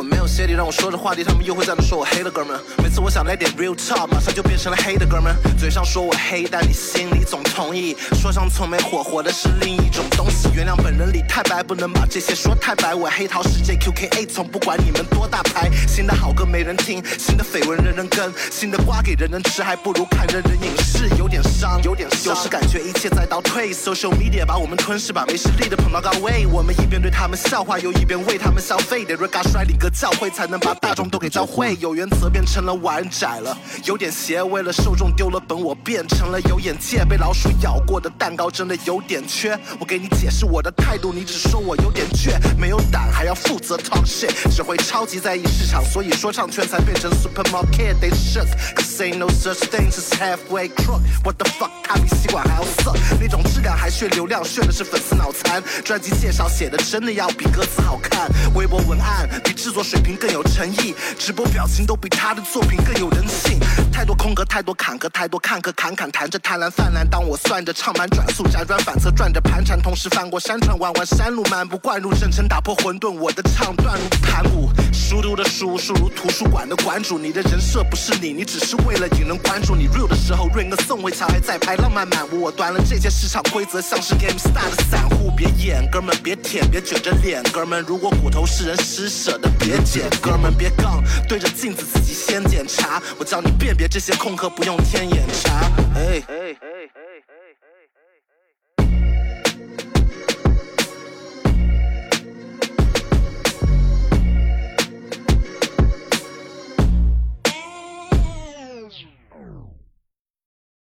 如果没有鞋底让我说这话题，他们又会在那说我黑的哥们。每次我想来点 real talk，马上就变成了黑的哥们。嘴上说我黑，但你心里总同意。说唱从没火，火的是另一种东西。原谅本人里太白，不能把这些说太白。我黑桃世界 QKA，从不管你们多大牌。新的好歌没人听，新的绯闻人人跟，新的瓜给人人吃，还不如看人人影视。有点伤，有点伤。有时感觉一切在倒退，social media 把我们吞噬，把没实力的捧到高位。我们一边对他们笑话，又一边为他们消费。得 rega 率领个教会，才能把大众都给教会。有原则变成了玩窄了，有点邪。为了受众丢了本，我变成了有眼界。被老鼠咬过的蛋糕真的有点缺。我给你解释我的态度，你只说我有点倔，没有胆还要负责 talk shit，只会超级在意市场，所以说唱圈才变成 supermarket。They shook, cause ain't no such thing as halfway crook. What the fuck，它比吸管还要涩，那种质感还炫流量，炫的是粉丝脑残。专辑介绍写的真的要比歌词好看，微博文案比制作水平更有诚意，直播表情都比他的作品更有人性。太多空格，太多坎坷，太多看客，侃侃谈着贪婪泛滥。当我算着唱盘转速，辗转反侧转着盘缠，同时翻过山川，弯弯山路，漫步灌入圣城，打破混沌。我的唱段如盘古，熟读的书，书如图书馆的馆主。你的人设不是你，你只是为了引人关注。你 real 的时候，ring 个宋慧乔还在拍浪漫满屋。我端了这些市场规则，像是 game star 的散户。别演，哥们别舔，别卷着脸，哥们如果骨头是人施舍的，别哥们，别杠，对着镜子自己先检查。我教你辨别这些空壳，不用天眼查。哎。